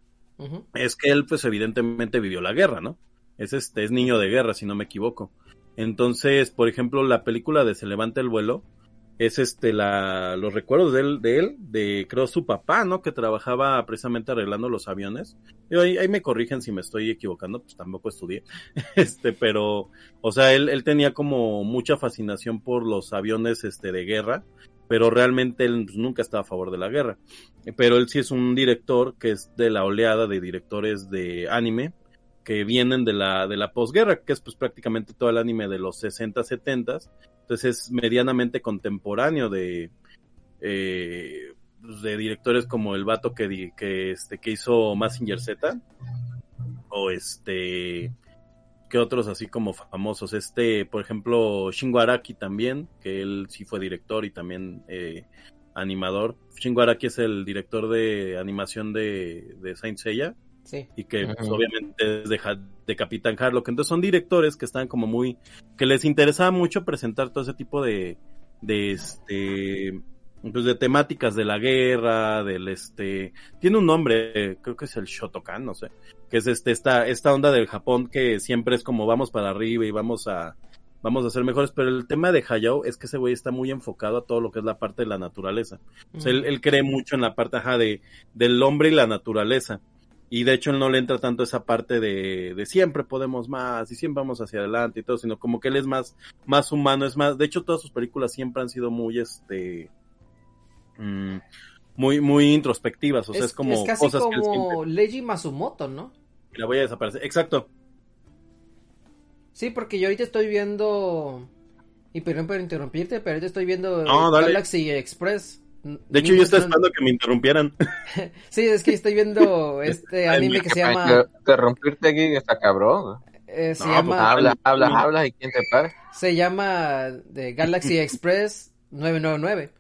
Es que él pues evidentemente vivió la guerra, ¿no? Es este, es niño de guerra, si no me equivoco. Entonces, por ejemplo, la película de Se levanta el vuelo es este la los recuerdos de él, de él, de creo su papá, ¿no? Que trabajaba precisamente arreglando los aviones. Ahí, ahí me corrigen si me estoy equivocando, pues tampoco estudié. Este, pero, o sea, él, él tenía como mucha fascinación por los aviones este de guerra, pero realmente él nunca estaba a favor de la guerra. Pero él sí es un director que es de la oleada de directores de anime que vienen de la, de la posguerra, que es pues prácticamente todo el anime de los 60, 70. Entonces es medianamente contemporáneo de, eh, pues, de directores como el vato que, que, este, que hizo Massinger Z, o este, que otros así como famosos. Este, por ejemplo, Shingo Araki también, que él sí fue director y también eh, animador. Shingo Araki es el director de animación de, de Saint Seiya Sí. y que pues, obviamente es de, de Capitán Harlock. Entonces son directores que están como muy, que les interesaba mucho presentar todo ese tipo de, de este, pues de temáticas de la guerra, del este, tiene un nombre, creo que es el Shotokan, no sé, que es este, esta, esta onda del Japón que siempre es como vamos para arriba y vamos a, vamos a ser mejores, pero el tema de Hayao es que ese güey está muy enfocado a todo lo que es la parte de la naturaleza. O sea, él, él cree mucho en la parte ajá, de, del hombre y la naturaleza. Y de hecho él no le entra tanto esa parte de, de siempre podemos más y siempre vamos hacia adelante y todo, sino como que él es más, más humano, es más, de hecho todas sus películas siempre han sido muy, este, mm, muy, muy introspectivas, o sea, es, como casi cosas que como Leiji Masumoto, ¿no? Mira, voy a desaparecer. Exacto. Sí, porque yo ahorita estoy viendo. Y perdón por interrumpirte, pero ahorita estoy viendo No. Galaxy Express. De hecho, yo estaba esperando que me interrumpieran. Sí, es que estoy viendo este anime que se llama. Interrumpirte aquí está cabrón. eh, se No, llama. pues, Habla, habla, habla y quién te para. Se llama de Galaxy Express 999.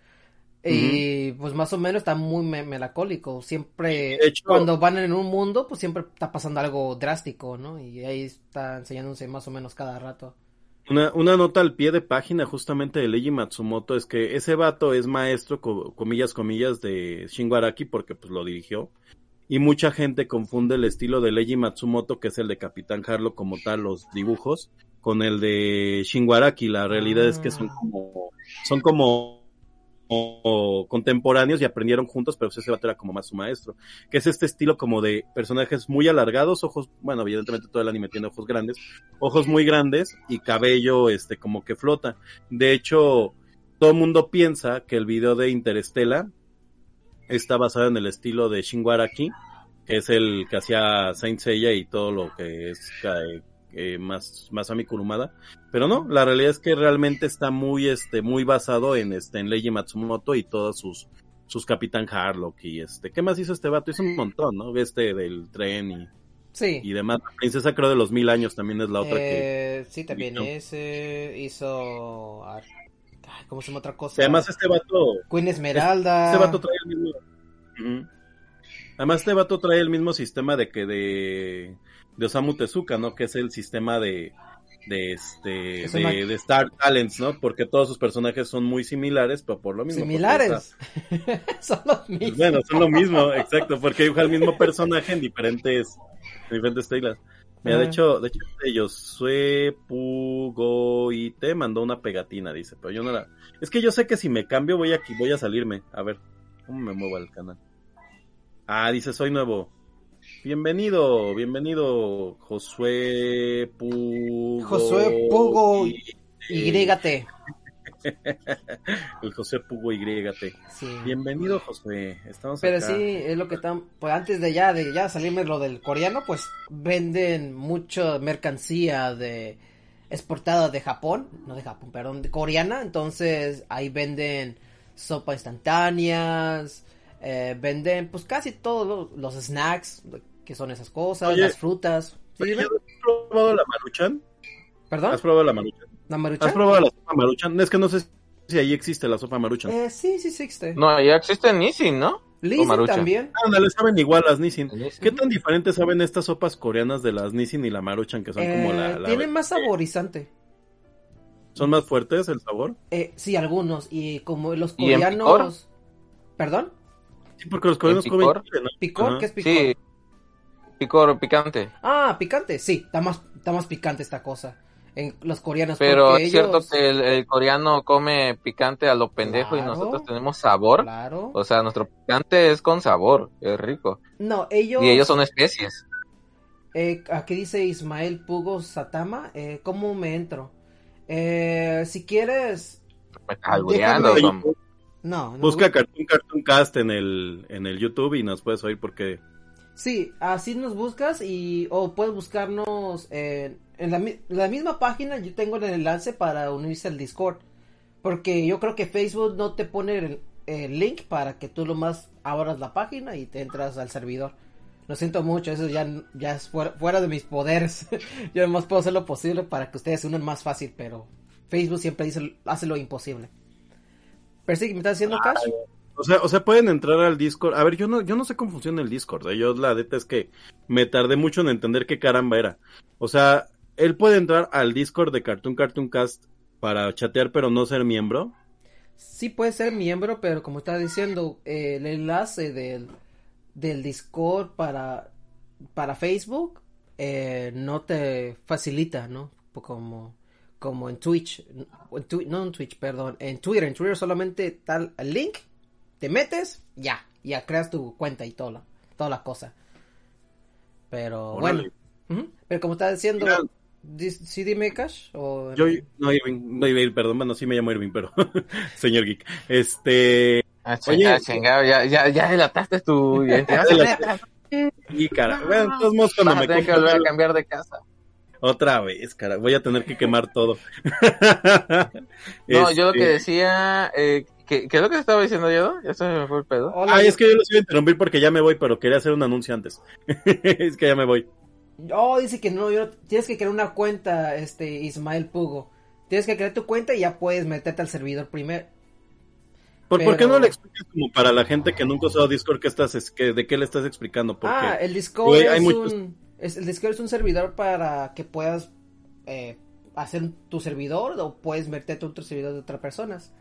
Y pues más o menos está muy me- melancólico. Siempre, hecho- cuando van en un mundo, pues siempre está pasando algo drástico, ¿no? Y ahí está enseñándose más o menos cada rato. Una, una nota al pie de página justamente de Leiji Matsumoto es que ese vato es maestro, co- comillas, comillas, de Shingo Araki porque pues lo dirigió. Y mucha gente confunde el estilo de Leiji Matsumoto, que es el de Capitán Harlock como tal, los dibujos, con el de Shingo Araki. La realidad es que son Ah. como, son como, contemporáneos y aprendieron juntos, pero ese vato era como más su maestro. Que es este estilo como de personajes muy alargados, ojos, bueno, evidentemente todo el anime tiene ojos grandes, ojos muy grandes y cabello este como que flota. De hecho, todo el mundo piensa que el video de Interestela está basado en el estilo de Shingo Araki, que es el que hacía Saint Seiya y todo lo que es eh, eh, más Masami Kurumada, pero no, la realidad es que realmente está muy este muy basado en este en Leiji Matsumoto y todos sus sus Capitán Harlock y este, ¿qué más hizo este vato? Hizo un montón, ¿no? Este del tren y, Sí. y demás. La princesa creo de los mil años también es la otra que Eh, sí, también Hizo. ese hizo. ay, ¿Cómo se llama otra cosa? Y además este vato, Queen Esmeralda. este vato trae el mismo. Además este vato trae el mismo sistema de que de de Osamu Tezuka, ¿no? Que es el sistema de de este Es de, una- de Star Talents, ¿no? Porque todos sus personajes son muy similares, pero por lo mismo. Similares. Son los está- mismos. Bueno, son lo mismo, exacto, porque dibuja el mismo personaje en diferentes en diferentes telas. Mira, de Ah. hecho, de hecho, Josué Pugoite mandó una pegatina, dice, pero yo no la... Es que yo sé que si me cambio voy aquí, voy a salirme. A ver, ¿cómo me muevo al canal? Ah, dice, soy nuevo. Bienvenido, bienvenido, Josué Pugo... Josué Pugo y- YT. El José Pugo YT. Sí. Bienvenido, Josué. Estamos Pero acá. sí, es lo que están, pues antes de ya, de ya salirme lo del coreano, pues venden mucha mercancía de exportada de Japón, no de Japón, perdón, de coreana, entonces ahí venden sopa instantáneas, eh, venden pues casi todos los, los snacks, que son esas cosas, Oye, las frutas. ¿Has probado la maruchan? ¿Perdón? ¿Has probado la maruchan? ¿La maruchan? ¿Has probado la sopa maruchan? Es que no sé si ahí existe la sopa maruchan. Eh, sí, sí, sí existe. No, ya existe Nissin, ¿no? Maruchan. también. Ah, le saben igual las Nissin. Nissin. ¿Qué tan diferentes saben estas sopas coreanas de las Nissin y la maruchan que son como la... Eh, la- tienen más saborizante. ¿Son más fuertes el sabor? Eh, sí, algunos. Y como los ¿Y en coreanos. ¿Perdón? Sí, porque los coreanos ¿En comen ¿no? ¿Picor? Ajá. ¿Qué es picor? Sí. Picor picante. Ah, picante, sí. Está más, está más picante esta cosa. En los coreanos. Pero es cierto ellos- que el, el coreano come picante a lo pendejo y nosotros tenemos sabor. Claro. O sea, nuestro picante es con sabor, es rico. No, ellos. Y ellos son especies. Eh, aquí dice Ismael Pugo Satama. Eh, ¿Cómo me entro? Eh, si quieres. Me estás albureando, Déjame- Tom. No, no. Busca Cartoon Cartoon Cast en el, en el YouTube y nos puedes oír porque... Sí, así nos buscas y o puedes buscarnos en, en la, la misma página. Yo tengo el enlace para unirse al Discord. Porque yo creo que Facebook no te pone el, el link para que tú lo más abras la página y te entras al servidor. Lo siento mucho, eso ya, ya es fuera, fuera de mis poderes. yo además puedo hacer lo posible para que ustedes se unan más fácil, pero Facebook siempre dice, hace lo imposible. Pero sí, ¿me estás haciendo cash? O sea, o sea, pueden entrar al Discord. A ver, yo no, yo no sé cómo funciona el Discord. ¿eh? Yo la neta es que me tardé mucho en entender qué caramba era. O sea, él puede entrar al Discord de Cartoon Cartoon Cast para chatear, pero no ser miembro. Sí puede ser miembro, pero como estaba diciendo, eh, el enlace del, del Discord para, para Facebook eh, no te facilita, ¿no? Como, como en Twitch, en no en Twitch, perdón, en Twitter, en Twitter solamente tal link, te metes, ya, ya creas tu cuenta y toda la, toda la cosa. Pero Órale. bueno, pero como estaba diciendo, ¿sí dime Cash? O... Yo, no, Irving, no, Irving, perdón, bueno, sí me llamo Irving, pero, señor Geek. Este, Ah, Oye, chingado, chingado, ya, ya, ya delataste tu identidad y cara, bueno, de todos modos, cuando Vas a me tener que volver a cambiar de casa. Otra vez, cara, voy a tener que quemar todo. No, yo lo que Este, decía, eh, ¿qué, ¿qué es lo que estaba diciendo yo? Ya se me fue el pedo. Hola, Ay, es que yo los iba a interrumpir porque ya me voy, pero quería hacer un anuncio antes. es que ya me voy. Oh, dice que no, yo, tienes que crear una cuenta, este, Ismael Pugo. Tienes que crear tu cuenta y ya puedes meterte al servidor primero. ¿Por, ¿por qué no le explicas como para la gente que nunca usado Discord qué estás, es, que, de qué le estás explicando? Porque Ah, el Discord güey, hay es muchos- un es, el Discord es un servidor para que puedas eh, hacer tu servidor o puedes meterte a otro servidor de otras personas.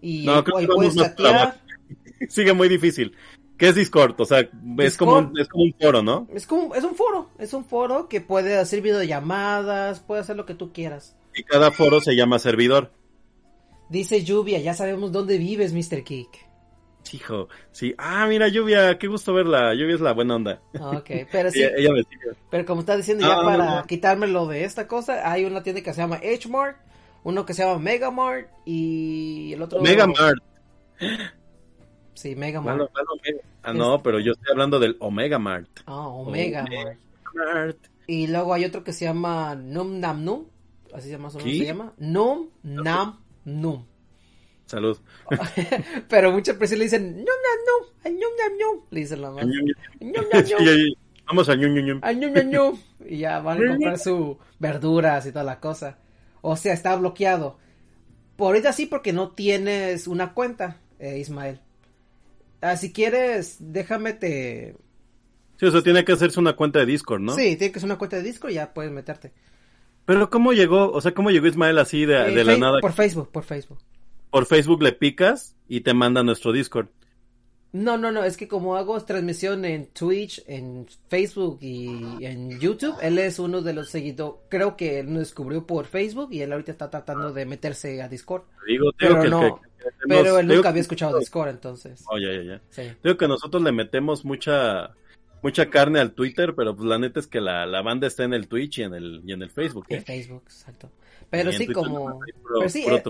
Y No, creo que puedes chatear. sigue muy difícil. ¿Qué es Discord? O sea, es como, un, es como un foro, ¿no? Es como es un foro, es un foro que puede hacer videollamadas, puede hacer lo que tú quieras. Y cada foro se llama servidor. Dice Lluvia, ya sabemos dónde vives, Mr. Kick. Hijo, sí. Ah, mira, Lluvia, qué gusto verla. Lluvia es la buena onda. Ok, pero sí, Ella, ella me sigue. pero como está diciendo ya Ah, para no, no. quitármelo de esta cosa, hay una tienda que se llama H-Mart, uno que se llama Megamart y el otro... Mega Mart. Sí, Megamart. Malo, malo, Mega. Ah, no, pero yo estoy hablando del Omega Mart. Ah, Omega Omega. Mart. Mart. Y luego hay otro que se llama Num Nam Num. Así se llama, ¿cómo se llama? Num Nam Num. Salud. Pero muchas personas le dicen Num Nam Num. Num Nam Num. Le dicen la más. Num Nam Sí, Num. ahí. Vamos a ñu, ñu, ñu. Ay, Num Nam Num. Y ya van a comprar sus verduras y toda la cosa. O sea, está bloqueado. Por ahorita sí, porque no tienes una cuenta, eh, Ismael. Ah, si quieres, déjame te. Sí, o sea, tiene que hacerse una cuenta de Discord, ¿no? Sí, tiene que ser una cuenta de disco y ya puedes meterte. Pero ¿cómo llegó? O sea, ¿cómo llegó Ismael así de, Eh, de la nada? Por Facebook, por Facebook. Por Facebook le picas y te manda a nuestro Discord. No, no, no, es que como hago transmisión en Twitch, en Facebook y en YouTube, él es uno de los seguidores, creo que él nos descubrió por Facebook y él ahorita está tratando de meterse a Discord. Digo, digo Pero que, no, que- que Pero él nunca había escuchado Discord, entonces. Oh, ya, ya, ya. Sí. Digo que nosotros le metemos mucha mucha carne al Twitter, pero pues la neta es que la, la banda está en el Twitch y en el y en el Facebook. ¿eh? En Facebook, exacto. Pero sí, Twitter como... Pero sí, eh,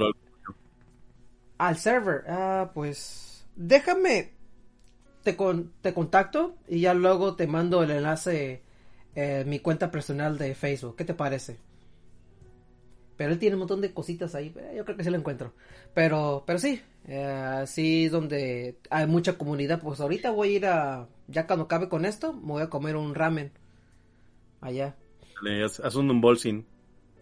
al server, ah, pues... Déjame, te, con, te contacto y ya luego te mando el enlace, eh, mi cuenta personal de Facebook. ¿Qué te parece? Pero él tiene un montón de cositas ahí. eh, Yo creo que sí lo encuentro. Pero, pero sí, eh, así es donde hay mucha comunidad. Pues ahorita voy a ir a, ya cuando acabe con esto, me voy a comer un ramen. Allá. Le haz, haz un unboxing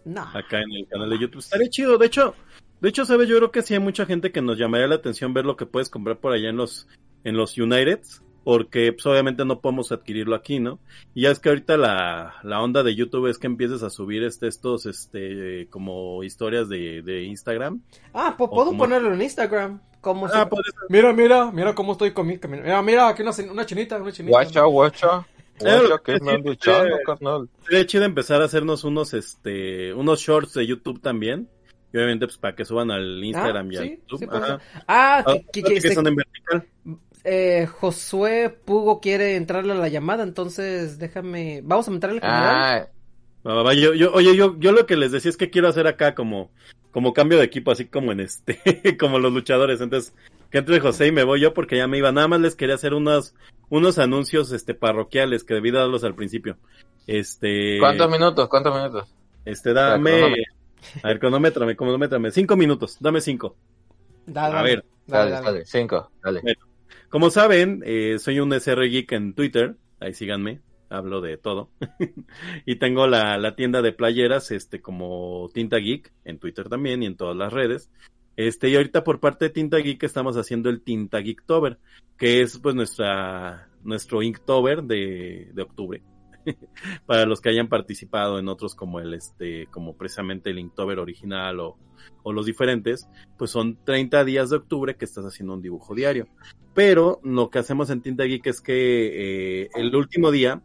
No. acá en el canal de YouTube. Estaría chido. De hecho, de hecho, sabes, yo creo que sí hay mucha gente que nos llamaría la atención ver lo que puedes comprar por allá en los en los Uniteds, porque pues, obviamente no podemos adquirirlo aquí, ¿no? Y ya es que ahorita la, la onda de YouTube es que empieces a subir este estos este como historias de, de Instagram. Ah, puedo como- ponerlo en Instagram. Como Ah. Mira, mira, mira cómo estoy con mi camino. Mira, mira, aquí una, una chinita, una chinita. Guacha, guacha. Eh, Guacha, que me eh, carnal. Sería chido empezar a hacernos unos este unos shorts de YouTube también. Y obviamente pues para que suban al Instagram y al sí, YouTube. sí, Ajá. Ah, Ah, que, que- que que se- son en vertical. Eh, Josué Pugo quiere entrarle a la llamada, entonces déjame. Vamos a entrarle con Ah, yo, yo, oye, yo, yo lo que les decía es que quiero hacer acá como, como cambio de equipo, así como en este, como los luchadores. Entonces, que entre José y me voy yo porque ya me iba. Nada más les quería hacer unos, unos anuncios, este, parroquiales que debí darlos al principio. Este, ¿cuántos minutos? ¿Cuántos minutos? este, dame, a ver, cronómetrame, cronómetrame, cinco minutos, dame cinco. Dale, A ver, dale, Dale, dale. dale, cinco, dale. Como saben, eh, soy un SR Geek en Twitter, ahí síganme, hablo de todo. y tengo la, la tienda de playeras, este, como Tinta Geek, en Twitter también y en todas las redes. Este, y ahorita por parte de Tinta Geek estamos haciendo el Tinta Geektober, que es pues nuestra, nuestro Inktober de, de octubre. Para los que hayan participado en otros como el, este, como precisamente el Inktober original o, o los diferentes, pues son 30 días de octubre que estás haciendo un dibujo diario. Pero lo que hacemos en Tinta Geek es que eh, el último día,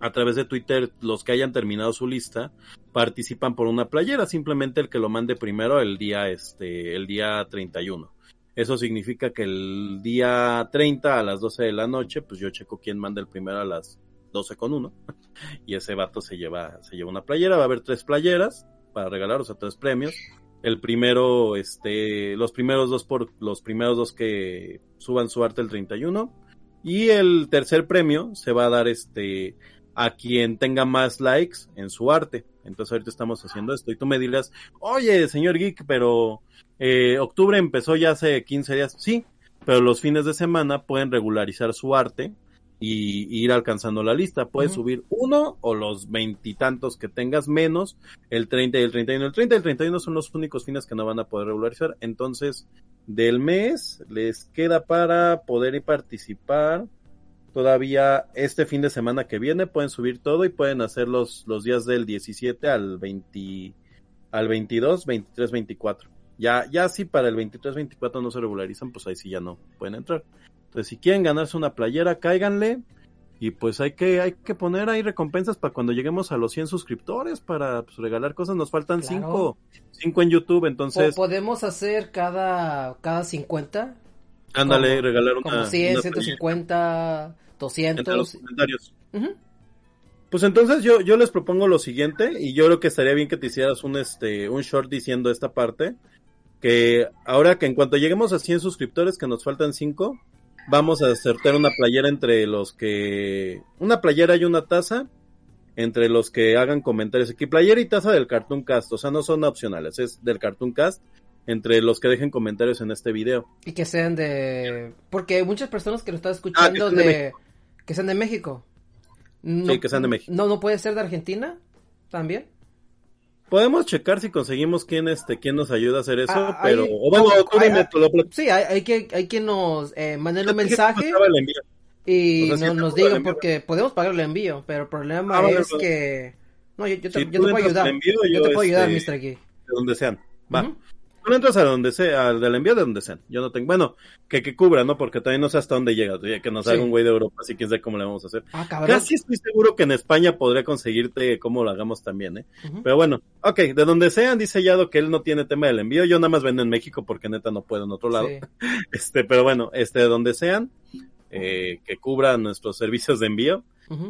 a través de Twitter, los que hayan terminado su lista participan por una playera, simplemente el que lo mande primero el día, este, el día 31. Eso significa que el día 30 a las 12 de la noche, pues yo checo quién manda el primero a las 12 con uno. Y ese vato se lleva, se lleva una playera. Va a haber tres playeras para regalar, o sea, tres premios. El primero, este, los primeros dos por, los primeros dos que suban su arte el 31. Y el tercer premio se va a dar, este, a quien tenga más likes en su arte. Entonces ahorita estamos haciendo esto y tú me dirás, oye, señor Geek, pero eh, octubre empezó ya hace 15 días. Sí, pero los fines de semana pueden regularizar su arte y, y ir alcanzando la lista. Puedes subir uno o los veintitantos que tengas menos, el 30 y el 31. El 30 y el 31 son los únicos fines que no van a poder regularizar. Entonces, del mes les queda para poder participar. Todavía este fin de semana que viene pueden subir todo y pueden hacer los, los días del 17 al 20, al 22, 23, 24. Ya, ya si para el 23, 24 no se regularizan, pues ahí sí ya no pueden entrar. Entonces, si quieren ganarse una playera, cáiganle. Y pues hay que, hay que poner ahí recompensas para cuando lleguemos a los 100 suscriptores para pues, regalar cosas. Nos faltan Claro. 5 cinco en YouTube, entonces podemos hacer cada, cada 50, ándale, como- regalar una. como 100, una 150, playera entre los 200. comentarios. Pues entonces yo, yo les propongo lo siguiente, y yo creo que estaría bien que te hicieras un este, un short diciendo esta parte, que ahora que en cuanto lleguemos a 100 suscriptores, que nos faltan 5, vamos a sortear una playera entre los que, una playera y una taza, entre los que hagan comentarios aquí, playera y taza del Cartoon Cast, o sea, no son opcionales, es del Cartoon Cast, entre los que dejen comentarios en este video. Y que sean de... Porque hay muchas personas que lo están escuchando Ah, sean de de... Que sean de México. No, Sí, que sean de México. No, no puede ser de Argentina también. Podemos checar si conseguimos quién este quién nos ayuda a hacer eso, Ah, pero ahí- o bueno, tú hay- dime, tú lo plat- Sí, hay, hay que hay que nos eh, manden un ¿Qué mensaje y O sea, no- nos envío. porque podemos pagar el envío, pero el problema Ah, es vale. que... No, yo, yo te, Si yo te puedo ayudar. envío, yo, yo, te puedo ayudar, Mr. Geek. de donde sean. Va. Tú entras a donde sea, al del envío de donde sean. Yo no tengo, bueno, que, que cubra, ¿no? Porque también no sé hasta dónde llega, oye, que nos Sí. haga un güey de Europa, así quién sabe cómo le vamos a hacer. Ah. Casi estoy seguro que en España podría conseguirte cómo lo hagamos también, ¿eh? Pero bueno, ok, de donde sean, dice Yado que él no tiene tema del envío, yo nada más vendo en México porque neta no puedo en otro lado. Sí. Este, pero bueno, este, de donde sean, eh, que cubran nuestros servicios de envío,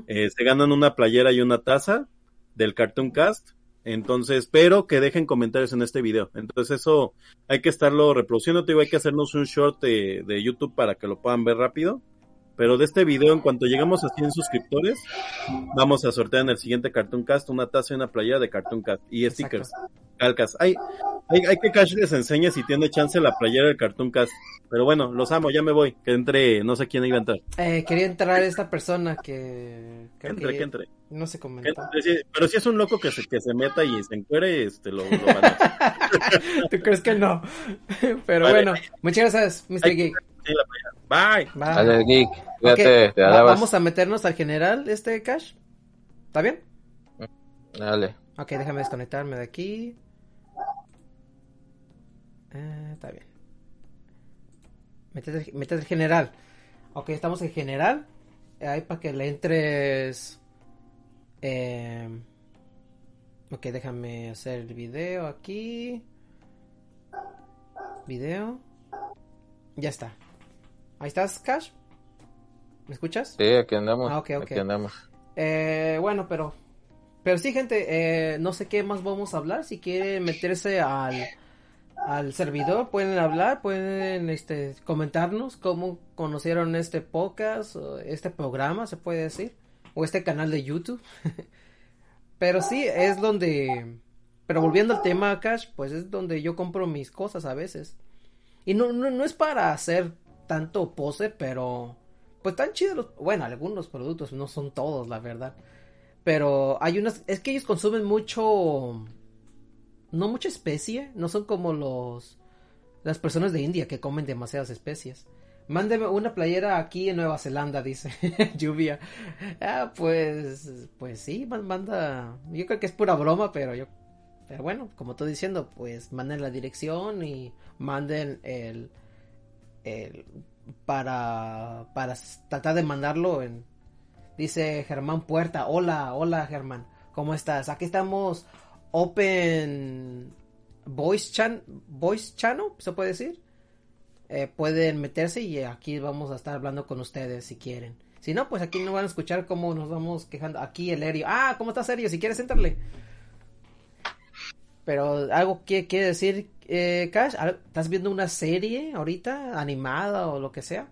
eh, se ganan una playera y una taza del Cartoon Cast. Entonces, pero que dejen comentarios en este video. Entonces, eso hay que estarlo reproduciendo. Te digo, hay que hacernos un short de, de YouTube para que lo puedan ver rápido. Pero de este video, en cuanto lleguemos a 100 suscriptores, vamos a sortear en el siguiente Cartoon Cast una taza y una playera de Cartoon Cast. Y stickers, calcas. Hay, hay, hay que Cash les enseñe si tiene chance la playera del Cartoon Cast. Pero bueno, los amo, ya me voy. Que entre, no sé quién iba a entrar. Eh, quería entrar esta persona que... Que entre, que que entre. No se comentó. Pero si es un loco que se, que se meta y se encuere, este, lo, lo van a hacer. ¿Tú crees que no? Pero Vale. bueno, muchas gracias, Mr. Geek. Sí, la playera. Bye. Dale, Geek, te vamos a meternos al general, este Cash. ¿Está bien? Dale. Ok, déjame desconectarme de aquí. Eh, está bien. Métete, métete el general. Ok, estamos en general. Ahí para que le entres. Eh, ok, déjame hacer el video aquí. Video. Ya está. Ahí estás, Cash. ¿Me escuchas? Sí, aquí andamos. Ah, ok, ok. Aquí andamos. Eh, bueno, pero. Pero sí, gente, eh, no sé qué más vamos a hablar. Si quieren meterse al, al servidor, pueden hablar, pueden este, comentarnos cómo conocieron este podcast, este programa, se puede decir, o este canal de YouTube. pero sí, es donde. Pero volviendo al tema, Cash, pues es donde yo compro mis cosas a veces. Y no, no, no es para hacer tanto pose, pero. Pues tan chidos los. Bueno, algunos productos, no son todos, la verdad. Pero hay unas. Es que ellos consumen mucho. No mucha especie. No son como los. Las personas de India que comen demasiadas especies. Mándeme una playera aquí en Nueva Zelanda, dice Lluvia. Ah, pues. Pues sí, man- manda. Yo creo que es pura broma, pero yo. Pero bueno, como estoy diciendo, pues manden la dirección y manden el. Para. Para tratar de mandarlo en. Dice Germán Puerta. Hola, hola Germán. ¿Cómo estás? Aquí estamos. Open. Voice, chan voice Channel, se puede decir. Eh, pueden meterse y aquí vamos a estar hablando con ustedes si quieren. Si no, pues aquí no van a escuchar cómo nos vamos quejando. Aquí el Erio. Ah, ¿cómo estás, Erio? Si quieres, entrarle. Pero algo que quiere decir, eh, Cash, ¿Al- ¿estás viendo una serie ahorita, animada o lo que sea?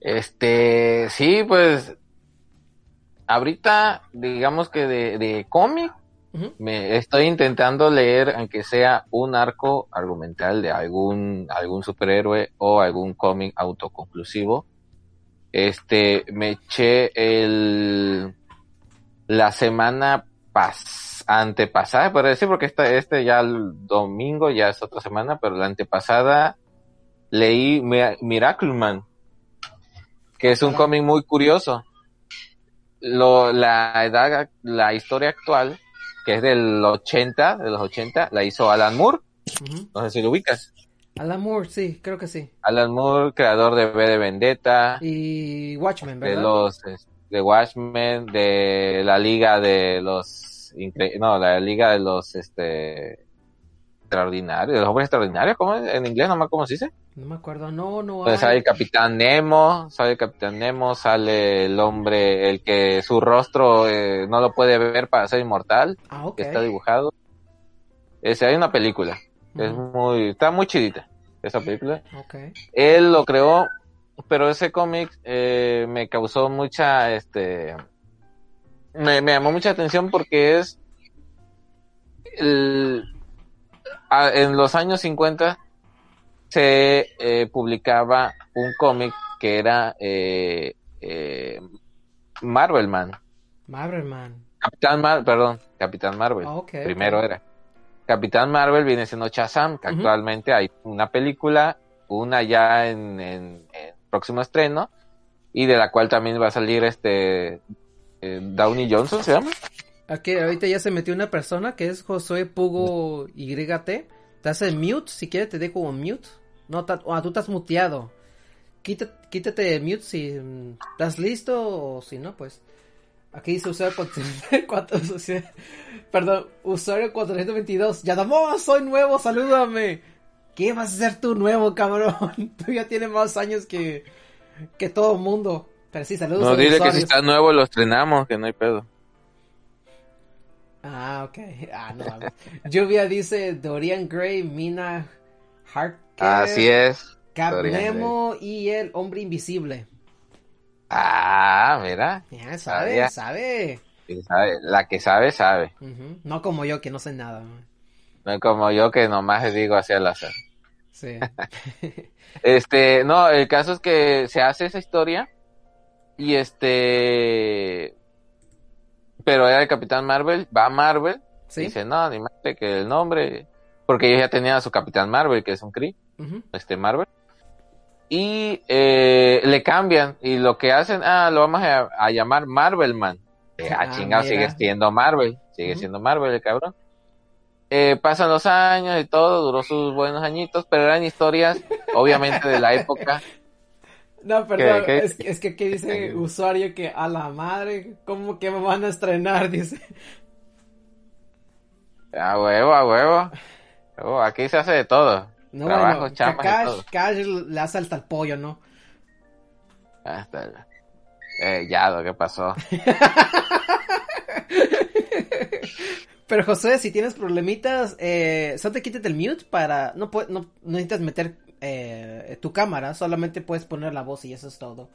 Este, sí, pues, ahorita, digamos que de, de cómic, me estoy intentando leer, aunque sea un arco argumental de algún, algún superhéroe o algún cómic autoconclusivo. Este, me eché el, la semana pas, antepasada, por decir, porque este, este ya el domingo ya es otra semana, pero la antepasada leí Mi- Miracle Man, que es un cómic muy curioso. Lo, la edad, la historia actual, que es del 80, de los 80, la hizo Alan Moore, Ujú. no sé si lo ubicas. Alan Moore, sí, creo que sí. Alan Moore, creador de V de Vendetta, Y Watchmen, de ¿verdad? los es- de Watchmen, de la Liga de los no, la Liga de los este extraordinarios, de los hombres extraordinarios, ¿cómo es? En inglés no me acuerdo cómo se dice. No me acuerdo, no, no Pues sale el Capitán Nemo, sale el Capitán Nemo, sale el hombre, el que su rostro eh, no lo puede ver para ser inmortal, Ah, ok. que está dibujado. Ese, hay una película, es Ujú. muy, está muy chidita esa película. Ok. Él lo creó, pero ese cómic eh, me causó mucha, este, me, me llamó mucha atención porque es, el- a- en los años 50 se eh, publicaba un cómic que era eh, eh, Marvel Man, Marvelman. Capitán Mar, perdón, Capitán Marvel, Ah, primero era. Capitán Marvel viene siendo Shazam, que actualmente hay una película, una ya en, en- en próximo estreno, y de la cual también va a salir este eh, Downey Johnson, ¿se llama? Aquí ahorita ya se metió una persona que es Josué Pugo YT. Te hace mute, si quieres te dejo un mute. No, ah, tú estás muteado. Quítate, quítate el mute si mm, estás listo o si no, pues. Aquí dice usuario 400, perdón, usuario 422. Yadamón, soy nuevo, salúdame. ¿Qué vas a ser tú nuevo, cabrón? Tú ya tienes más años que, que todo el mundo. Pero sí, saludos a No, los dile que si está nuevo lo estrenamos, que no hay pedo. Ah, ok. Ah, no. Lluvia dice Dorian Gray, Mina Harker, Así es. Cap Nemo y el hombre invisible. Ah, mira, Ya sabe, Sabía. sabe. sí sabe, la que sabe, sabe. No como yo que no sé nada. No como yo que nomás digo hacia el azar. Sí. Este, no, el caso es que se hace esa historia y este, pero era el Capitán Marvel, va a Marvel, sí. dice, no, ni madre que el nombre, porque ellos ya tenían a su Capitán Marvel, que es un Kree, Ujú. este Marvel, y eh, le cambian y lo que hacen, ah, lo vamos a, a llamar Marvelman. Eh, Ah, a chingado mira. sigue siendo Marvel, sigue siendo Marvel el cabrón. Eh, pasan los años y todo, duró sus buenos añitos, pero eran historias, obviamente, de la época. No, perdón, qué? Es, es que aquí dice usuario que a la madre, ¿cómo que me van a estrenar? Dice. A huevo, a huevo. Oh, aquí se hace de todo. No, Trabajo, bueno, chamas y Cash, todo. Cash le hace hasta el pollo, ¿no? Hasta el- Eh, Yado, ¿qué pasó? Pero José, si tienes problemitas, eh, solo te quítate el mute para... No, no, no necesitas meter eh, tu cámara, solamente puedes poner la voz y eso es todo.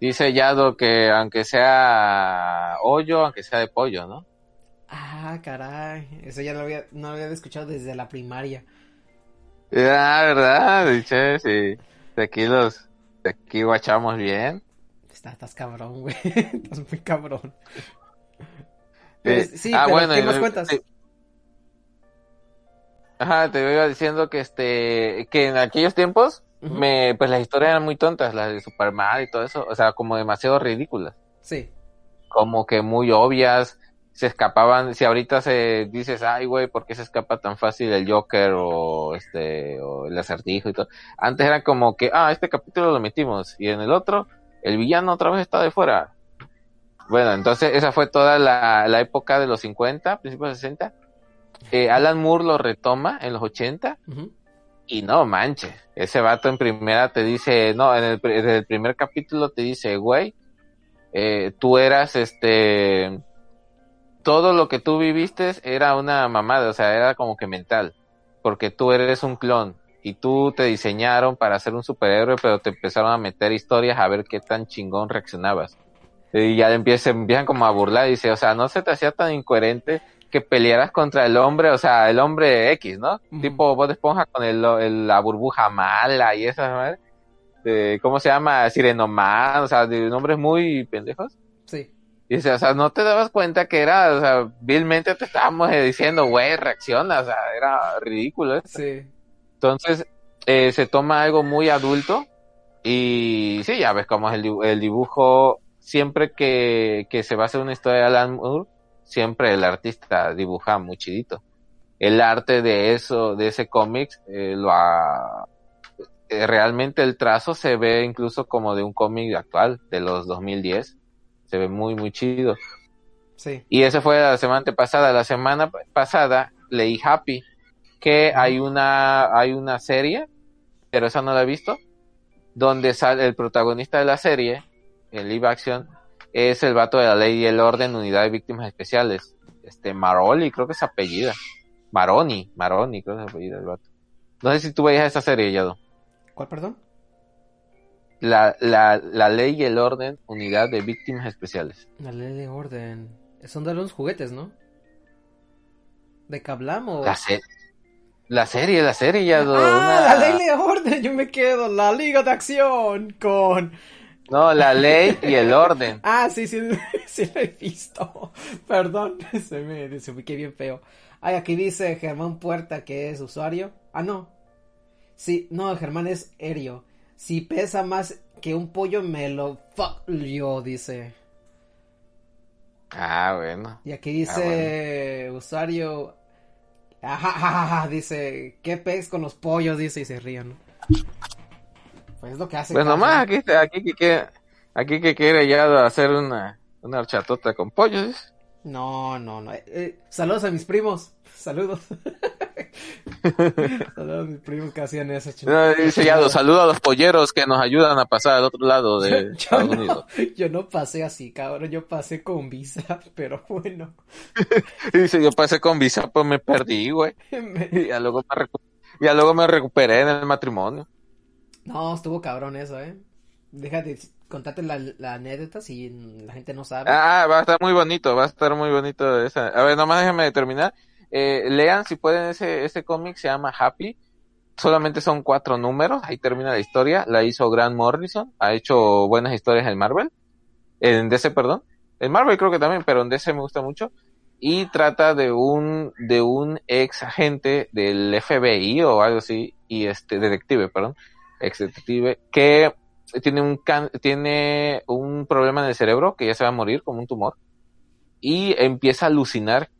Dice Yado que aunque sea hoyo, aunque sea de pollo, ¿no? Ah, caray, eso ya lo había, no lo había escuchado desde la primaria. Ah, ¿verdad? Dice, sí. De aquí los, de aquí guachamos bien. Estás, estás cabrón, güey, estás muy cabrón. Eh, sí, ah, pero bueno, ¿qué más cuentas? Ajá, te iba diciendo que este, que en aquellos tiempos, me, pues las historias eran muy tontas, las de Superman y todo eso, o sea, como demasiado ridículas, Sí, como que muy obvias, se escapaban, si ahorita se dices, ay güey, ¿por qué se escapa tan fácil el Joker o este, o el acertijo y todo? Antes era como que, ah, este capítulo lo metimos, y en el otro, el villano otra vez está de fuera. Bueno, entonces esa fue toda la, la época de los 50, principios de 60. Eh, Alan Moore lo retoma en los 80 ujú. y no manches, ese vato en primera te dice, no, en el primer capítulo te dice, güey, eh, tú eras este, todo lo que tú viviste era una mamada, o sea, era como que mental, porque tú eres un clon y tú te diseñaron para ser un superhéroe, pero te empezaron a meter historias a ver qué tan chingón reaccionabas. Y ya empiezan, empiezan como a burlar y dice, o sea, no se te hacía tan incoherente que pelearas contra el hombre, o sea, el hombre X, ¿no? Tipo Bob Esponja con el, el- la burbuja mala y esas, ¿Cómo se llama? Sirenoman, o sea, de nombres muy pendejos. Sí. Y o sea, no te dabas cuenta que era, o sea, vilmente te estábamos eh, diciendo, güey, reacciona, o sea, era ridículo. ¿eh? Sí. Entonces, eh, se toma algo muy adulto y sí, ya ves cómo es el, dibu- el dibujo. Siempre que, que se va a hacer una historia de Alan Moore, siempre el artista dibuja muy chidito. El arte de eso, de ese cómic, eh, lo ha- eh, realmente el trazo se ve incluso como de un cómic actual, de los 2010. Se ve muy, muy chido. Sí. Y ese fue la semana antepasada. La semana pasada leí Happy, que hay una, hay una serie, pero esa no la he visto, donde sale el protagonista de la serie, el live action, es el vato de la ley y el orden, unidad de víctimas especiales. Este, Maroli, creo que es apellida. Maroni, Maroni, creo que es apellida el vato. No sé si tú veías esa serie, Yado. ¿Cuál, perdón? La, la, la ley y el orden, unidad de víctimas especiales. La ley de orden. Son de los juguetes, ¿no? ¿De qué hablamos? La, se- la serie, la serie, Yado. Ah, una- la ley de orden. Yo me quedo. La Liga de Acción con. No, la ley y el orden. Ah, sí, sí, sí lo he visto. Perdón, se me desubiqué bien feo. Ay, aquí dice Germán Puerta que es usuario. Ah, no. Sí, no, Germán es Erio. Si pesa más que un pollo, me lo fuck yo, dice. Ah, bueno. Y aquí dice usuario. Ajá, ajá, ajá, dice, ¿qué pez con los pollos? Dice y se ríen. ¿no? Pues es lo que hace. Pues nomás aquí, aquí que quiere, aquí que quiere ya hacer una, una horchatota con pollo, ¿sí? No, no, no. Eh, eh, saludos a mis primos. Saludos. saludos a mis primos que hacían eso. No, dice Yado, saludo a los polleros que nos ayudan a pasar al otro lado de Yo Estados no, Unidos. yo no pasé así, cabrón. Yo pasé con visa, pero bueno. Dice, yo pasé con visa, pues me perdí, güey. Me- Y ya luego me, recu- ya luego me recuperé en el matrimonio. No, estuvo cabrón eso, ¿eh? Déjate contarte la, la anécdota si la gente no sabe. Ah, va a estar muy bonito, va a estar muy bonito esa. A ver, nomás déjenme terminar. Eh, lean si pueden ese, ese cómic, se llama Happy. Solamente son cuatro números, ahí termina la historia. La hizo Grant Morrison, ha hecho buenas historias en Marvel. En DC, perdón. En Marvel creo que también, pero en DC me gusta mucho. Y trata de un, de un ex agente del FBI o algo así, y este, detective, perdón, ex que tiene un can- tiene un problema en el cerebro que ya se va a morir como un tumor y empieza a alucinar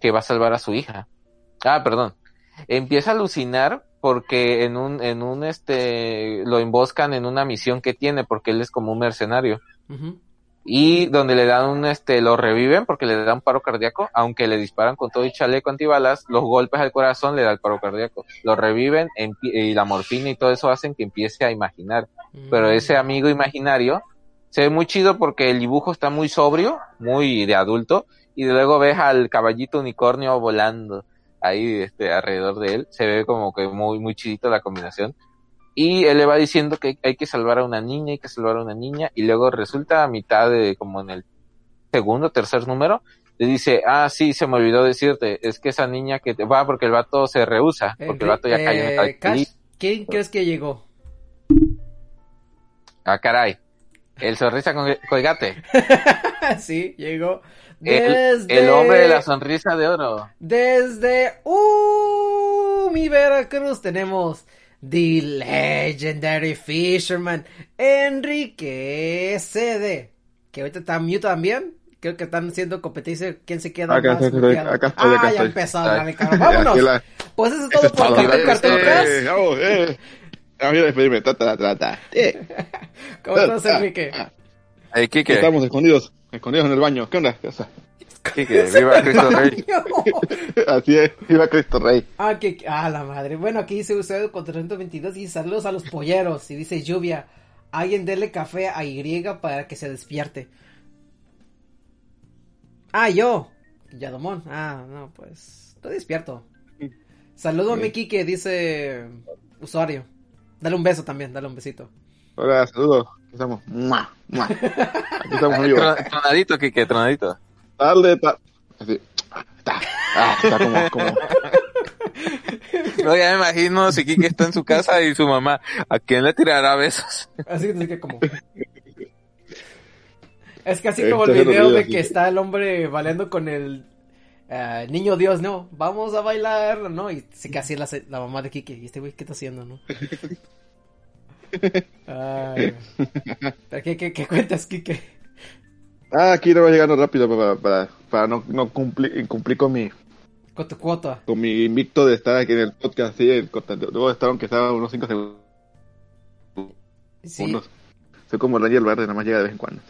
que va a salvar a su hija. Ah, perdón. Empieza a alucinar porque en un en un este lo emboscan en una misión que tiene porque él es como un mercenario. Y donde le dan un este lo reviven porque le dan paro cardíaco, aunque le disparan con todo y chaleco antibalas, los golpes al corazón le da el paro cardíaco. Lo reviven y la morfina y todo eso hacen que empiece a imaginar pero Mm. ese amigo imaginario se ve muy chido porque el dibujo está muy sobrio, muy de adulto, y luego ves al caballito unicornio volando ahí este, alrededor de él, se ve como que muy, muy chidito la combinación. Y él le va diciendo que hay que salvar a una niña, hay que salvar a una niña, y luego resulta a mitad de, como en el segundo, tercer número, le dice, ah, sí, se me olvidó decirte, es que esa niña que te va porque el vato se rehúsa, porque el vato ya cayó en el Eh, Cash. ¿quién crees que llegó? Ah, caray. El sonrisa con colgate. sí, llegó. El hombre de la sonrisa de oro. Desde uh, mi Veracruz tenemos The Legendary Fisherman Enrique CD. Que ahorita está mute también. Creo que están haciendo competencia. ¿Quién se queda Acá más estoy, acá estoy, ah, acá ya Ay. dale, cabrón. Vámonos. La- Pues eso es todo por. Cartoon Cartoon. Eh, vamos, eh. Ah, mira, despedirme. Ta, ta, ta, ta. Eh, ¿Cómo estás, ah, Enrique? ah. Hey, Kike. Estamos escondidos, escondidos en el baño. ¿Qué onda? ¿Qué Kike, viva Cristo Rey. Así es, iba Cristo Rey. Ah, que, ah, la madre. Bueno, aquí dice usted con 322 y saludos a los polleros. Y dice lluvia. Alguien dele café a Y para que se despierte. Ah, yo. Yadomón. Ah, no, pues. Estoy despierto. Saludo a Sí. mi Kike, dice usuario. Dale un beso también, dale un besito. Hola, saludos. estamos. ¡Mua! ¡Mua! Aquí estamos. Tron- Tronadito, Kike, tronadito. Tarde, ta- Así. Está. Ah, está como, como. No, ya me imagino si Kike está en su casa y su mamá, ¿a quién le tirará besos? Así que, así que como... Es casi Eh, como el video de que está el hombre bailando con el eh, niño Dios, ¿no? Vamos a bailar, ¿no? Y se casi la, la mamá de Kike. ¿Y este güey qué está haciendo, no? Ay, ¿Pero ¿Qué, qué, qué cuentas, Kike? Ah, aquí no va llegando rápido para, para, para no, no cumplir, incumplir con mi, Con tu cuota. con mi invicto de estar aquí en el podcast. Sí, en, debo estar aunque sea unos 5 segundos. Sí, Soy como Ranger Verde, nada más llega de vez en cuando.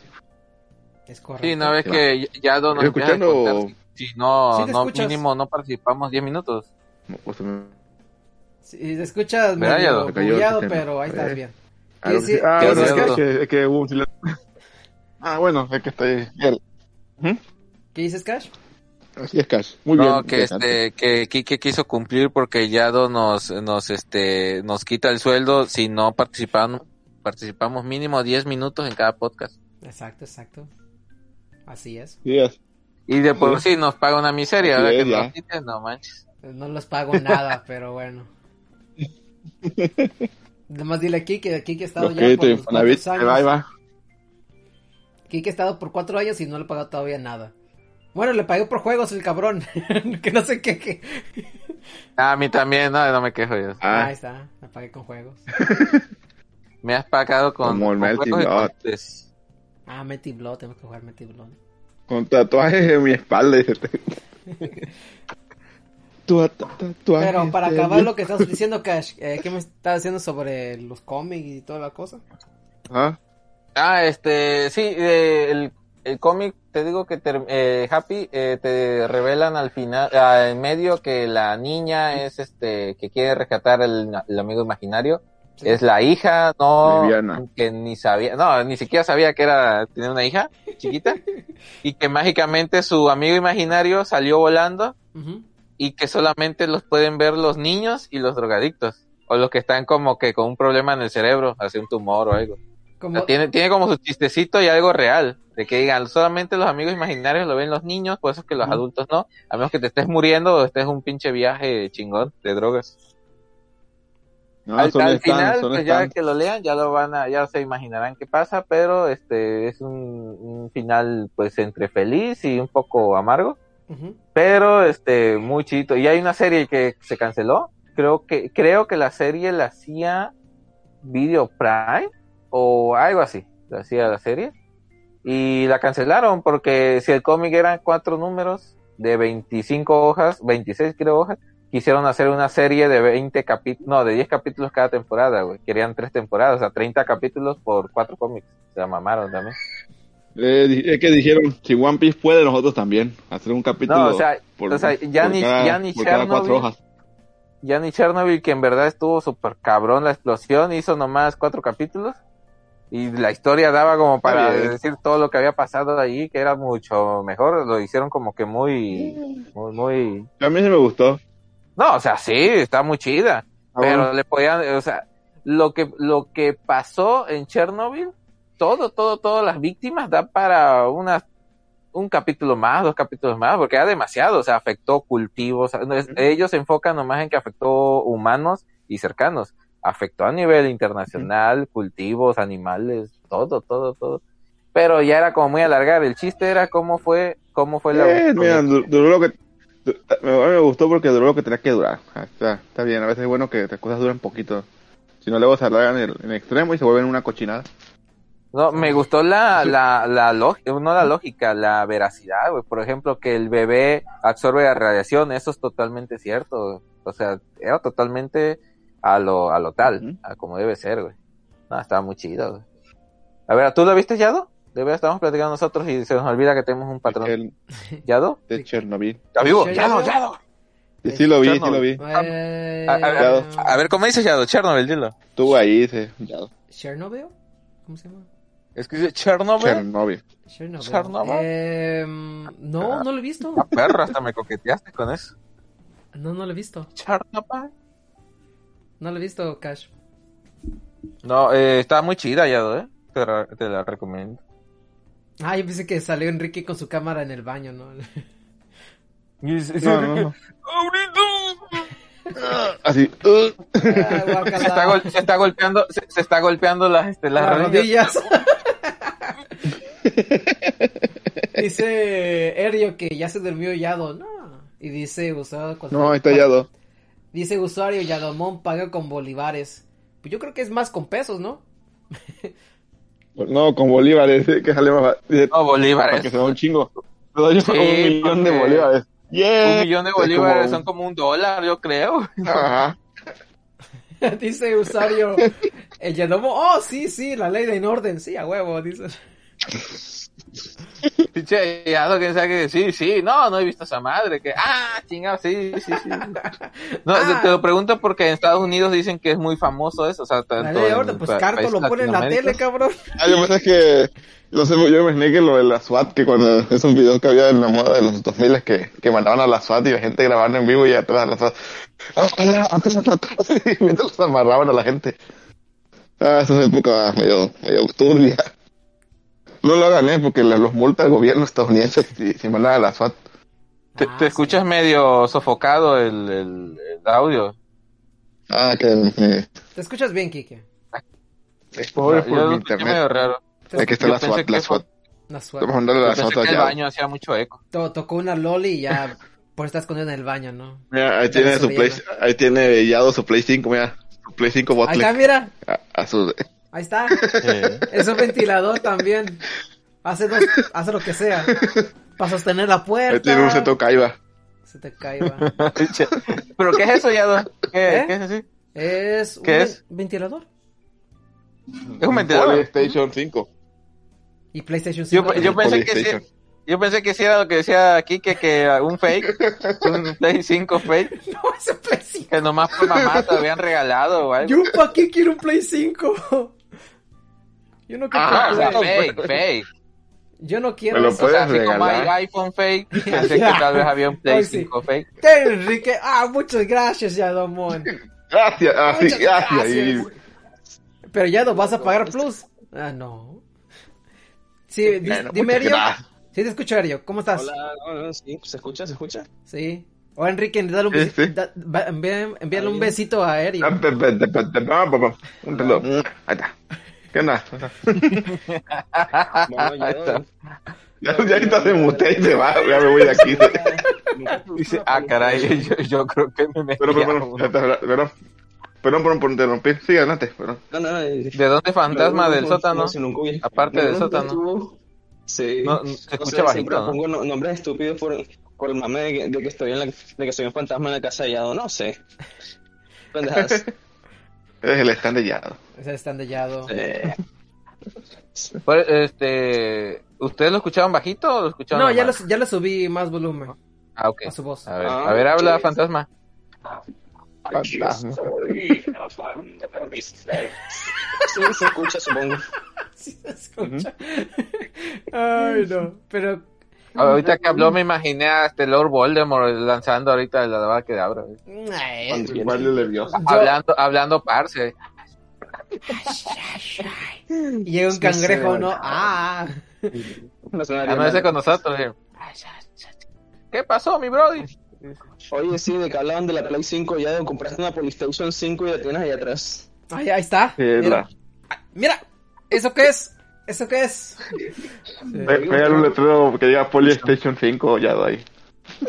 es correcto. Sí, ves Sí, que ya no nos ¿Estás empieza a escuchando? contar si si no, Sí no escuchas. mínimo no participamos 10 minutos. No, o sea, me- Sí, te escuchas ¿Verdad, medio el pero ahí estás Eh. bien. Ah, que sí- sí- ah, que, es que hubo un silencio. Ah, bueno, es que estoy. ¿Mm? ¿Qué dices, Cash? Así es, Cash. Muy bien. No, que este, que Kike quiso cumplir porque Yado nos, nos, este, nos quita el sueldo si no participamos, participamos mínimo 10 minutos en cada podcast. Exacto, exacto. Así es. Y de por sí nos paga una miseria, ahora que ya. nos quiten, no manches. No les pago nada, pero bueno. Además dile a Kike, que Kike ha estado Los ya créditos por los va, años. va. Kike ha estado por cuatro años y no le he pagado todavía nada. Bueno, le pagué por juegos el cabrón. que no sé qué. qué. Ah, a mí también, no, no me quejo yo. Ah, Ahí está, le pagué con juegos. Me has pagado con, Como el con Melting juegos y Blood. Ah, Metty Blood, tengo que jugar Metty Blood. con tatuajes en mi espalda. Pero para acabar lo que estás diciendo, Cash, eh, ¿qué me estás diciendo sobre los cómics y toda la cosa? Ah, Ah, este, sí, eh, el, el cómic, te digo que ter- eh, Happy, eh, te revelan al final, ah, en medio que la niña es este, que quiere rescatar el, el amigo imaginario, Sí. es la hija, no, que ni sabía, no, ni siquiera sabía que era, tener una hija chiquita, y que mágicamente su amigo imaginario salió volando y que solamente los pueden ver los niños y los drogadictos, o los que están como que con un problema en el cerebro, así un tumor o algo. Como, tiene, tiene como su chistecito y algo real. De que digan, solamente los amigos imaginarios lo ven los niños, por eso es que los adultos no. A menos que te estés muriendo o estés en un pinche viaje chingón de drogas. no, al final, pues ya que lo lean, ya lo van a, ya se imaginarán qué pasa, pero este es un, un final pues entre feliz y un poco amargo. Pero este, muy chito. Y hay una serie que se canceló. Creo que, creo que la serie la hacía Video Prime o algo así. La hacía la serie. Y la cancelaron porque si el cómic eran cuatro números de 25 hojas, 26 creo hojas, quisieron hacer una serie de 20 capítulos, no, de 10 capítulos cada temporada, güey. Querían tres temporadas, o sea, 30 capítulos por cuatro cómics. Se mamaron también. Eh, es que dijeron, si One Piece puede, nosotros también. Hacer un capítulo. No, o sea, por, o sea, ya por ni- cada, ya ni por cada cuatro Chernobyl hojas. ya ni Chernobyl, que en verdad estuvo súper cabrón la explosión, hizo nomás cuatro capítulos. Y la historia daba como para decir todo lo que había pasado allí, que era mucho mejor. Lo hicieron como que muy, muy, muy... A mí sí me gustó. No, o sea, sí, está muy chida. Ah, pero bueno. le podían, o sea, lo que, lo que pasó en Chernobyl, todo, todo, todas las víctimas da para una, un capítulo más, dos capítulos más, porque era demasiado, o sea, afectó cultivos, ellos se enfocan nomás en que afectó humanos y cercanos, afectó a nivel internacional, cultivos, animales, todo, todo, todo. Pero ya era como muy alargar, el chiste era cómo fue, cómo fue la... Eh, mira, du- duró lo que. du- Me, gustó porque duró lo que tenía que durar. Ah, Está, está bien, a veces es bueno que las cosas duren poquito. Si no, luego se alargan en el, en el extremo y se vuelven una cochinada. No, me gustó la, la, la lógica, no la lógica, la veracidad, güey. Por ejemplo, que el bebé absorbe la radiación, eso es totalmente cierto. O sea, era totalmente a lo, a lo tal, a como debe ser, güey. No, estaba muy chido, güey. A ver, ¿tú lo viste, Yado? De verdad estamos platicando nosotros y se nos olvida que tenemos un patrón. El ¿Yado? de Chernobyl. ¿Está vivo? Yado, Yado. Yado. Sí, sí lo vi, sí lo vi. Eh, A, a- a ver, ¿cómo dice Yado? Chernobyl, dilo. Estuvo ahí, dice. Ya. ¿Chernobyl? ¿Cómo se llama? Es que dice Chernobyl. Chernobyl. Chernobyl. Chernobyl. Eh, no, no lo he visto. Ah, perro, hasta me coqueteaste con eso. No, no lo he visto. Chernobyl. No lo he visto, Cash. No, eh, está muy chida, Yado, ¿eh? te, la- te la recomiendo. Ah, yo pensé que salió Enrique con su cámara en el baño, ¿no? No, no, no. Así. uh. Ah. Se está, gol- se está golpeando, se, se está golpeando las, este, las Las rodillas. rodillas. dice Erio que ya se durmió Yado. No. Y dice usuario. No, ahí está Yado. Dice usuario Yadomón paga con bolívares. Pues yo creo que es más con pesos, ¿no? No, con bolívares, eh, que sale más. No, bolívares. para que se da un chingo. Doy Sí, un millón de bolívares. Yeah. Un millón de Es bolívares como- son como un dólar, yo creo. Ajá. dice usuario. El Yadomón. Oh, sí, sí, la ley de en orden. Sí, a huevo, dice. Pinche Yado, que sabe que sí, sí, no, no he visto a esa madre, que, ah, chingado, sí, sí, sí. No, Ah. te, te lo pregunto porque en Estados Unidos dicen que es muy famoso eso, o sea, tanto en orden. Pues Carto lo pone en la tele, cabrón. Ah, yo pensé que. No sé, yo me imaginé que lo de la SWAT, que cuando es un video que había en la moda de los 2000 que, que mandaban a la SWAT y la gente grabando en vivo y atrás la SWAT. ¡Ah, atrás, atrás! Y mientras los amarraban a la gente. Ah, esa es época medio, medio turbia. No lo hagan, ¿eh? Porque los multa el gobierno estadounidense si, si mandan a la SWAT. Te, Ah, te sí. escuchas medio sofocado el, el, el audio. Ah, que eh, Te escuchas bien, Kike. es pobre por mi internet. medio raro. Aquí está yo la SWAT, que la SWAT. La mandarle a Yo la SWAT que el allá. baño hacía mucho eco. To- tocó una loli y ya por estar escondido en el baño, ¿no? Mira, ahí tiene su Play, ahí tiene Yado su Play 5, mira. Su Play 5 Ahí botle. está, mira. A, a su... Ahí está. Eh, Es un ventilador también. Hace, dos- hace lo que sea. Para sostener la puerta. Ahí tiene un seto Kaiba. Se te caiga. ¿Pero qué es eso, Yado? ¿Qué, ¿Eh? ¿Qué es así? Es un ¿Qué ven- es? ventilador. Es un ventilador. PlayStation 5. Y PlayStation Yo, 5. yo pensé que sí, yo pensé que sí era lo que decía aquí, que, que un fake, un Play 5 fake, No, es un Play 5. que nomás por mamá te habían regalado o algo. Yo para qué quiero un Play 5. Yo no quiero Ah, o sea, fake, fake. Yo no quiero Me lo eso. O sea, Puedes así como hay regalar. iPhone fake, pensé que tal vez había un Play Ay, sí. 5 fake. Enrique. Ah, muchas gracias, Yadomón. Gracias, ah, sí, Muchas gracias. Y- gracias. Pero ya no vas a pagar plus. Ah, no. Sí, di- Bueno, dime, Erio. Sí, te escucho, Erio. ¿Cómo estás? Hola, no, no, sí, ¿se escucha? ¿Se escucha? Sí. O Enrique, dale un Sí, besito. sí. da- va- envía- envíale un besito a Erio. Ah. Ahí está. ¿Qué onda? Yo... Ya, ya ahorita se mutea y se va. Ya me voy de aquí. Dice, ah, caray, yo, yo creo que me metí Pero, pero, pero, perdón, por, interrumpir. Sigue adelante, perdón. No, no, no. ¿De dónde fantasma no, del no, sótano? no, Aparte no, del no, sótano. tú- Sí. No, se O escucha sea, bajito, ¿no? pongo no- nombres estúpidos por, por el mame de que, de que estoy en la, de que soy un fantasma en la casa de Yado. No sé. Pendejadas. Eres el stand de Yado. Ese está endellado. Eh, Pues, este, ¿ustedes lo escuchaban bajito o lo escuchaban No, ya lo, ya le subí más volumen Ah, ok. a su voz. A ver, Ah, a ver, habla ok. fantasma. Fantasma. sí, se escucha, supongo. Sí se escucha. Ay, no. Pero. Ahorita que habló me imaginé a este Lord Voldemort lanzando ahorita la daba que abra. De Hablando, hablando parce. y llega un Sí, cangrejo, ¿no? Ah. No Ah, con nosotros. eh. ¿Qué pasó, mi brody? Oye, sí, de que hablaban de la Play 5 ya compraste una PlayStation 5 y la tienes ahí atrás. Ay, ahí está. Sí, Mira. la- Mira, ¿eso qué es? ¿Eso qué es? Sí. Pe- Pégale un letrero que diga PlayStation 5 Yado ahí.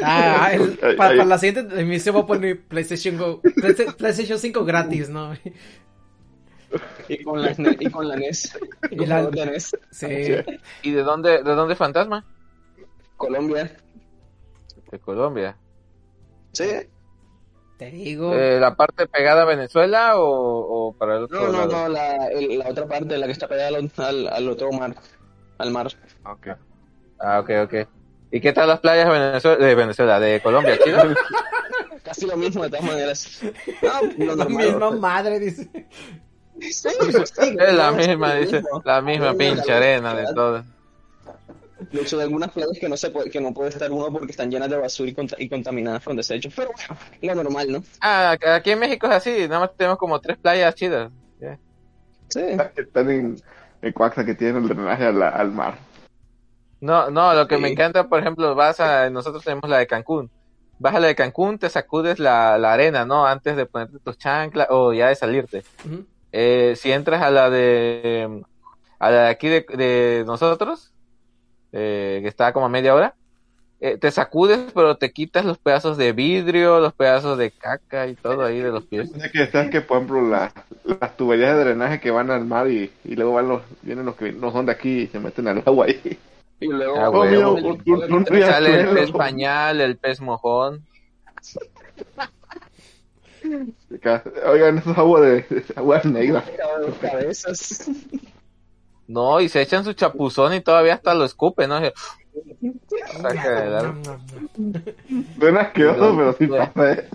Ah, el- Ahí- para, ahí. para la siguiente emisión voy a poner PlayStation, Go, Playsta- PlayStation 5 gratis, ¿no? Y con la, y con la NES. Y Y la- la de NES. Sí. ¿Y de dónde, de dónde fantasma? Colombia. De Colombia. Sí. Te digo. Eh, ¿La parte pegada a Venezuela o, o para el otro No, no, lado? no, la, el- la otra parte, la que está pegada al, al, al otro mar. Al mar. Ok. Ah, ok, ok. ¿Y qué tal las playas de Venezuela, de, Venezuela, de Colombia, chido? Casi lo mismo de todas maneras. No, lo la normal. misma madre, dice. Sí, sí, Es la misma, lo dice, mismo. la misma pinche arena de todo. De hecho, de algunas playas que no se puede, que no puede estar uno porque están llenas de basura y, conta- y contaminadas con desechos. Pero bueno, lo normal, ¿no? Ah, aquí en México es así, nada más tenemos como tres playas chidas. Ya. Sí. Están en, el coaxa que tiene el drenaje al, al mar. No, no, lo que me Sí. encanta, por ejemplo, vas a, nosotros tenemos la de Cancún. Vas a la de Cancún, te sacudes la, la arena, ¿no? Antes de ponerte tus chanclas o ya de salirte. Ujú. Eh, si entras a la de, a la de aquí de, de nosotros, eh, que está como a media hora, eh, te sacudes, pero te quitas los pedazos de vidrio, los pedazos de caca y todo ahí de los pies. Sea que sabes que, por ejemplo, las, las tuberías de drenaje que van al mar y, y luego van los, vienen los que no son de aquí y se meten al agua ahí. Y luego, Ah, Oh, mira, huevo. un, un- un Te sale el pez pañal, el pez mojón. Oigan, eso es agua de, agua negra. cabezas. No, y se echan su chapuzón y todavía hasta lo escupen, ¿no? Suena asqueroso, pero sí Bueno. pasa, ¿eh?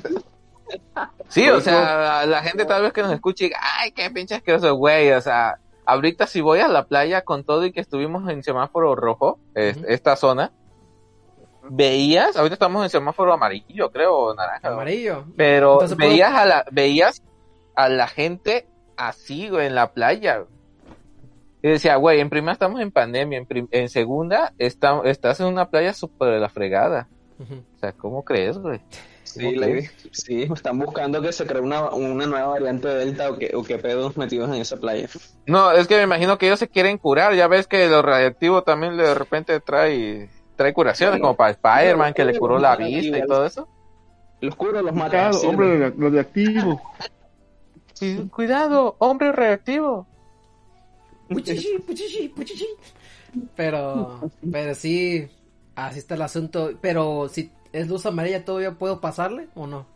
Sí, o sea, la gente tal vez que nos escuche y diga, ay, qué pinche asqueroso, güey, o sea, ahorita si voy a la playa con todo y que estuvimos en semáforo rojo, es- esta zona, veías, ahorita estamos en semáforo amarillo, creo, o naranja. Amarillo. pero Entonces, ¿puedo- veías a la, veías a la gente así, güey, en la playa. Y decía, güey, en primera estamos en pandemia, en, prim- en segunda está- estás en una playa súper de la fregada. O sea, ¿cómo crees, güey? Sí, sí, están buscando que se cree una, una nueva variante de Delta o que, o que pedos metidos en esa playa. No, es que me imagino que ellos se quieren curar. Ya ves que lo radioactivo también de repente trae trae curaciones, como para Spider-Man que le curó la vista y todo eso. Los curos los matan. Claro, sí, hombre. Sí, cuidado, hombre reactivo. Puchichi, puchichi, puchichi. Pero, pero sí, así está el asunto. Pero si es luz amarilla, ¿todavía puedo pasarle o no?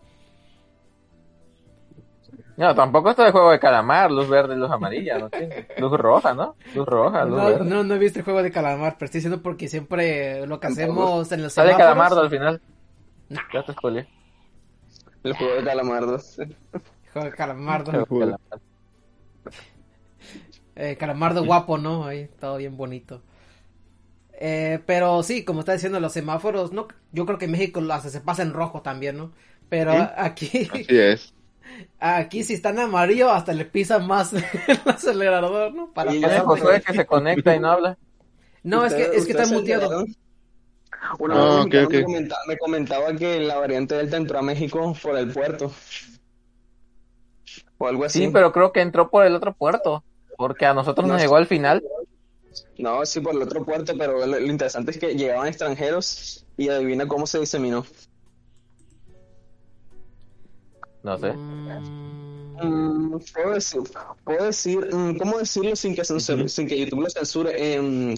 No, tampoco está el juego de calamar, luz verde y luz amarilla, ¿no? Luz roja, ¿no? Luz roja, luz No, verde. no, no he visto el juego de calamar, pero estoy diciendo porque siempre lo que hacemos en los Sale semáforos... calamardo al final. No. Ya te spoileé. El juego de calamardo. Juego de calamardo. Calamardo. Eh, calamardo guapo, ¿no? Ahí, todo bien bonito. Eh, pero sí, como está diciendo, los semáforos, no, yo creo que en México lo hace, se pasa en rojo también, ¿no? Pero Sí. aquí, Así es. aquí si está en amarillo, hasta le pisan más el acelerador, ¿no? Para Y ¿Quién es pasar. Josué que se conecta y no habla? No, es que, es que está ¿Ustedes se muteado. Una Ah. Me, comentaba, me comentaba que la variante Delta entró a México por el puerto. O algo así. Sí, pero creo que entró por el otro puerto. Porque a nosotros No nos llegó al final. No, sí, por el otro puerto, pero lo, lo interesante es que llegaban extranjeros y adivina cómo se diseminó. No sé. Mm, puedo decir, puedo decir, mm, ¿cómo decirlo sin que, censure- sin que YouTube lo censure? Em,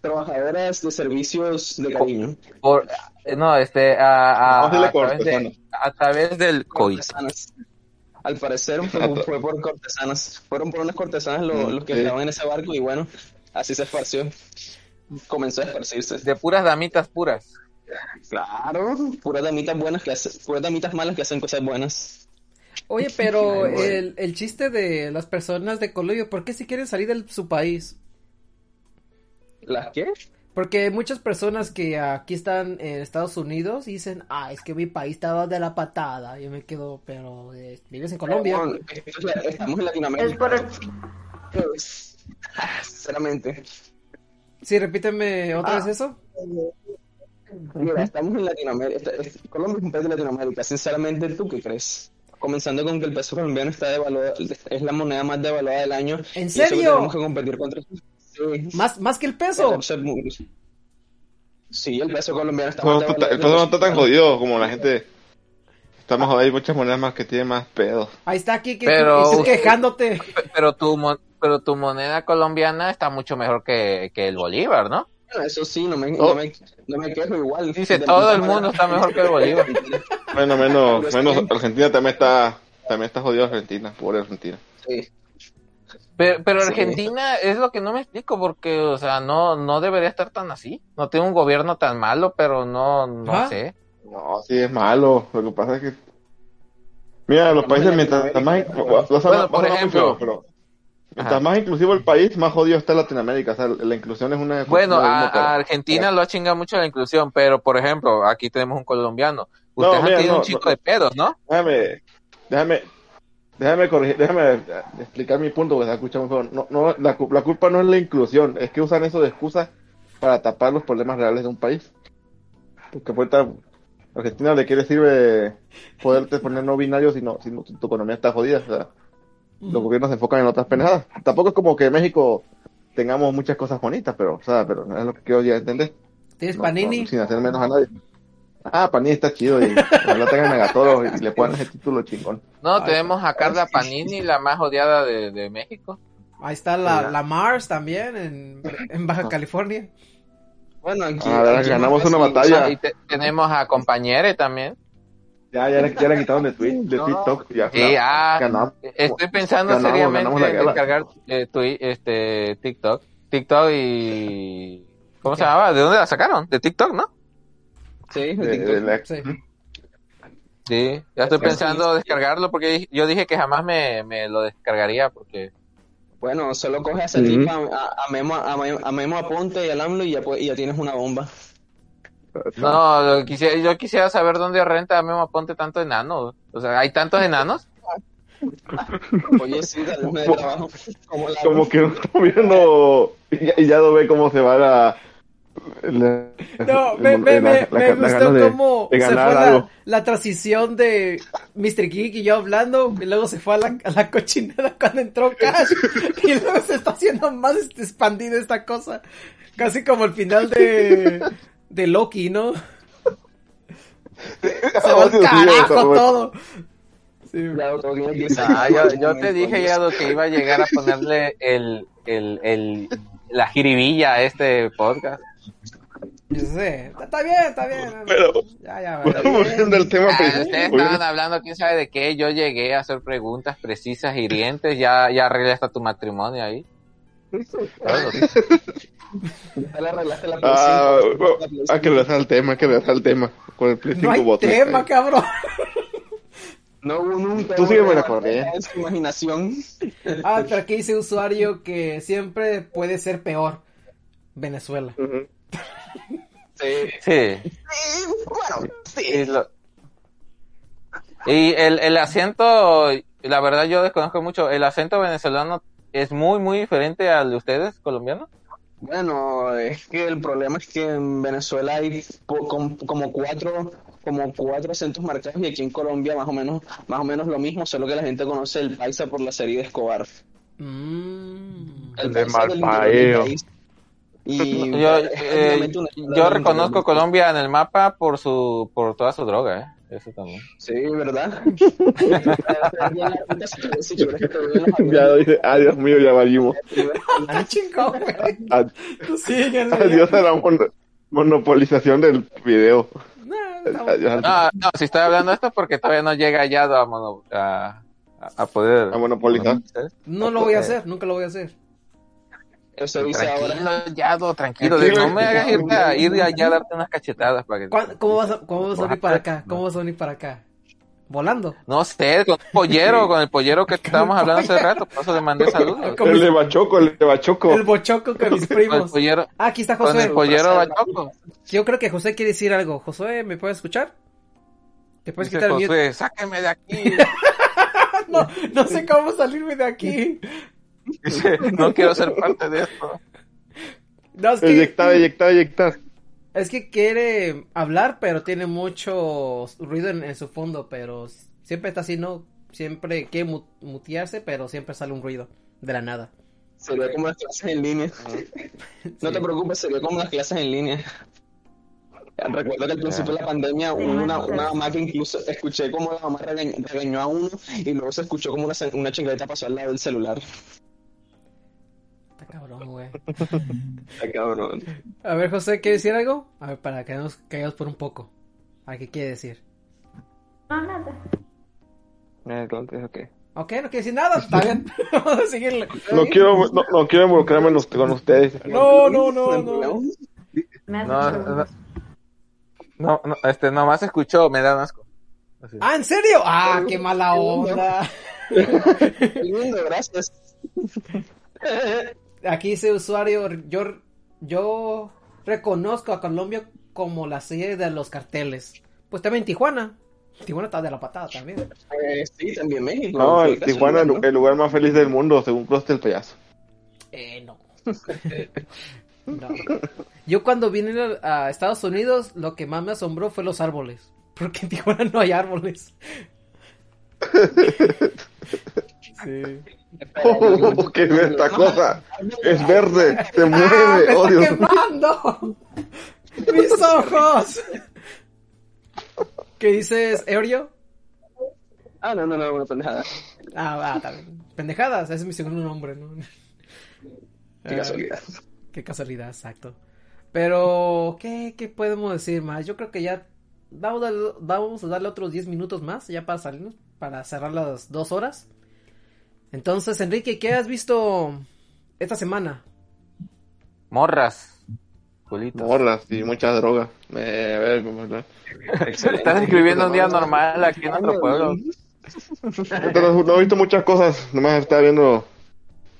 trabajadoras de servicios de cariño. Por, eh, no, este, a, a, través de- a través del coito. Al parecer fue, fue por cortesanas. Fueron por unas cortesanas Mm, los que sí. estaban en ese barco y bueno, así se esparció. Comenzó a esparcirse. De puras damitas puras. Claro, puras damitas buenas que hacen, puras damitas malas que hacen cosas buenas. Oye, pero Ay, el, el chiste de las personas de Colombia, ¿por qué si quieren salir de su país? ¿Las qué? Porque hay muchas personas que aquí están en Estados Unidos y dicen, ah, es que mi país estaba de la patada. Yo me quedo, pero eh, vives en Colombia. Bueno, la- estamos en Latinoamérica. Es por el- Pues, ah, Sinceramente. Sí, repíteme otra Ah. vez eso. Mira, estamos en Latinoamérica. Colombia es un país de Latinoamérica. Sinceramente, ¿tú qué crees? Comenzando con que el peso colombiano está devaluado, es la moneda más devaluada del año. ¿En y eso que serio? tenemos que competir contra. Sí. Más, más que el peso. Sí, el peso colombiano está No, más el peso no está tan jodido como la gente. Estamos hay muchas monedas más que tienen más pedos. Ahí está aquí, que Pero- quejándote. Pe- Pero tu, mon- pero tu moneda colombiana está mucho mejor que, que el bolívar, ¿no? Bueno, eso sí, no me, Oh. no me, no me quejo igual. Dice, todo el mundo manera. está mejor que el bolívar. Bueno, menos, menos Argentina también está, también está jodido Argentina, pobre Argentina. Sí. Pero, pero Sí. Argentina es lo que no me explico, porque, o sea, no, no debería estar tan así. No tiene un gobierno tan malo, pero no, no Ajá. sé. No, sí es malo. Lo que pasa es que. Mira, los países en mientras más. por ejemplo- pero mientras más inclusivo el país, más jodido está Latinoamérica. O sea, la inclusión es una. Bueno, a, Argentina lo ha chingado mucho la inclusión, pero, por ejemplo, aquí tenemos un colombiano. No, Ustedes mira, tenido no, un chico no. de pedos, ¿no? Déjame, déjame, Déjame corregir, déjame explicar mi punto, porque se escucha muy feo. No, no, la, la culpa no es la inclusión, es que usan eso de excusa para tapar los problemas reales de un país. Porque puesta Argentina de qué le sirve poderte poner no binario si, no, si no- tu, tu economía está jodida. O sea, los gobiernos se enfocan en otras pendejadas. Tampoco es como que en México tengamos muchas cosas bonitas, pero, o sea, pero es lo que quiero ya entender. ¿Tienes No, Panini? no, sin hacer menos a nadie. Ah, Panini está chido y ojalá tengan Megatoro y le pongan ese título chingón. No, Ay, tenemos a Carla. Panini, la más odiada de, de México. Ahí está la, la Mars también en, en Baja California. Bueno, aquí, A ver, aquí ganamos no una batalla. Y te- tenemos a Compañere también. Ya, ya, le- ya le quitaron de, Twi- de No. TikTok. Ya, Sí, ah, ganamos. Estoy pensando Ganamos, seriamente ganamos la descargar eh, este, TikTok. TikTok y... ¿Cómo se llamaba? ¿De dónde la sacaron? De TikTok, ¿no? Sí, de De- TikTok. de la- Sí. Sí, ya estoy Sí. pensando descargarlo porque yo dije que jamás me, me lo descargaría porque... Bueno, solo coge a ese Ujú. tipo, a, a Memo, a, Memo- a Memo Aponte y al AMLO y ya, pu- y ya tienes una bomba. No, lo quisiera, yo quisiera saber dónde renta Memo Ponte tanto enano. O sea, ¿hay tantos enanos? Oye, sí, dale de trabajo. Como la Como que no está viendo y ya, y ya no ve cómo se va la... la- No, me, me, la- me, la- me gustó de- cómo de se fue la, transición de Mr. Geek y yo hablando, y luego se fue a la, a la cochinada cuando entró Cash, y luego se está haciendo más este, expandida esta cosa. Casi como el final de, de Loki, ¿no? Se va al carajo todo. Sí. Ah, yo, yo te dije ya lo que iba a llegar a ponerle el, el, el, la jiribilla a este podcast. Yo sé, está, bien, está bien. Pero, Ya, ya, volviendo al tema Ah, ustedes estaban hablando, quién sabe de qué. Yo llegué a hacer preguntas precisas, hirientes. Ya, ya arreglé hasta tu matrimonio ahí. Ya le arreglaste la Ah, 5, bueno, hay que 5. regresar al tema, hay que regresar al tema. Con el Play No 5 hay botones. tema, cabrón. No hubo nunca. Tú sígueme la corriente. En su imaginación. Ah, pero aquí dice usuario que siempre puede ser peor. Venezuela. Sí. Sí. Sí, bueno, sí. Y, lo- y el, el acento, la verdad yo desconozco mucho. El acento venezolano es muy, muy diferente al de ustedes, colombianos. Bueno, es que el problema es que en Venezuela hay po- com- como cuatro como cuatro acentos marcados y aquí en Colombia más o menos más o menos lo mismo, solo que la gente conoce el paisa por la serie de Escobar. Mm. El De Malpaído. del país. Y Yo, eh, yo reconozco. Colombia en el mapa por su, por toda su droga, eh. Eso también. Sí, ¿verdad? Dice, ah, Dios mío, ya valimos. Ah. Adiós a la mono- monopolización del video. No, no. Adiós al- No, no, si estoy hablando esto es porque todavía no llega ya a, a, a poder. a monopolizar. No lo voy a hacer, nunca lo voy a hacer. Eso dice ahora. Tranquilo, Yado, tranquilo. Tranquilo. No me hagas ir, a, ir allá a darte unas cachetadas para que. ¿Cuándo- ¿Cómo vas a, cómo vas a venir para acá? ¿Cómo vas a venir para acá? ¿Volando? No sé, con el pollero, con el pollero que estábamos hablando hace rato, por eso le mandé saludos. Con El de Bachoco, el de Bachoco. el bochoco con mis Con el primos. pollero, Ah, aquí está con José. el pollero bachoco. Yo creo que José quiere decir algo. José, ¿me puedes escuchar? ¿Te puedes Dice quitar el mute? Josué, sáqueme de aquí. No, no sé cómo salirme de aquí. Dice, no quiero ser parte de esto. No, es que, Eyectar, eyectar, eyectar. es que quiere hablar, pero tiene mucho ruido en, en su fondo, pero siempre está así, ¿no? Siempre quiere mu- mutearse, pero siempre sale un ruido de la nada. Sería como las clases en línea. No te preocupes, sería como las clases en línea. Recuerdo que al principio de la pandemia una, una mamá que incluso escuché como la mamá regañ- regañó a uno y luego se escuchó como una, una chingadita pasó al lado del celular. Está cabrón, güey. Cabrón. A ver, José, ¿quiere decir algo? A ver, para que nos caigamos por un poco. A ver, ¿qué quiere decir? No, nada. Entonces, ok. Ok, no quiere decir nada, está bien. Vamos a seguirle. No quiero, no, no quiero involucrarme los- con ustedes. No, no, no, no. No, no, no, no, este, nomás escuchó, me da asco. Así. Ah, ¿en serio? Ah, qué mala onda. Lindo, gracias. Aquí dice usuario, yo, yo reconozco a Colombia como la sede de los carteles. Pues también Tijuana. Tijuana está de la patada también. Eh, sí, también México. No, el Tijuana, casualidad, el, el lugar más feliz del mundo, según Prost el payaso. Eh, no. No. Yo cuando vine a Estados Unidos, lo que más me asombró fue los árboles. Porque en Tijuana no hay árboles. Sí. Oh, ¿Qué es esta cosa? Es verde, se ¡Ah, mueve, me oh está quemando! ¡Mis ojos! ¿Qué dices, Eurio? Ah, no, no, no, una pendejada. Ah, va, también. Pendejadas, ese es mi segundo nombre, ¿no? Qué casualidad. Qué casualidad, exacto. Pero, ¿qué, qué podemos decir más? Yo creo que ya vamos a, vamos a darle otros 10 minutos más, ya para salirnos, para cerrar las dos horas. Entonces, Enrique, ¿qué has visto esta semana? Morras. Culitos. Morras y mucha droga. Eh, a ver. Estás escribiendo un día normal aquí en otro pueblo. Pero no he visto muchas cosas, nomás estaba viendo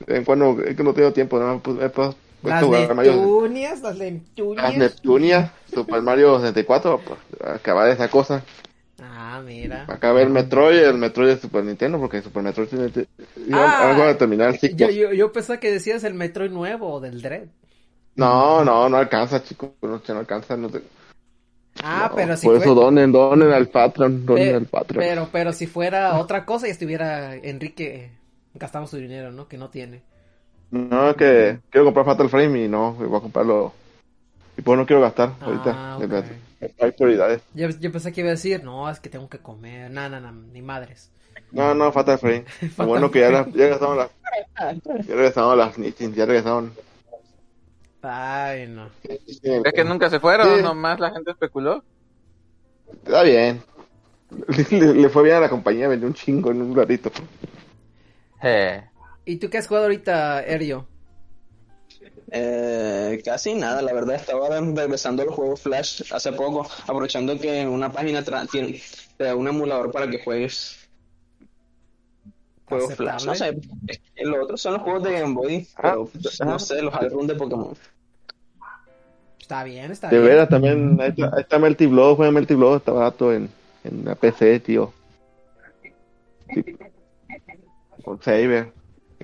en cuando, es que no tengo tiempo, nomás pues, he puesto Las jugar Mario, Neptunias, las las Neptunias. Neptunia, Super Mario 64, pues, acabar esa cosa. Ah, mira. Acabé el Metroid, el Metroid de Super Nintendo, porque Super Metroid tiene... Ah, algo de terminar el. Yo, yo, yo pensaba que decías el Metroid nuevo del Dread. No, no, no alcanza, chicos, no, no alcanza. No te- Ah, no, pero si Por fue- eso donen, donen al Patreon, donen Pe- al Patreon. Pero, pero si fuera otra cosa y estuviera Enrique gastando su dinero, ¿no? Que no tiene. No, que quiero comprar Fatal Frame y no, voy a comprarlo. Y pues no quiero gastar Ah, ahorita. ok. Hay prioridades. Yo, yo pensé que iba a decir, no, es que tengo que comer. No, no, no, ni madres. No, no, Fatal Frame. Lo bueno que ya, las- ya regresaron las. Ya regresaron las Nintendo, ya regresaron. Ay, no. ¿Crees que nunca se fueron? Sí. Nomás la gente especuló. Está bien. Le, le fue bien a la compañía, vendió un chingo en un ratito. Eh, ¿Y tú qué has jugado ahorita, Erio? Eh, casi nada, la verdad estaba regresando a los juegos Flash hace poco, aprovechando que una página tra- tiene, te da un emulador para que juegues juegos Flash. No sé, los otros son los juegos de Game Boy, pero pues, no sé, los álbumes de Pokémon. Está bien, está De bien. veras, también. Ahí está, ahí está Melty Blood, juega Melty Blood, está barato en, en la PC, tío. Sí. Con Saber.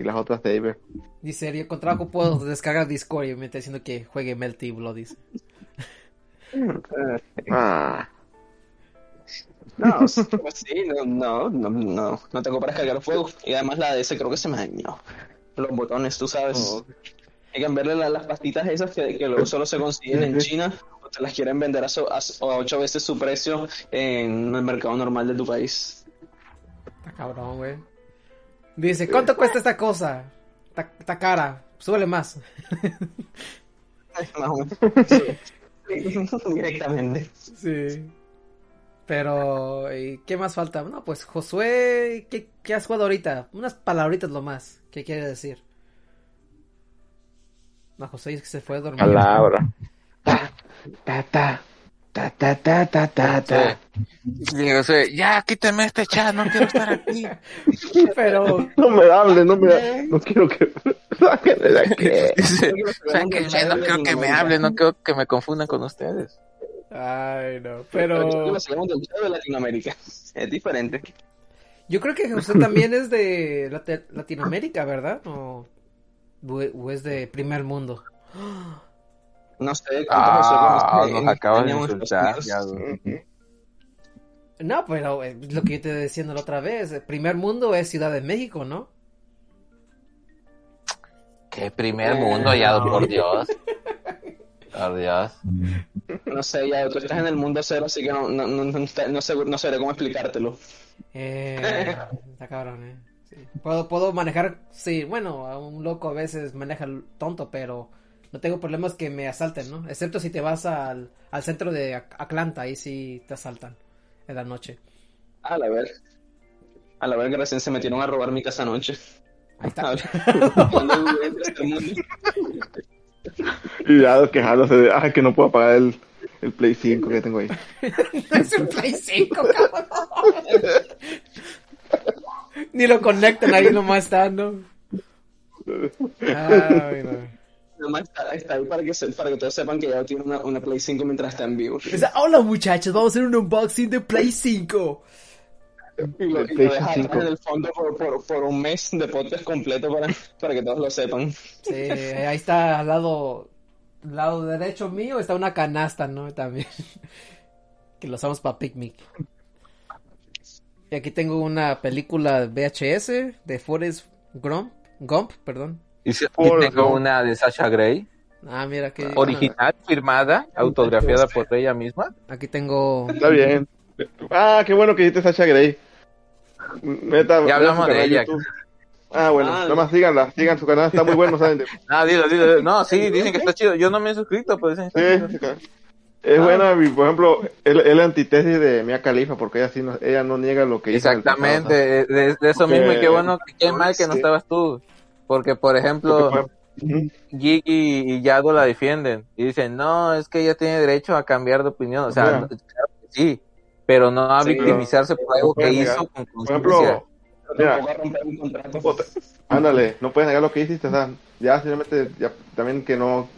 Y las otras Saber. Dice Erio, con trabajo puedo descargar Discord y me está diciendo que juegue Melty Blood, dice. Ah. No, sí, pues sí, no, no, no, no, no tengo para descargar juegos. Y además la DS creo que se me dañó. Los botones, tú sabes. Oh. Hay que verle la- las pastitas esas que, que luego solo se consiguen en China o te las quieren vender a, so- a, a ocho veces su precio en el mercado normal de tu país. Está cabrón, güey. Dice, ¿cuánto cuesta esta cosa? Está, cara. Súbele más. Sí. Directamente. Sí. Pero, ¿y ¿qué más falta? No, pues Josué, ¿qué, qué has jugado ahorita? Unas palabritas lo más. ¿Qué quiere decir? No, Josué es que se fue a dormir. Palabra. Ta, ta, ta. Ta, ta, ta, ta, ta, ta. sí, o sea, ya quítame este chat, no quiero estar aquí. Pero, No me hable, no me No quiero que. Sáquenme de aquí. Dice, sáquenme, no quiero que me hablen, no quiero que me confundan con ustedes. ay, no. Pero chat de Latinoamérica. Es diferente. yo creo que José también es de Latinoamérica, ¿verdad? O, o es de primer mundo. No sé cuántos Ah, nos acabas de insultar. No, pero eh, lo que yo te diciendo la otra vez, el primer mundo es Ciudad de México, ¿no? Qué primer mundo, ya, por Dios. Por Dios. No sé, ya tú estás en el mundo cero, así que no, no, no, no, no sé, no sabré cómo explicártelo. Eh, está cabrón, eh. Sí. Puedo, puedo manejar, sí, bueno, a un loco a veces maneja tonto, pero no tengo problemas que me asalten, ¿no? Excepto si te vas al, al centro de Atlanta, ahí sí te asaltan en la noche. A la ver. A la verga recién se metieron a robar mi casa anoche. Ahí está. Este. Y ya quejándose de. Ay, que no puedo apagar el, el Play 5 que tengo ahí. es un Play 5, cabrón. Ni lo conectan ahí nomás está, ¿no? Ay, no. Más está, está ahí para que, se- para que todos sepan que ya tiene una, una Play 5 mientras está en vivo. O sea, hola muchachos, vamos a hacer un unboxing de Play 5. Y lo, y lo en el fondo por, por, por un mes de podcast completo para, para que todos lo sepan. Sí, ahí está al lado, al lado derecho mío está una canasta, ¿no? También. Que lo usamos para picnic. Y aquí tengo una película VHS de Forrest Gump, Gump, perdón. Y si- y tengo una de Sasha Grey, Ah, mira que original, firmada, autografiada por ella misma. aquí tengo Está bien. Ah, qué bueno que dijiste Sasha Grey. Neta, Ya hablamos de ella. YouTube. Ah, bueno, Ah. nada más síganla, sigan su canal, está muy bueno, ¿saben? De- Ah, dilo, dilo. No, sí, dicen que está chido. Yo no me he suscrito, pero dicen que está Sí, chido. es Ah. buena, por ejemplo, es es la antitesis de Mia Khalifa, porque ella sí no, ella no niega lo que hizo en el pasado, Exactamente, de, de eso mismo. Y qué bueno, qué mal que no estabas tú. Porque, por ejemplo, Porque fue- Gigi y Yado la defienden. Y dicen, no, es que ella tiene derecho a cambiar de opinión. O sea, Ajá. no- claro que sí, pero no a Sí, victimizarse por algo que negar. hizo con Por ejemplo, Mira. Ándale, no puedes negar lo que hiciste, o sea, ya simplemente, ya también que no,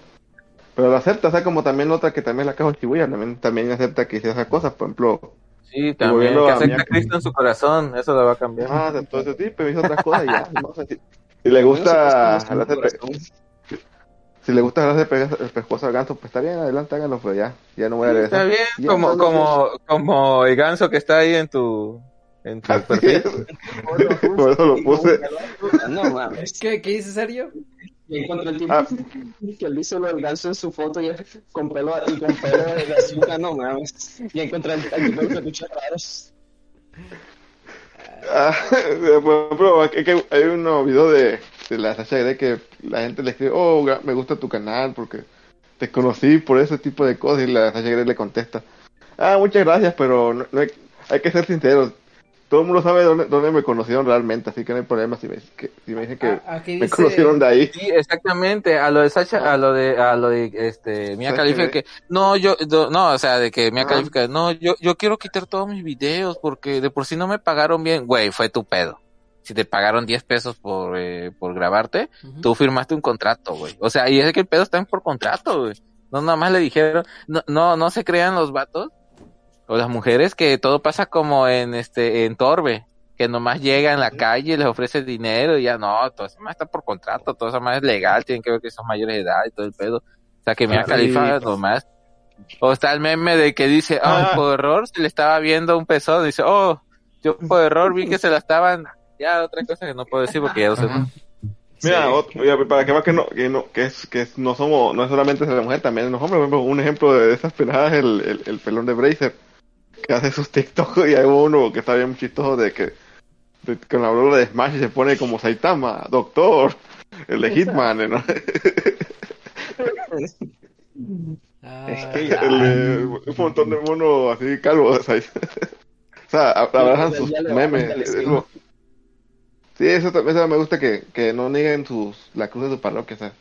pero lo acepta, o sea, como también otra que también la cajo en Shibuya, también, también acepta que hiciera esas cosas, por ejemplo, Sí, también, que acepta a Cristo en su corazón, eso lo va a cambiar. ah, aceptó ese tipo, hizo otras cosas y ya, no sé si, si le gusta jalarse el si le gusta jalarse el pe- el pescuezo al ganso, pues está bien, adelante, háganlo, pero ya, ya no voy a regresar. Está bien, Ya, como, no, no, como, como el ganso que está ahí en tu, en tu Así perfil. es. Por eso lo puse. No mames. ¿Qué, qué dice Sergio? Y encontré el tipo Ah. que él hizo lo del ganso en su foto y con pelo y con pelo de azúcar, no mames. Y encontré el, el tipo de raros. Ah, por ejemplo, que hay unos videos de, la Sasha Grey que la gente le escribe, oh, me gusta tu canal porque te conocí por ese tipo de cosas y la Sasha Grey le contesta, ah, muchas gracias, pero no, hay que ser sinceros. Todo el mundo sabe dónde, dónde me conocieron realmente, así que no hay problema si me, que, si me dicen que Ah, aquí me dice- conocieron de ahí. Sí, exactamente, a lo de Sacha, a lo de, a lo de, este, Mia Grey. que, no, yo, no, o sea, de que Mia Ah. Khalifa, no, yo, yo quiero quitar todos mis videos porque de por sí no me pagaron bien, güey, fue tu pedo. Si te pagaron 10 pesos por, eh, por grabarte, Ujú. tú firmaste un contrato, güey. O sea, y es que el pedo está en por contrato, güey. No, nada más le dijeron, no, no, no se crean los vatos o las mujeres que todo pasa como en este, en Torbe, que nomás llega en la calle y les ofrece dinero y ya no, todo eso más está por contrato, todo eso más es legal, tienen que ver que son mayores de edad y todo el pedo. O sea, que Mia Khalifa sí. nomás. O está el meme de que dice, Ah. por error se le estaba viendo un pezón, dice, oh, yo por error vi que se la estaban, ya otra cosa que no puedo decir porque ya lo sé. Mira, Sí. otro- oye, para que veas que no, que no, que es, que no somos, no es solamente la mujer, también los hombres, por ejemplo, un ejemplo de esas penadas es el, el, el pelón de Bracer, que hace sus TikTok y hay uno que está bien chistoso de que de- con la broma de Smash se pone como Saitama, Doctor, el de Hitman, ¿no? Ah, Es que ya. El un montón de monos así calvos ahí. o sea, abrazan sus memes. Sí, eso también eso me gusta que, que no nieguen sus la cruz de su parroquia, o sea.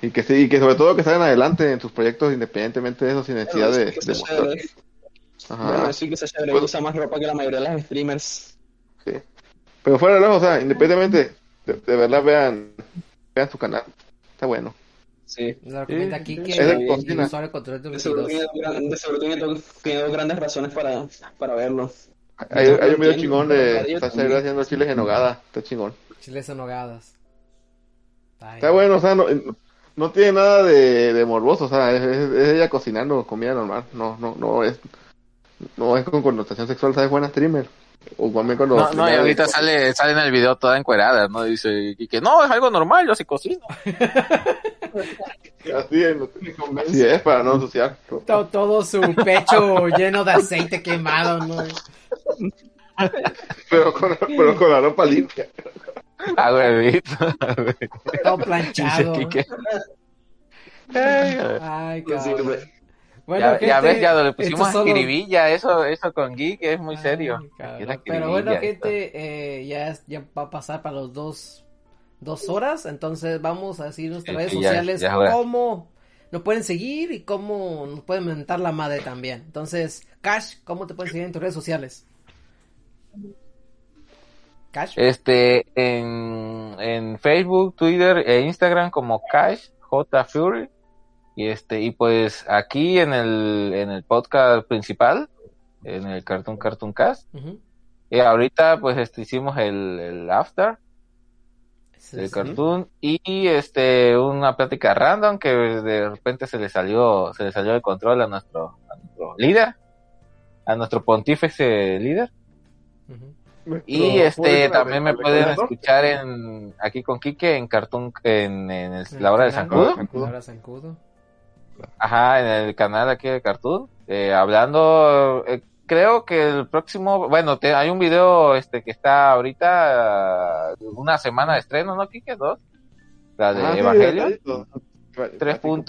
Y que sí, y que sobre todo que salgan adelante en sus proyectos independientemente de eso, sin necesidad de, que de mostrar. Ajá. Bueno, decir que Pues- usa más ropa que la mayoría de las streamers. Sí. Pero fuera de lado, o sea, independientemente, de, de verdad vean, vean su canal. Está bueno. Sí. nos recomienda aquí que Es de el cocina. usuario control de De seguro 22. tiene, gran- de seguro tiene dos, tiene dos grandes razones para, para verlo. Hay, hay un video chingón de. Grey haciendo chiles en nogada. Está chingón. Chiles en hogadas. Ay, Está bueno, o sea, no, no tiene nada de, de morboso, o sea, es, es- es ella cocinando comida normal, no, no, no es, no es con connotación sexual, ¿sabes? Buena streamer. O cuando... No, no, y ahorita sale, sale en el video toda encuerada, ¿no? Dice, y que no, es algo normal, yo sí cocino. Así es, así es, para no ensuciar. to- todo su pecho lleno de aceite quemado, ¿no? Pero con, pero con la ropa limpia. Ah, huevito. Todo Dice planchado. Quique. Ay, Ay, No cabrón. Bueno, ya, ya gente, ves, ya le pusimos solo- escribilla, eso, eso con Geek es muy Ay, serio. cabrón. Pero bueno, gente, eh, ya, ya va a pasar para los dos, dos horas, entonces vamos a decir nuestras Sí, redes sí, sociales ya cómo nos pueden seguir y cómo nos pueden mentar la madre también. Entonces, Cash, ¿cómo te pueden seguir en tus redes sociales? Cash. Este, en, en Facebook, Twitter e Instagram como Cash J Fury. Y este, y pues aquí en el, en el podcast principal, en el Cartoon Cartoon Cast, y ahorita pues este, hicimos el, el after Sí, del sí. cartoon y este una plática random que de repente se le salió se le salió de control a nuestro, a nuestro líder a nuestro pontífice líder. Y este también me pueden escuchar en aquí con Quique en cartoon en, en el- la hora de canal, Zancudo ajá en el canal aquí de cartoon eh, hablando eh, creo que el próximo bueno te- hay un video este que está ahorita una semana de estreno no Quique dos la de Ah, sí, Evangelion. detallito. 3.0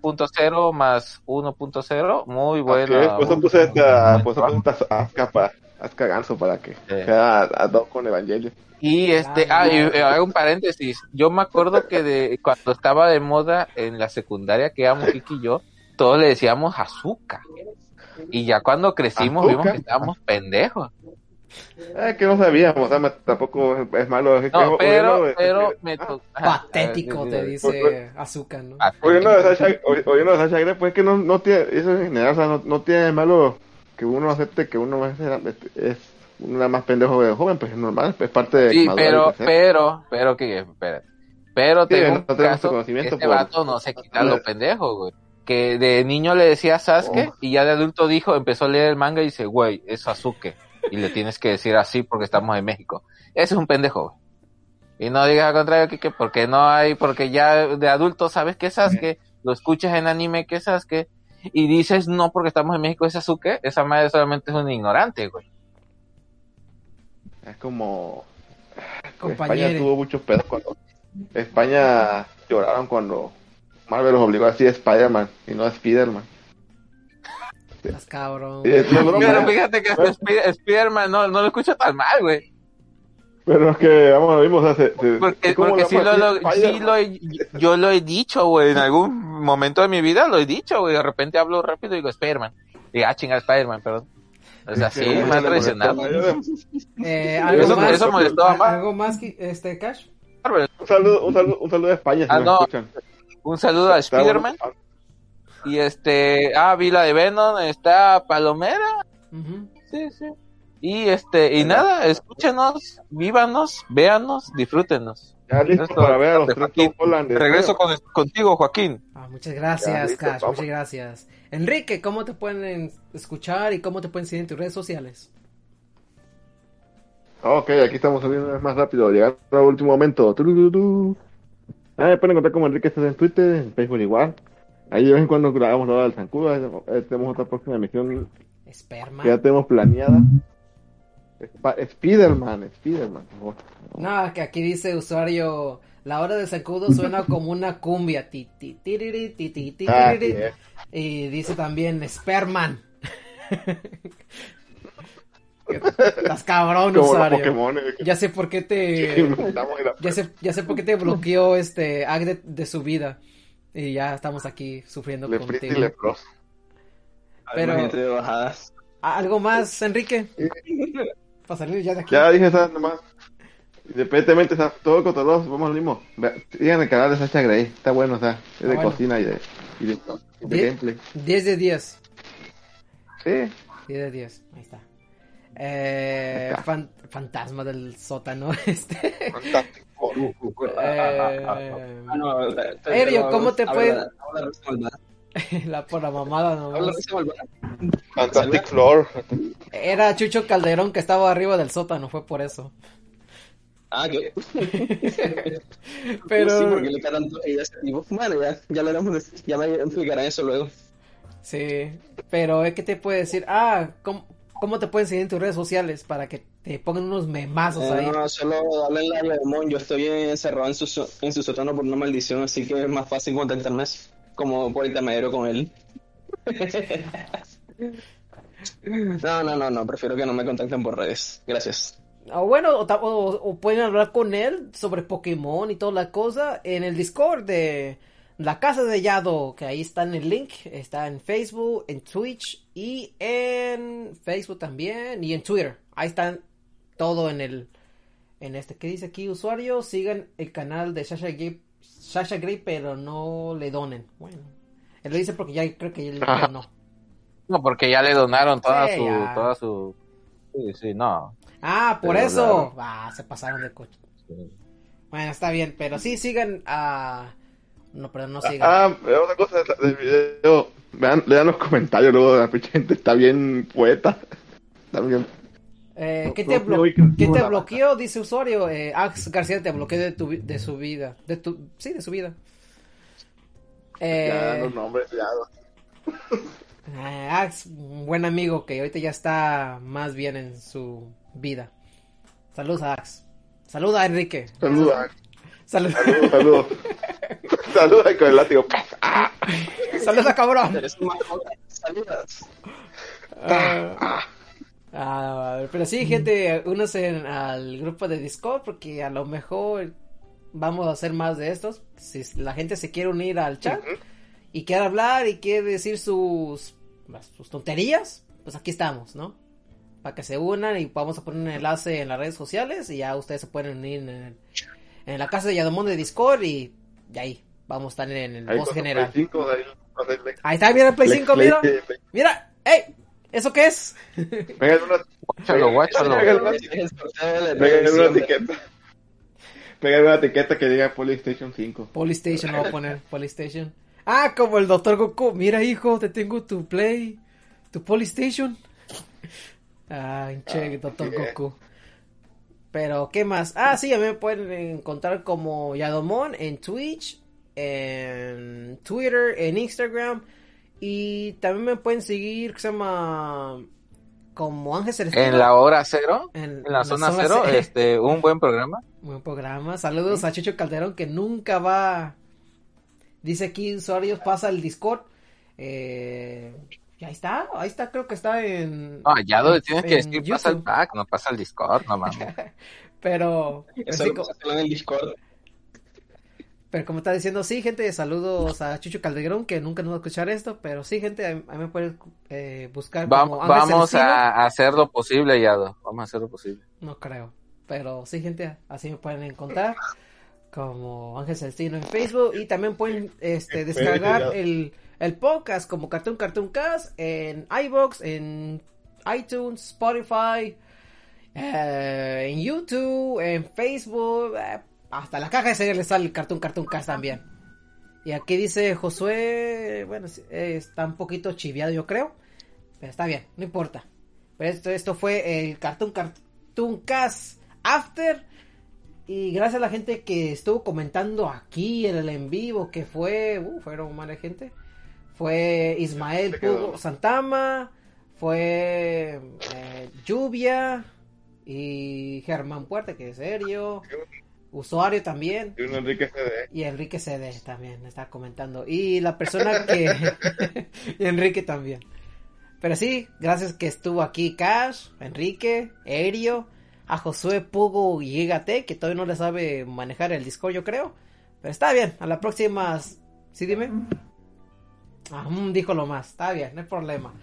3.0 más 1.0, muy buena. Ok, Pues eso puse esta, pues eso puse esta Asuka Ganso para que Sí. sea a dos con Evangelio. Y este, Ah, ah, y eh, hago un paréntesis. Yo me acuerdo que de cuando estaba de moda en la secundaria que íbamos Kiki y yo, todos le decíamos azúcar. Y ya cuando crecimos vimos que estábamos pendejos. Eh, que no sabíamos, o sea, me- tampoco es, es malo. Es que pero, pero me ah, to- ajá, Patético, ah, te dice Azúcar, ¿no? Oyendo de Sasha, oy- oyendo de Sasha Grey, pues es que no, no tiene, eso en general, o sea, no, no tiene malo que uno acepte que uno es, es una más pendejo de joven, pues es normal, es parte de Sí, pero, crecer. pero, pero que, espérate. Pero Sí, tengo no un caso, conocimiento este por- vato no se quita lo pendejo, güey. Que de niño le decía Sasuke Oh. y ya de adulto dijo, empezó a leer el manga y dice, güey, es Sasuke. Y le tienes que decir así porque estamos en México. Ese es un pendejo, güey. Y no digas al contrario, Kike, porque no hay, porque ya de adulto sabes que es Sasuke, lo escuchas en anime que es Sasuke, y dices no porque estamos en México es Sasuke, esa madre solamente es un ignorante, güey. Es como... Compañero. España tuvo muchos pedos cuando... España lloraron cuando Marvel los obligó a decir Spider-Man y no Spider-Man. Estás cabrón. Sí, es- no es broma, Pero fíjate que Spider-Man no, no lo escucha tan mal, güey. Pero es que, vamos, lo se, se- Porque, porque sí, lo, lo- sí lo he, yo lo he dicho, güey, en algún momento de mi vida lo he dicho, güey, de repente hablo rápido y digo Spider-Man. Y ah, chinga, Spider-Man, perdón. O sea, sí, me traicionado. Eh, Eso- más. eso molestó a Mar. Algo más, que- este, Cash. Un saludo, un saludo, un saludo a España, si Ah, no. escuchan. Un saludo a Spider-Man. Y este, ah, vi la de Venom, está Palomera. Sí, sí. Y este, y nada, escúchenos, vívanos, véanos, disfrútenos. Ya listo Esto, para ver a los Joaquín. Regreso con, contigo, Joaquín. Ah, muchas gracias, listo, Cash. vamos. Muchas gracias. Enrique, ¿cómo te pueden escuchar y cómo te pueden seguir en tus redes sociales? Ok, aquí estamos saliendo una vez más rápido, llegando al último momento. Ah, me pueden encontrar como Enrique estás en Twitter, en Facebook igual. Ahí de vez en cuando grabamos la hora del Zancudo. eh, Tenemos otra próxima emisión Esperma. que ya tenemos planeada. Spiderman, Spiderman. por favor. No, que aquí dice usuario, la hora de sacudo suena como una cumbia. Ti, ti, tiriri, ti, Ah, eh. Y dice también Sperman. Estás cabrón, Como usuario. Pokémon. eh, Ya sé por qué te ya sé, ya sé por qué te bloqueó este Ag de, de su vida. Y ya estamos aquí sufriendo Le y contigo. Pero-. ¿Algo más, Enrique? Para salir ya de aquí. Ya dije esa nomás. Independientemente, sea, todo con todos, vamos al mismo. Sigan el canal de Sacha Grey, está bueno, o sea, es de Ah, bueno. cocina y de, y de, y de Die- gameplay. 10 de 10. Sí, 10 de 10. Ahí está. Eh, está. fan- fantasma del sótano. Este. fantástico. Eh, Ah, Erio, ¿cómo te la por la mamada nomás. Fantastic Floor. Era Chucho Calderón que estaba arriba del sótano, fue por eso. Ah, ¿qué? Pero Sí, porque le tipo. Bueno, ya, ya lo haremos, ya me explicarán eso luego. Sí, pero es que te puede decir, ah, ¿cómo, cómo te pueden seguir en tus redes sociales para que te pongan unos memazos Eh, ahí? no, solo hablen la de Mon. Yo estoy encerrado en su, so- en su sótano por una maldición, así que es más fácil contactarme como por con él. No, no, no, no, prefiero que no me contacten por redes. Gracias. O bueno, o, pueden hablar con él sobre Pokémon y toda la cosa en el Discord de la Casa de Yado, que ahí está en el link, está en Facebook, en Twitch y en Facebook también y en Twitter. Ahí están todo en el En este, ¿qué dice aquí? Usuario, sigan el canal de Sasha Gray, Sasha Gray, pero no le donen. Bueno, él lo dice porque ya creo que él Ajá. no. No, porque ya le donaron toda Sí, su, ya. toda su, sí, sí, no. Ah, por Pero eso. Ah, se pasaron de coche. Bueno, está bien, pero sí sigan a... No, pero no sigan. Ah, pero otra cosa del video. Vean, lean los comentarios luego de la pinche gente. Está bien poeta. Está bien. Eh, ¿Qué te, no, blo- no, ¿qué no, te la- bloqueó? Dice usuario. Eh, Ax García te bloqueó de, tu, de su vida. De tu, sí, de su vida. Eh, Ya, los nombres, ya. eh, Ax, un buen amigo que ahorita ya está más bien en su vida. Saludos a Ax. Saluda a Enrique. Saluda. Salud. Saludos, saludos. Saludos con el látigo. ¡Ah! Saluda, cabrón. Saludas. Ah, ah, pero sí, gente, únanse al grupo de Discord porque a lo mejor vamos a hacer más de estos. Si la gente se quiere unir al chat y quiere hablar y quiere decir sus, sus tonterías, pues aquí estamos, ¿no? Para que se unan y vamos a poner un enlace en las redes sociales y ya ustedes se pueden unir en, en la casa de Yadomón de Discord y, y ahí vamos a estar en el Ahí voz con general. Play 5, ahí, está, mira el Play 5, Play- mira. Mira, ¡ey! ¿Eso qué es? Pégale una, Guáchalo, guáchalo. Pégale etiqueta. Pégale una etiqueta que diga PlayStation 5. Polystation, voy a poner, Polystation. Ah, como el Dr. Goku. Mira, hijo, te tengo tu Play, tu Polystation. Ah, che, Dr. bien. Goku. Pero, ¿qué más? Ah, sí, a mí me pueden encontrar como Yadomon en Twitch, en Twitter, en Instagram. Y también me pueden seguir, que se llama como Ángel Celestino. En la hora cero, En- en la zona cero, ce- este, un buen programa. Buen programa. Saludos a Chicho Calderón que nunca va. Dice aquí usuarios, pasa el Discord. Eh, y ahí está, ahí está, creo que está en. No, ya donde tienes que decir, pasa el pack, no pasa el Discord, no mames. Pero, Eso lo co- pusieron en el Discord. Pero como está diciendo, sí, gente, saludos a Chucho Calderón que nunca nos va a escuchar esto. Pero sí, gente, ahí ahí me pueden eh, buscar. Va- como Ángel vamos Celestino. a hacer lo posible, Yado. Vamos a hacer lo posible. No creo. Pero sí, gente, así me pueden encontrar. Como Ángel Celestino en Facebook. Y también pueden este, descargar el, el podcast como Cartoon Cartoon Cast en iBox, en iTunes, Spotify, eh, en YouTube, en Facebook. eh, hasta la caja de cereal le sale el Cartoon Cartoon Cast también. Y aquí dice Josué, bueno, está un poquito chiviado yo creo. Pero está bien, no importa. Pero esto, esto fue el Cartoon Cartoon Cast After. Y gracias a la gente que estuvo comentando aquí en el en vivo, que fue, uh, fueron mala gente. Fue Ismael. Pugo Santama, fue eh, Lluvia y Germán Puerta, que es serio. Usuario también. Y un Enrique CD. Y Enrique CD también está comentando. Y la persona que... y Enrique también. Pero sí, gracias que estuvo aquí Cash, Enrique, Erio, a Josué Pugo y Gigate, que todavía no le sabe manejar el Discord, yo creo. Pero está bien, a la próxima... ¿Sí dime? Ah, mm, dijo lo más, está bien, no hay problema.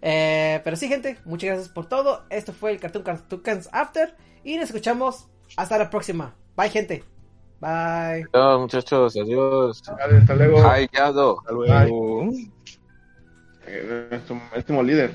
Eh, pero sí, gente, muchas gracias por todo. Esto fue el Cartoon Cartoons After. Y nos escuchamos hasta la próxima. Bye, gente. Bye. Chao, muchachos, adiós. Vale, hasta luego. Hasta luego. Eh, Nuestro último líder.